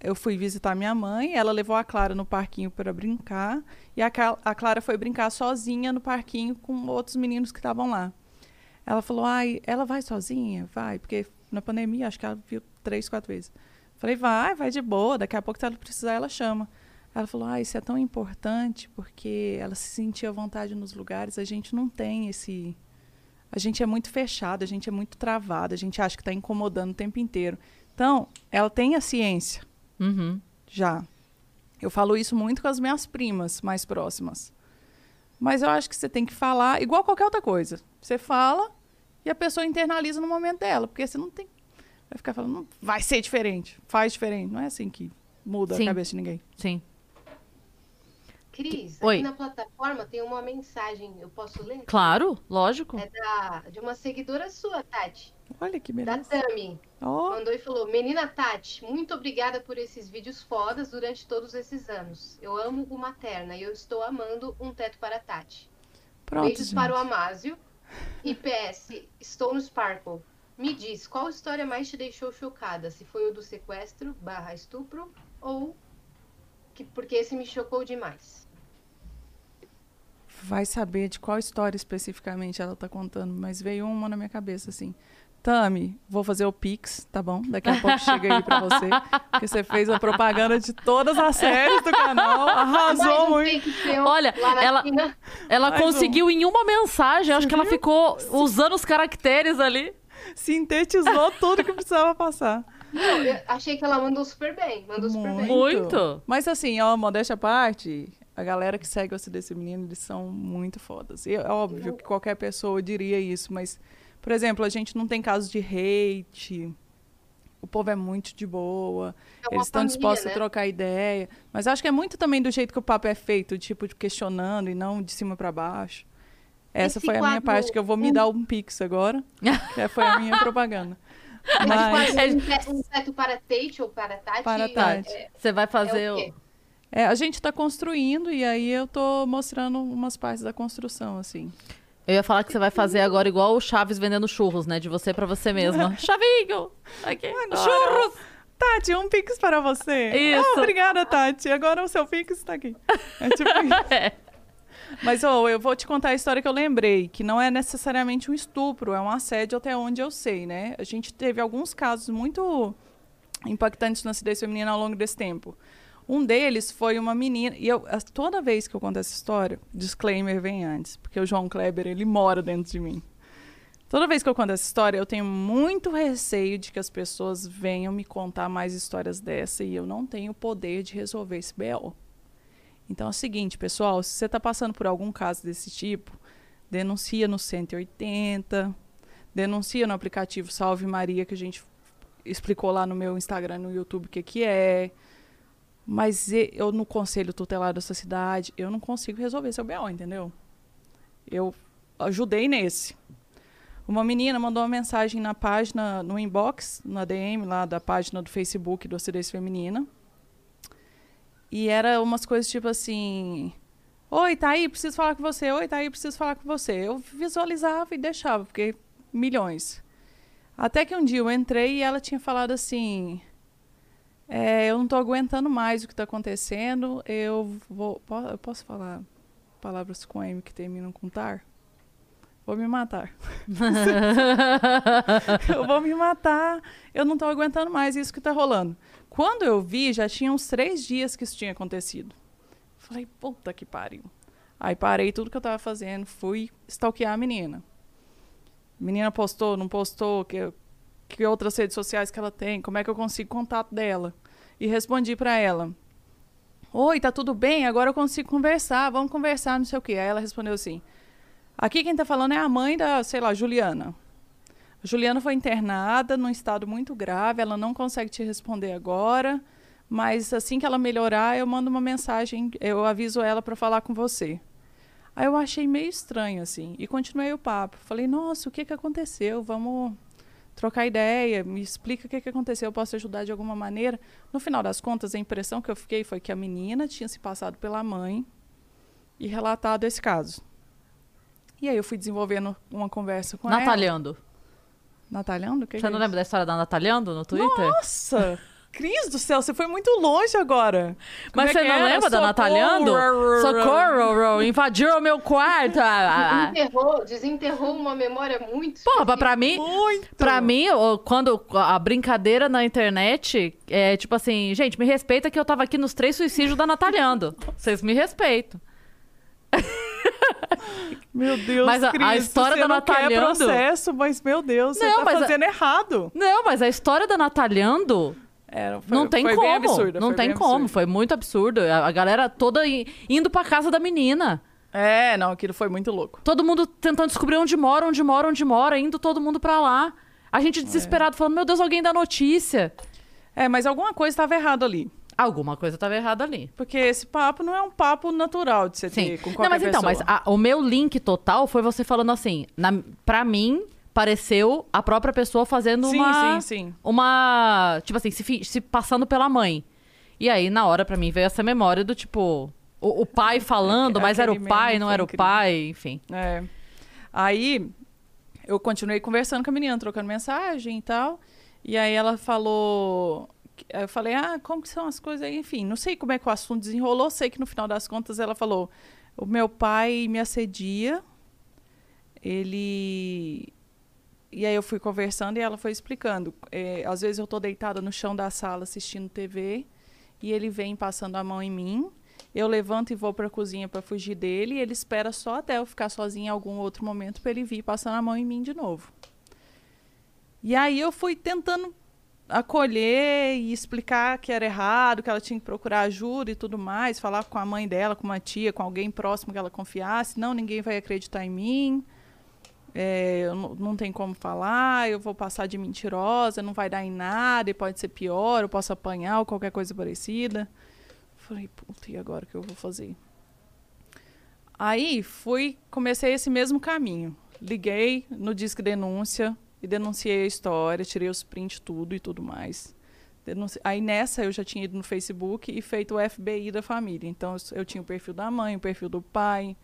eu fui visitar minha mãe, ela levou a Clara no parquinho para brincar e a, a Clara foi brincar sozinha no parquinho com outros meninos que estavam lá. Ela falou, ai, ela vai sozinha? Vai, porque na pandemia acho que ela viu três, quatro vezes. Falei, vai, vai de boa, daqui a pouco se ela precisar ela chama. Ela falou, ah, isso é tão importante porque ela se sentia à vontade nos lugares, a gente não tem esse... A gente é muito fechado, a gente é muito travado, a gente acha que está incomodando o tempo inteiro. Então, ela tem a ciência, Uhum. já. Eu falo isso muito com as minhas primas mais próximas. Mas eu acho que você tem que falar igual qualquer outra coisa. Você fala e a pessoa internaliza no momento dela, porque você não tem. Vai ficar falando, não, vai ser diferente, faz diferente. Não é assim que muda Sim. a cabeça de ninguém. Sim. Cris, Oi. aqui na plataforma tem uma mensagem, eu posso ler? Claro, lógico. É da, de uma seguidora sua, Tati, Olha que da beleza. Tami. Ó, Mandou e falou: Menina Tati, muito obrigada por esses vídeos fodas durante todos esses anos. Eu amo o Materna e eu estou amando um teto para a Tati. pronto. Beijos gente. para o Amásio. E PS, estou no Sparkle. Me diz, qual história mais te deixou chocada? Se foi o do sequestro barra estupro ou que, porque esse me chocou demais. vai saber de qual história especificamente ela tá contando, mas veio uma na minha cabeça assim. Tami, vou fazer o Pix, tá bom? Daqui a pouco chega aí pra você. Porque você fez a propaganda de todas as séries do canal. Arrasou um muito. Olha, ela-. Ela Mais um. conseguiu em uma mensagem, acho que ela ficou usando os caracteres ali. Sintetizou tudo que precisava passar. Não, eu achei que ela mandou super bem. Mandou super bem. Muito. Mas assim, ó, modéstia à parte, a galera que segue o desse menino, eles são muito fodas. E é óbvio que qualquer pessoa diria isso, mas, por exemplo, a gente não tem casos de hate. O povo é muito de boa. É Eles estão família, dispostos né? a trocar ideia. Mas acho que é muito também do jeito que o papo é feito, tipo, de questionando e não de cima pra baixo. Essa Esse foi a minha parte, que eu vou me dar um pix agora. (laughs) que foi a minha propaganda. Mas, Mas um teto, um teto para Tate ou para Tati. Para Tati. É, Você vai é fazer o o. quê? é, a gente está construindo e aí eu tô mostrando umas partes da construção, assim. Eu ia falar que você vai fazer agora igual o Chaves vendendo churros, né? De você pra você mesma. (laughs) Chavinho! Aqui, Agora. churros! Tati, um pix para você. Isso. Ah, obrigada, Tati. Agora o seu pix está aqui. É tipo (laughs) isso. É. Mas ô, eu vou te contar a história que eu lembrei, que não é necessariamente um estupro, é um assédio até onde eu sei, né? A gente teve alguns casos muito impactantes na acidez feminina ao longo desse tempo. Um deles foi uma menina, e eu, toda vez que eu conto essa história, disclaimer vem antes, porque o João Kleber, ele mora dentro de mim. Toda vez que eu conto essa história, eu tenho muito receio de que as pessoas venham me contar mais histórias dessa e eu não tenho o poder de resolver esse BO. Então é o seguinte, pessoal, se você está passando por algum caso desse tipo, denuncia no 180, denuncia no aplicativo Salve Maria, que a gente explicou lá no meu Instagram, no YouTube o que, que é. Mas eu, no conselho tutelar dessa cidade, eu não consigo resolver seu BO, entendeu? Eu ajudei nesse. Uma menina mandou uma mensagem na página, no inbox, na DM lá da página do Facebook do Acidez Feminina. E era umas coisas tipo assim: Oi, tá aí, preciso falar com você. Oi, tá aí, preciso falar com você. Eu visualizava e deixava, porque milhões. Até que um dia eu entrei e ela tinha falado assim: é, Eu não tô aguentando mais o que tá acontecendo. Eu vou. Eu posso falar palavras com M que terminam com tar? Vou me matar. (laughs) eu vou me matar. Eu não tô aguentando mais isso que tá rolando. Quando eu vi, já tinha uns três dias que isso tinha acontecido. Falei, puta que pariu. Aí parei tudo que eu tava fazendo, fui stalkear a menina. Menina postou, não postou, que, que outras redes sociais que ela tem, como é que eu consigo contato dela. E respondi pra ela. Oi, tá tudo bem? Agora eu consigo conversar, vamos conversar, não sei o quê. Aí ela respondeu assim: Aqui quem tá falando é a mãe da, sei lá, Juliana. A Juliana foi internada num estado muito grave, ela não consegue te responder agora, mas assim que ela melhorar, eu mando uma mensagem, eu aviso ela para falar com você. Aí eu achei meio estranho assim e continuei o papo. Falei: "Nossa, o que que aconteceu? Vamos trocar ideia, me explica o que que aconteceu, eu posso ajudar de alguma maneira?". No final das contas, a impressão que eu fiquei foi que a menina tinha se passado pela mãe e relatado esse caso. E aí eu fui desenvolvendo uma conversa com ela. Natalhando. Natalhando? O que Você é não isso? lembra da história da Natalhando no Twitter? Nossa! (laughs) Cris do céu, você foi muito longe agora. Como Mas é você que não era? lembra da Socorro! Natalhando? Socorro, invadiu o meu quarto. Ah, ah, ah. Desenterrou, desenterrou uma memória muito. Porra, pra mim, Muito! Pra mim, quando a brincadeira na internet é tipo assim, gente, me respeita que eu tava aqui nos três suicídios da Natalhando. Vocês me respeitam. (laughs) Meu Deus, Mas a- a Cris, história você da não quer Natalhando- processo, mas meu Deus, você Não, tá mas a- fazendo errado. Não, mas a história da Natalhando Era, foi- não tem como. bem absurda, não foi tem como. absurda. Foi muito absurdo. A, galera toda indo pra casa da menina. É, não, aquilo foi muito louco. Todo mundo tentando descobrir onde mora, onde mora, onde mora, indo todo mundo pra lá. A gente desesperado, falando, meu Deus, alguém dá notícia. É, mas alguma coisa estava errada ali. Alguma coisa tava errada ali. Porque esse papo não é um papo natural de você Sim. ter com qualquer Não, mas então, mas pessoa. a- o meu link total foi você falando assim, na, pra mim, pareceu a própria pessoa fazendo Sim, uma... sim, sim. Uma... Tipo assim, se, se passando pela mãe. E aí, na hora, pra mim, veio essa memória do tipo... O, o pai (laughs) falando, mas era o pai, não era o incrível. pai, enfim. É. Aí eu continuei conversando com a menina, trocando mensagem e tal. E aí ela falou. Eu falei, ah, como que são as coisas aí? Enfim, não sei como é que o assunto desenrolou. Sei que no final das contas ela falou: o meu pai me assedia, ele. E aí eu fui conversando e ela foi explicando. É, às vezes eu tô deitada no chão da sala assistindo TV e ele vem passando a mão em mim. Eu levanto e vou para a cozinha para fugir dele e ele espera só até eu ficar sozinha em algum outro momento para ele vir passando a mão em mim de novo. E aí eu fui tentando acolher e explicar que era errado, que ela tinha que procurar ajuda e tudo mais, falar com a mãe dela, com uma tia, com alguém próximo que ela confiasse. Não, ninguém vai acreditar em mim. É, eu não, tem como falar, eu vou passar de mentirosa, não vai dar em nada, e pode ser pior, eu posso apanhar ou qualquer coisa parecida. Falei, puta, e agora o que eu vou fazer? Aí fui, comecei esse mesmo caminho. Liguei no Disque Denúncia e denunciei a história, tirei os prints, tudo e tudo mais. Denunci... Aí nessa eu já tinha ido no Facebook e feito o FBI da família. Então eu tinha o perfil da mãe, o perfil do pai,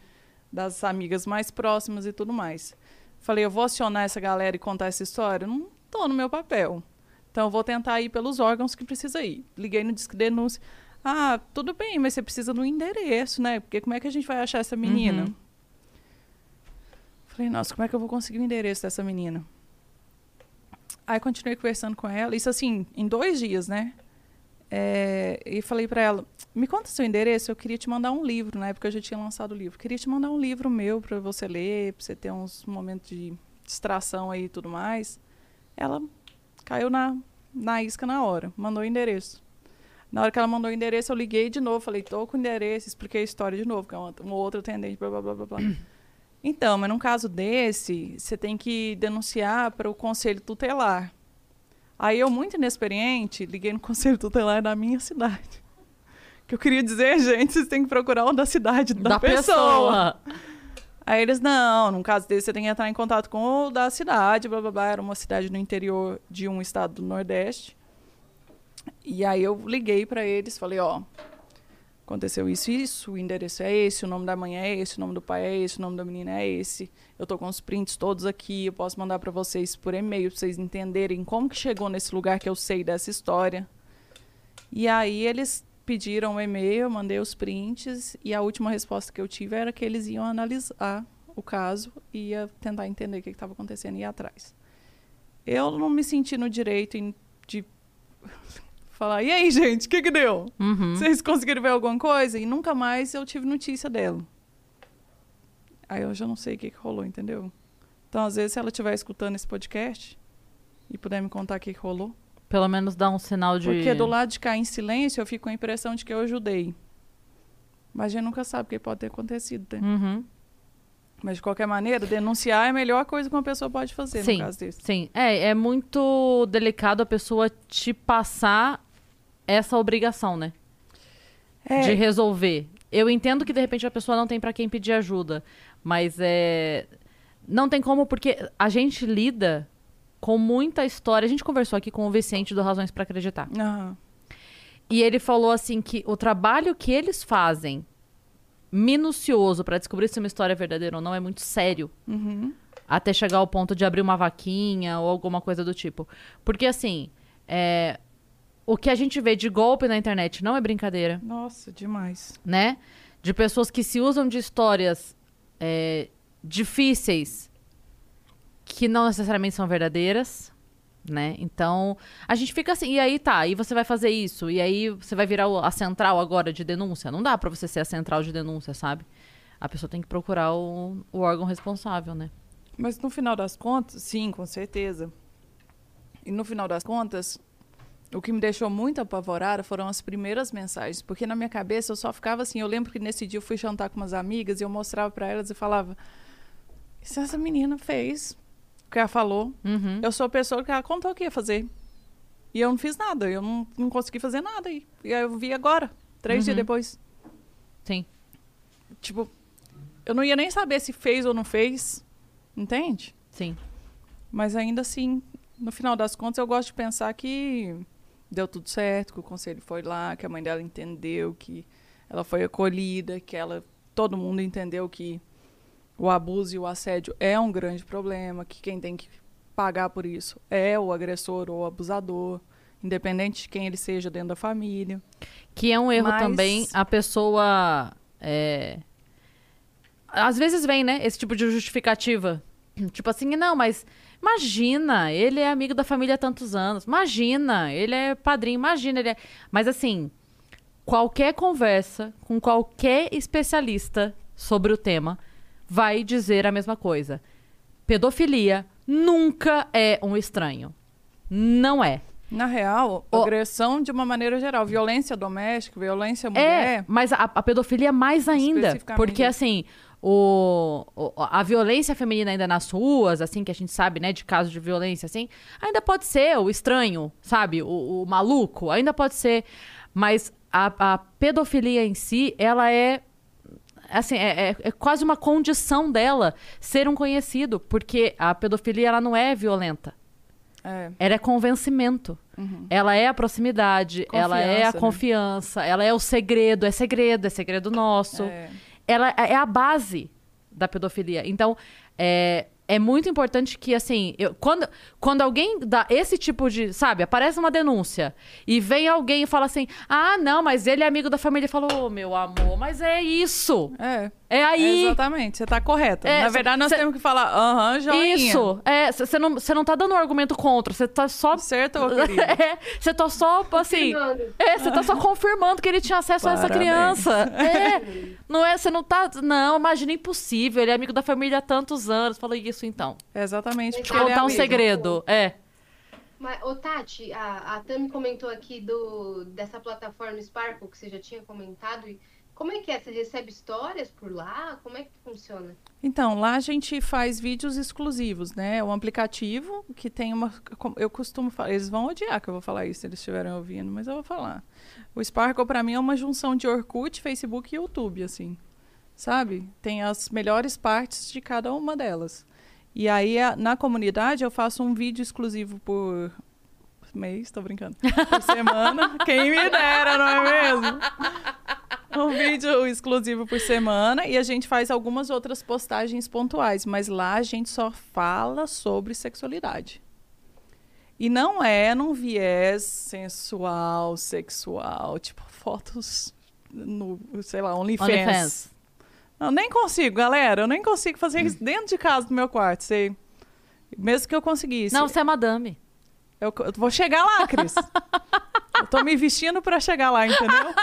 das amigas mais próximas e tudo mais. Falei, eu vou acionar essa galera e contar essa história? Não tô no meu papel. Então eu vou tentar ir pelos órgãos que precisa ir. Liguei no Disque Denúncia. Ah, tudo bem, mas você precisa de um endereço, né? Porque como é que a gente vai achar essa menina? Uhum. Falei, nossa, como é que eu vou conseguir o endereço dessa menina? Aí continuei conversando com ela, isso assim, em dois dias, né? É, e falei pra ela, me conta seu endereço, eu queria te mandar um livro, na época eu já tinha lançado o livro. Queria te mandar um livro meu pra você ler, pra você ter uns momentos de distração aí e tudo mais. Ela caiu na, na isca na hora, mandou o endereço. Na hora que ela mandou o endereço, eu liguei de novo, falei, tô com o endereço, expliquei a história de novo, que é uma, uma outra atendente, blá, blá, blá, blá, blá. (clears throat) Então, mas num caso desse, você tem que denunciar para o conselho tutelar. Aí eu, muito inexperiente, liguei no conselho tutelar da minha cidade. Que eu queria dizer, gente, vocês têm que procurar o da cidade da, Da pessoa. pessoa. Aí eles, não, num caso desse você tem que entrar em contato com o da cidade, blá blá blá. Era uma cidade no interior de um estado do Nordeste. E aí eu liguei para eles, falei, ó, aconteceu isso e isso, o endereço é esse, o nome da mãe é esse, o nome do pai é esse, o nome da menina é esse. Eu tô com os prints todos aqui, eu posso mandar para vocês por e-mail para vocês entenderem como que chegou nesse lugar que eu sei dessa história. E aí eles pediram o e-mail, eu mandei os prints e a última resposta que eu tive era que eles iam analisar o caso e ia tentar entender o que estava acontecendo e ir atrás. Eu não me senti no direito de (laughs) falar: e aí, gente, o que que deu? Uhum. Vocês conseguiram ver alguma coisa? E nunca mais eu tive notícia dela. Aí eu já não sei o que, que rolou, entendeu? Então, às vezes, se ela estiver escutando esse podcast e puder me contar o que, que rolou. Pelo menos dá um sinal de. Porque do lado de cá em silêncio, eu fico com a impressão de que eu ajudei. Mas a gente nunca sabe o que pode ter acontecido. Né? Uhum. Mas, de qualquer maneira, denunciar é a melhor coisa que uma pessoa pode fazer Sim. no caso desse. Sim, é, é muito delicado a pessoa te passar essa obrigação, né? É, De resolver. Eu entendo que de repente a pessoa não tem pra quem pedir ajuda, mas é não tem como porque a gente lida com muita história. A gente conversou aqui com o Vicente do Razões pra Acreditar. aham. E ele falou assim que o trabalho que eles fazem minucioso pra descobrir se uma história é verdadeira ou não é muito sério. Uhum. Até chegar ao ponto de abrir uma vaquinha ou alguma coisa do tipo. Porque, assim, é, o que a gente vê de golpe na internet não é brincadeira, Nossa, demais. né? De pessoas que se usam de histórias é, difíceis que não necessariamente são verdadeiras, né? Então, a gente fica assim, e aí tá, e você vai fazer isso, e aí você vai virar a central agora de denúncia. Não dá pra você ser a central de denúncia, sabe? A pessoa tem que procurar o, o órgão responsável, né? Mas no final das contas, sim, com certeza. E no final das contas, o que me deixou muito apavorada foram as primeiras mensagens, porque na minha cabeça eu só ficava assim. Eu lembro que nesse dia eu fui jantar com umas amigas e eu mostrava pra elas e falava: Isso essa menina fez, o que ela falou. Uhum. Eu sou a pessoa que ela contou que ia fazer. E eu não fiz nada, eu não, não consegui fazer nada. E, e aí eu vi agora, três dias Uhum. depois. Sim. Tipo, eu não ia nem saber se fez ou não fez, entende? Sim. Mas ainda assim, no final das contas, eu gosto de pensar que deu tudo certo, que o conselho foi lá, que a mãe dela entendeu, que ela foi acolhida, que ela todo mundo entendeu que o abuso e o assédio é um grande problema, que quem tem que pagar por isso é o agressor ou o abusador, independente de quem ele seja dentro da família. Que é um erro Mas- também a pessoa. é, Às vezes vem, né? Esse tipo de justificativa. (clears throat) Tipo assim, não, mas imagina, ele é amigo da família há tantos anos. Imagina, ele é padrinho, imagina, ele é. Mas assim, qualquer conversa com qualquer especialista sobre o tema vai dizer a mesma coisa. Pedofilia nunca é um estranho. Não é. Na real, O- agressão de uma maneira geral, violência doméstica, violência à É, mulher, mas a, a pedofilia mais ainda. Porque, assim, o, a violência feminina ainda nas ruas, assim, que a gente sabe, né, de casos de violência, assim, ainda pode ser o estranho, sabe? O, o maluco, ainda pode ser. Mas a, a pedofilia em si, ela é. Assim, é, é- é quase uma condição dela ser um conhecido, porque a pedofilia ela não é violenta. é, Ela é convencimento. Ela é a proximidade, ela é a Confiança, né? confiança, ela é o segredo, é segredo, é segredo nosso. é, Ela é a base da pedofilia. Então, é, é muito importante que, assim, eu- quando, quando alguém dá esse tipo de. Sabe, aparece uma denúncia e vem alguém e fala assim: ah, não, mas ele é amigo da família. E falou: ô, meu amor, mas é isso. é. É aí. Exatamente, você tá correta. É, Na verdade, nós cê- temos que falar, aham, joinha. Isso. É, você não, cê não tá dando um argumento contra, você tá só. Acertou, (laughs) querida. É, você tá só, assim. Confirmando. É, você tá só confirmando que ele tinha acesso a essa Parabéns. criança. É. Não é, você não tá. Não, imagina impossível. Ele é amigo da família há tantos anos. Falei isso então. Exatamente, Deixa eu ele é Contar um amigo. segredo. É. Mas, ô Tati, a, a Tami comentou aqui do, dessa plataforma Sparkle que você já tinha comentado. E como é que é? Você recebe histórias por lá? Como é que funciona? Então, lá a gente faz vídeos exclusivos, né? É um aplicativo que tem uma. Eu costumo falar. Eles vão odiar que eu vou falar isso se eles estiverem ouvindo, mas eu vou falar. O Sparkle, pra mim, é uma junção de Orkut, Facebook e YouTube, assim. Sabe? Tem as melhores partes de cada uma delas. E aí, a- na comunidade, eu faço um vídeo exclusivo por mês, tô brincando. Por semana. (laughs) Quem me dera, não é mesmo? (laughs) um vídeo exclusivo por semana e a gente faz algumas outras postagens pontuais, mas lá a gente só fala sobre sexualidade. E não é num viés sensual, sexual, tipo fotos no, sei lá, OnlyFans. OnlyFans. Eu nem consigo, galera, eu nem consigo fazer isso (clears throat) dentro de casa do meu quarto, sei. Mesmo que eu conseguisse. Não, você é madame. Eu, eu vou chegar lá, Cris. (laughs) eu tô me vestindo pra chegar lá, entendeu?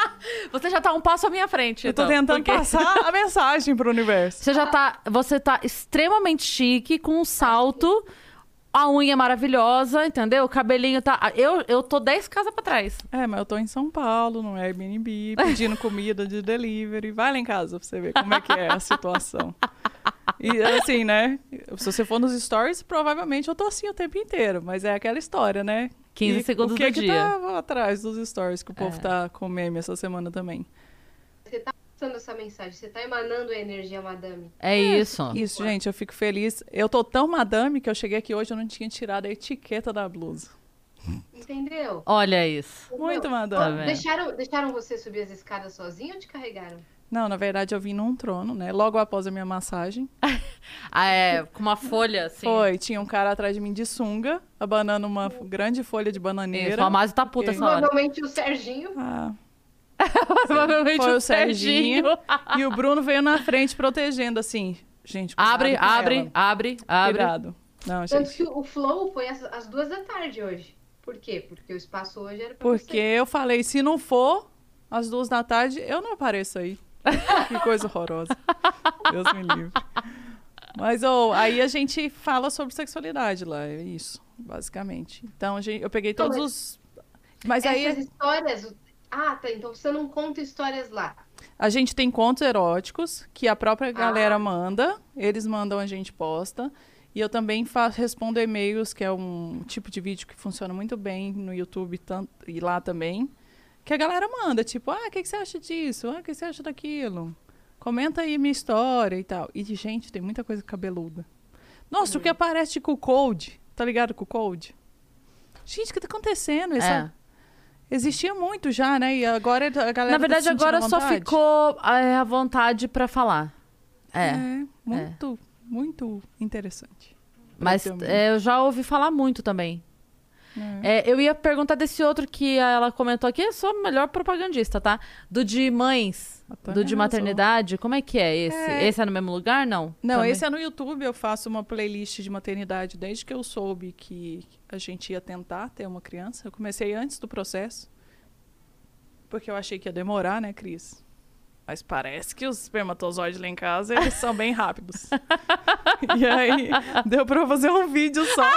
Você já tá um passo à minha frente. Eu tô então, tentando porque passar a mensagem pro universo. Você já tá. Você tá extremamente chique, com um salto, a unha maravilhosa, entendeu? O cabelinho tá. Eu, eu tô 10 casas pra trás. É, mas eu tô em São Paulo, no Airbnb, pedindo comida de delivery. Vai lá em casa pra você ver como é que é a situação. (laughs) E assim, né? Se você for nos stories, provavelmente eu tô assim o tempo inteiro. Mas é aquela história, né? 15 E segundos o que do que dia. tá atrás dos stories que o povo É. tá com meme essa semana também? Você tá passando essa mensagem, você tá emanando a energia, madame. É isso. Isso, gente, eu fico feliz. Eu tô tão madame que eu cheguei aqui hoje e eu não tinha tirado a etiqueta da blusa. Entendeu? Olha isso. Muito Não, madame. Tá deixaram, deixaram você subir as escadas sozinho ou te carregaram? Não, na verdade eu vim num trono, né? Logo após a minha massagem. (laughs) Ah, é, com uma folha assim. Foi, tinha um cara atrás de mim de sunga, abanando uma grande folha de bananeira. Isso, o Amásio tá puta essa hora. Provavelmente o Serginho. Ah, (laughs) Provavelmente Foi o o Serginho. Serginho. (laughs) e o Bruno veio na frente protegendo, assim. Gente, Abre, abre, ela. abre, abre. Cuidado. Não, Tanto gente. que o Flow foi às, às duas da tarde hoje. Por quê? Porque o espaço hoje era pra Porque você. eu falei, se não for às duas da tarde, eu não apareço aí. (laughs) que coisa horrorosa. Deus me livre. Mas ô, aí a gente fala sobre sexualidade lá, é isso, basicamente. Então a gente- eu peguei Então, todos os. Mas aí Essas histórias... o- Ah, tá. Então você não conta histórias lá. A gente tem contos eróticos que a própria galera Ah. manda, eles mandam, a gente posta. E eu também faço, respondo e-mails, que é um tipo de vídeo que funciona muito bem no YouTube tanto, e lá também. Que a galera manda, tipo, ah, o que, que você acha disso? Ah, o que você acha daquilo? Comenta aí minha história e tal. E, gente, tem muita coisa cabeluda. Nossa, Uhum. o que aparece de Code? Tá ligado com o Code? Gente, o que tá acontecendo? Essa- É. Existia muito já, né? E agora a galera Na tá verdade, sentindo agora só ficou é, à vontade pra falar. É. É, muito, muito interessante. Mas é, eu já ouvi falar muito também. É. É, eu ia perguntar desse outro que ela comentou aqui, eu sou a melhor propagandista, tá? Do de mães, A Tânia do de maternidade, como é que é esse? É. Esse é no mesmo lugar, não? Não, Também? esse é no YouTube. Eu faço uma playlist de maternidade desde que eu soube que a gente ia tentar ter uma criança. Eu comecei antes do processo. Porque eu achei que ia demorar, né, Cris? Mas parece que os espermatozoides lá em casa, eles são bem rápidos. (laughs) e aí, deu pra eu fazer um vídeo só.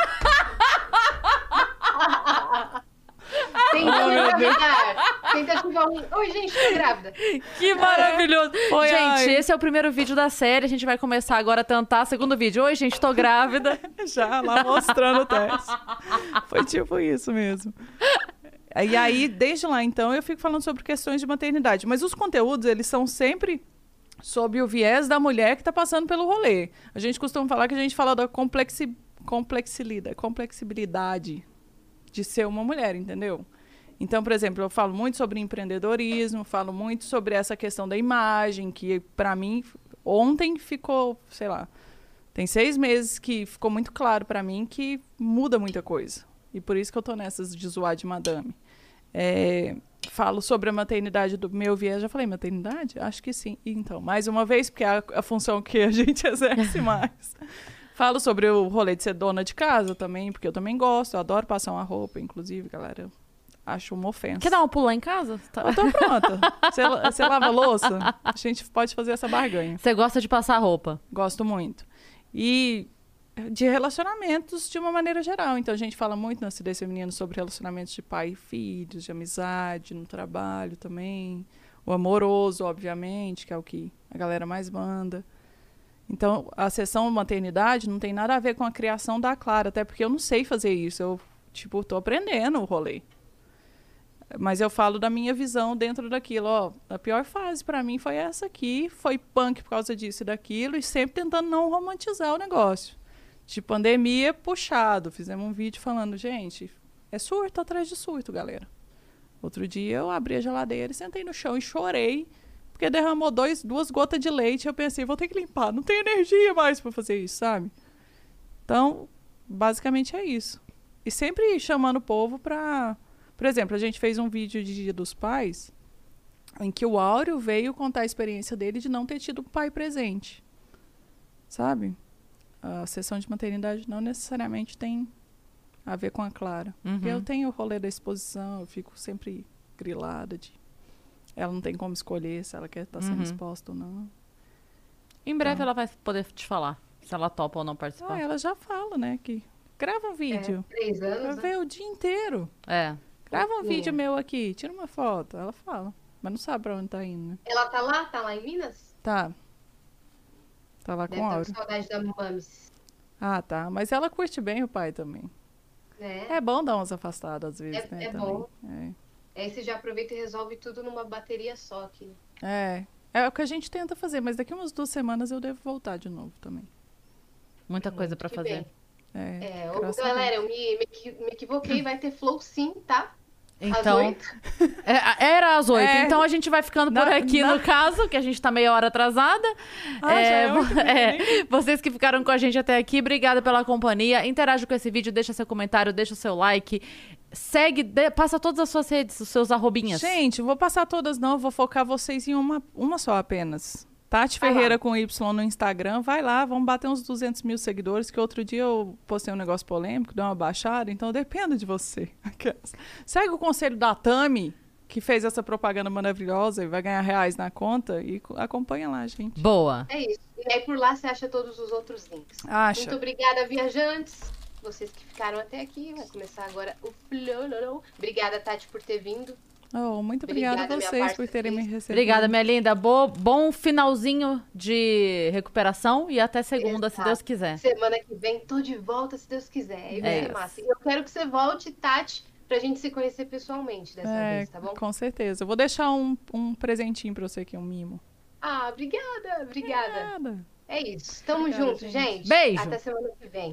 Tentando Oh. Tentativa ruim. Oi, gente, tô grávida. Que maravilhoso! Foi, gente, ai. esse é o primeiro vídeo da série. A gente vai começar agora a tentar. Segundo vídeo. Oi, gente, tô grávida. (laughs) Já lá mostrando o teste. Foi tipo isso mesmo. E aí, desde lá, então, eu fico falando sobre questões de maternidade. Mas os conteúdos, eles são sempre sob o viés da mulher que está passando pelo rolê. A gente costuma falar que a gente fala da complexi, complexibilidade de ser uma mulher, entendeu? Então, por exemplo, eu falo muito sobre empreendedorismo, falo muito sobre essa questão da imagem, que para mim, ontem ficou, sei lá, tem seis meses que ficou muito claro para mim que muda muita coisa. E por isso que eu tô nessas de zoar de madame. É, falo sobre a maternidade do meu viés. Já falei maternidade? Acho que sim. Então, mais uma vez, porque é a, a função que a (laughs) gente exerce (laughs) mais. Falo sobre o rolê de ser dona de casa também, porque eu também gosto. Eu adoro passar uma roupa, inclusive, galera. Eu acho uma ofensa. Quer dar um pulo lá em casa? Tá- Eu tô pronta. Você, você lava a louça? A gente pode fazer essa barganha. Você gosta de passar roupa? Gosto muito. E de relacionamentos de uma maneira geral. Então a gente fala muito na Acidez Feminino sobre relacionamentos de pai e filhos, de amizade, no trabalho também. O amoroso, obviamente, que é o que a galera mais manda. Então, a sessão maternidade não tem nada a ver com a criação da Clara, até porque eu não sei fazer isso. Eu, tipo, tô aprendendo o rolê. Mas eu falo da minha visão dentro daquilo. Ó, a pior fase para mim foi essa aqui. Foi punk por causa disso e daquilo. E sempre tentando não romantizar o negócio. De pandemia, puxado. Fizemos um vídeo falando, gente, é surto atrás de surto, galera. Outro dia eu abri a geladeira sentei no chão e chorei. Porque derramou dois, duas gotas de leite. Eu pensei, vou ter que limpar. Não tenho energia mais para fazer isso, sabe? Então, basicamente é isso. E sempre chamando o povo para por exemplo, a gente fez um vídeo de Dia dos Pais em que o Áureo veio contar a experiência dele de não ter tido pai presente. Sabe? A sessão de maternidade não necessariamente tem a ver com a Clara. Porque eu tenho o rolê da exposição, eu fico sempre grilada de. Ela não tem como escolher se ela quer estar sendo Uhum. exposta ou não. Em breve ela vai poder te falar se ela topa ou não participar. Ah, ela já fala, né? Que grava um vídeo. Três Pra anos, né? o dia inteiro. É. Grava um Fofinha. vídeo meu aqui, tira uma foto. Ela fala. Mas não sabe pra onde tá indo, né? Ela tá lá? Tá lá em Minas? Tá. Tá lá Deve com Aura. com saudade da. Ah, tá. Mas ela curte bem o pai também. Né? É bom dar umas afastadas às vezes, É- né? é também. bom. É. Aí você já aproveita e resolve tudo numa bateria só aqui. É. É o que a gente tenta fazer, mas daqui umas duas semanas eu devo voltar de novo também. Muita coisa pra Que fazer. bem. É, É, ô, galera, eu me, me me equivoquei, vai ter flow sim, tá? Às Então, oito. é, era às oito. É. Então a gente vai ficando por Na- aqui na- no caso, que a gente tá meia hora atrasada. Ah, já é vo- oito, é, vocês que ficaram com a gente até aqui, obrigada pela companhia. Interage com esse vídeo, deixa seu comentário, deixa o seu like. Segue, de- passa todas as suas redes, os seus arrobinhas. Gente, vou passar todas não, vou focar vocês em uma, uma só apenas. Tati Vai lá. Ferreira com Y no Instagram, vai lá, vamos bater uns 200 mil seguidores, que outro dia eu postei um negócio polêmico, deu uma baixada, então eu dependo de você. (laughs) Segue o conselho da Tami, que fez essa propaganda maravilhosa e vai ganhar reais na conta, e co- acompanha lá, gente. Boa. É isso. E aí por lá você acha todos os outros links. Acha. Muito obrigada, viajantes. Vocês que ficaram até aqui. Vai começar agora o Flow. Obrigada, Tati, por ter vindo. Oh, muito obrigada, Obrigada, a vocês por terem me recebido. Obrigada, minha linda. Bo- bom finalzinho de recuperação e até segunda, se Exato. Deus quiser. Semana que vem tô de volta, se Deus quiser. Aí vai É ser massa. E eu quero que você volte, Tati, pra gente se conhecer pessoalmente dessa É, vez, tá bom? com certeza. Eu vou deixar um, um presentinho pra você aqui, um mimo. Ah, obrigada, obrigada. Nada. É isso. Tamo Obrigada, junto, gente. gente. Beijo. Até semana que vem.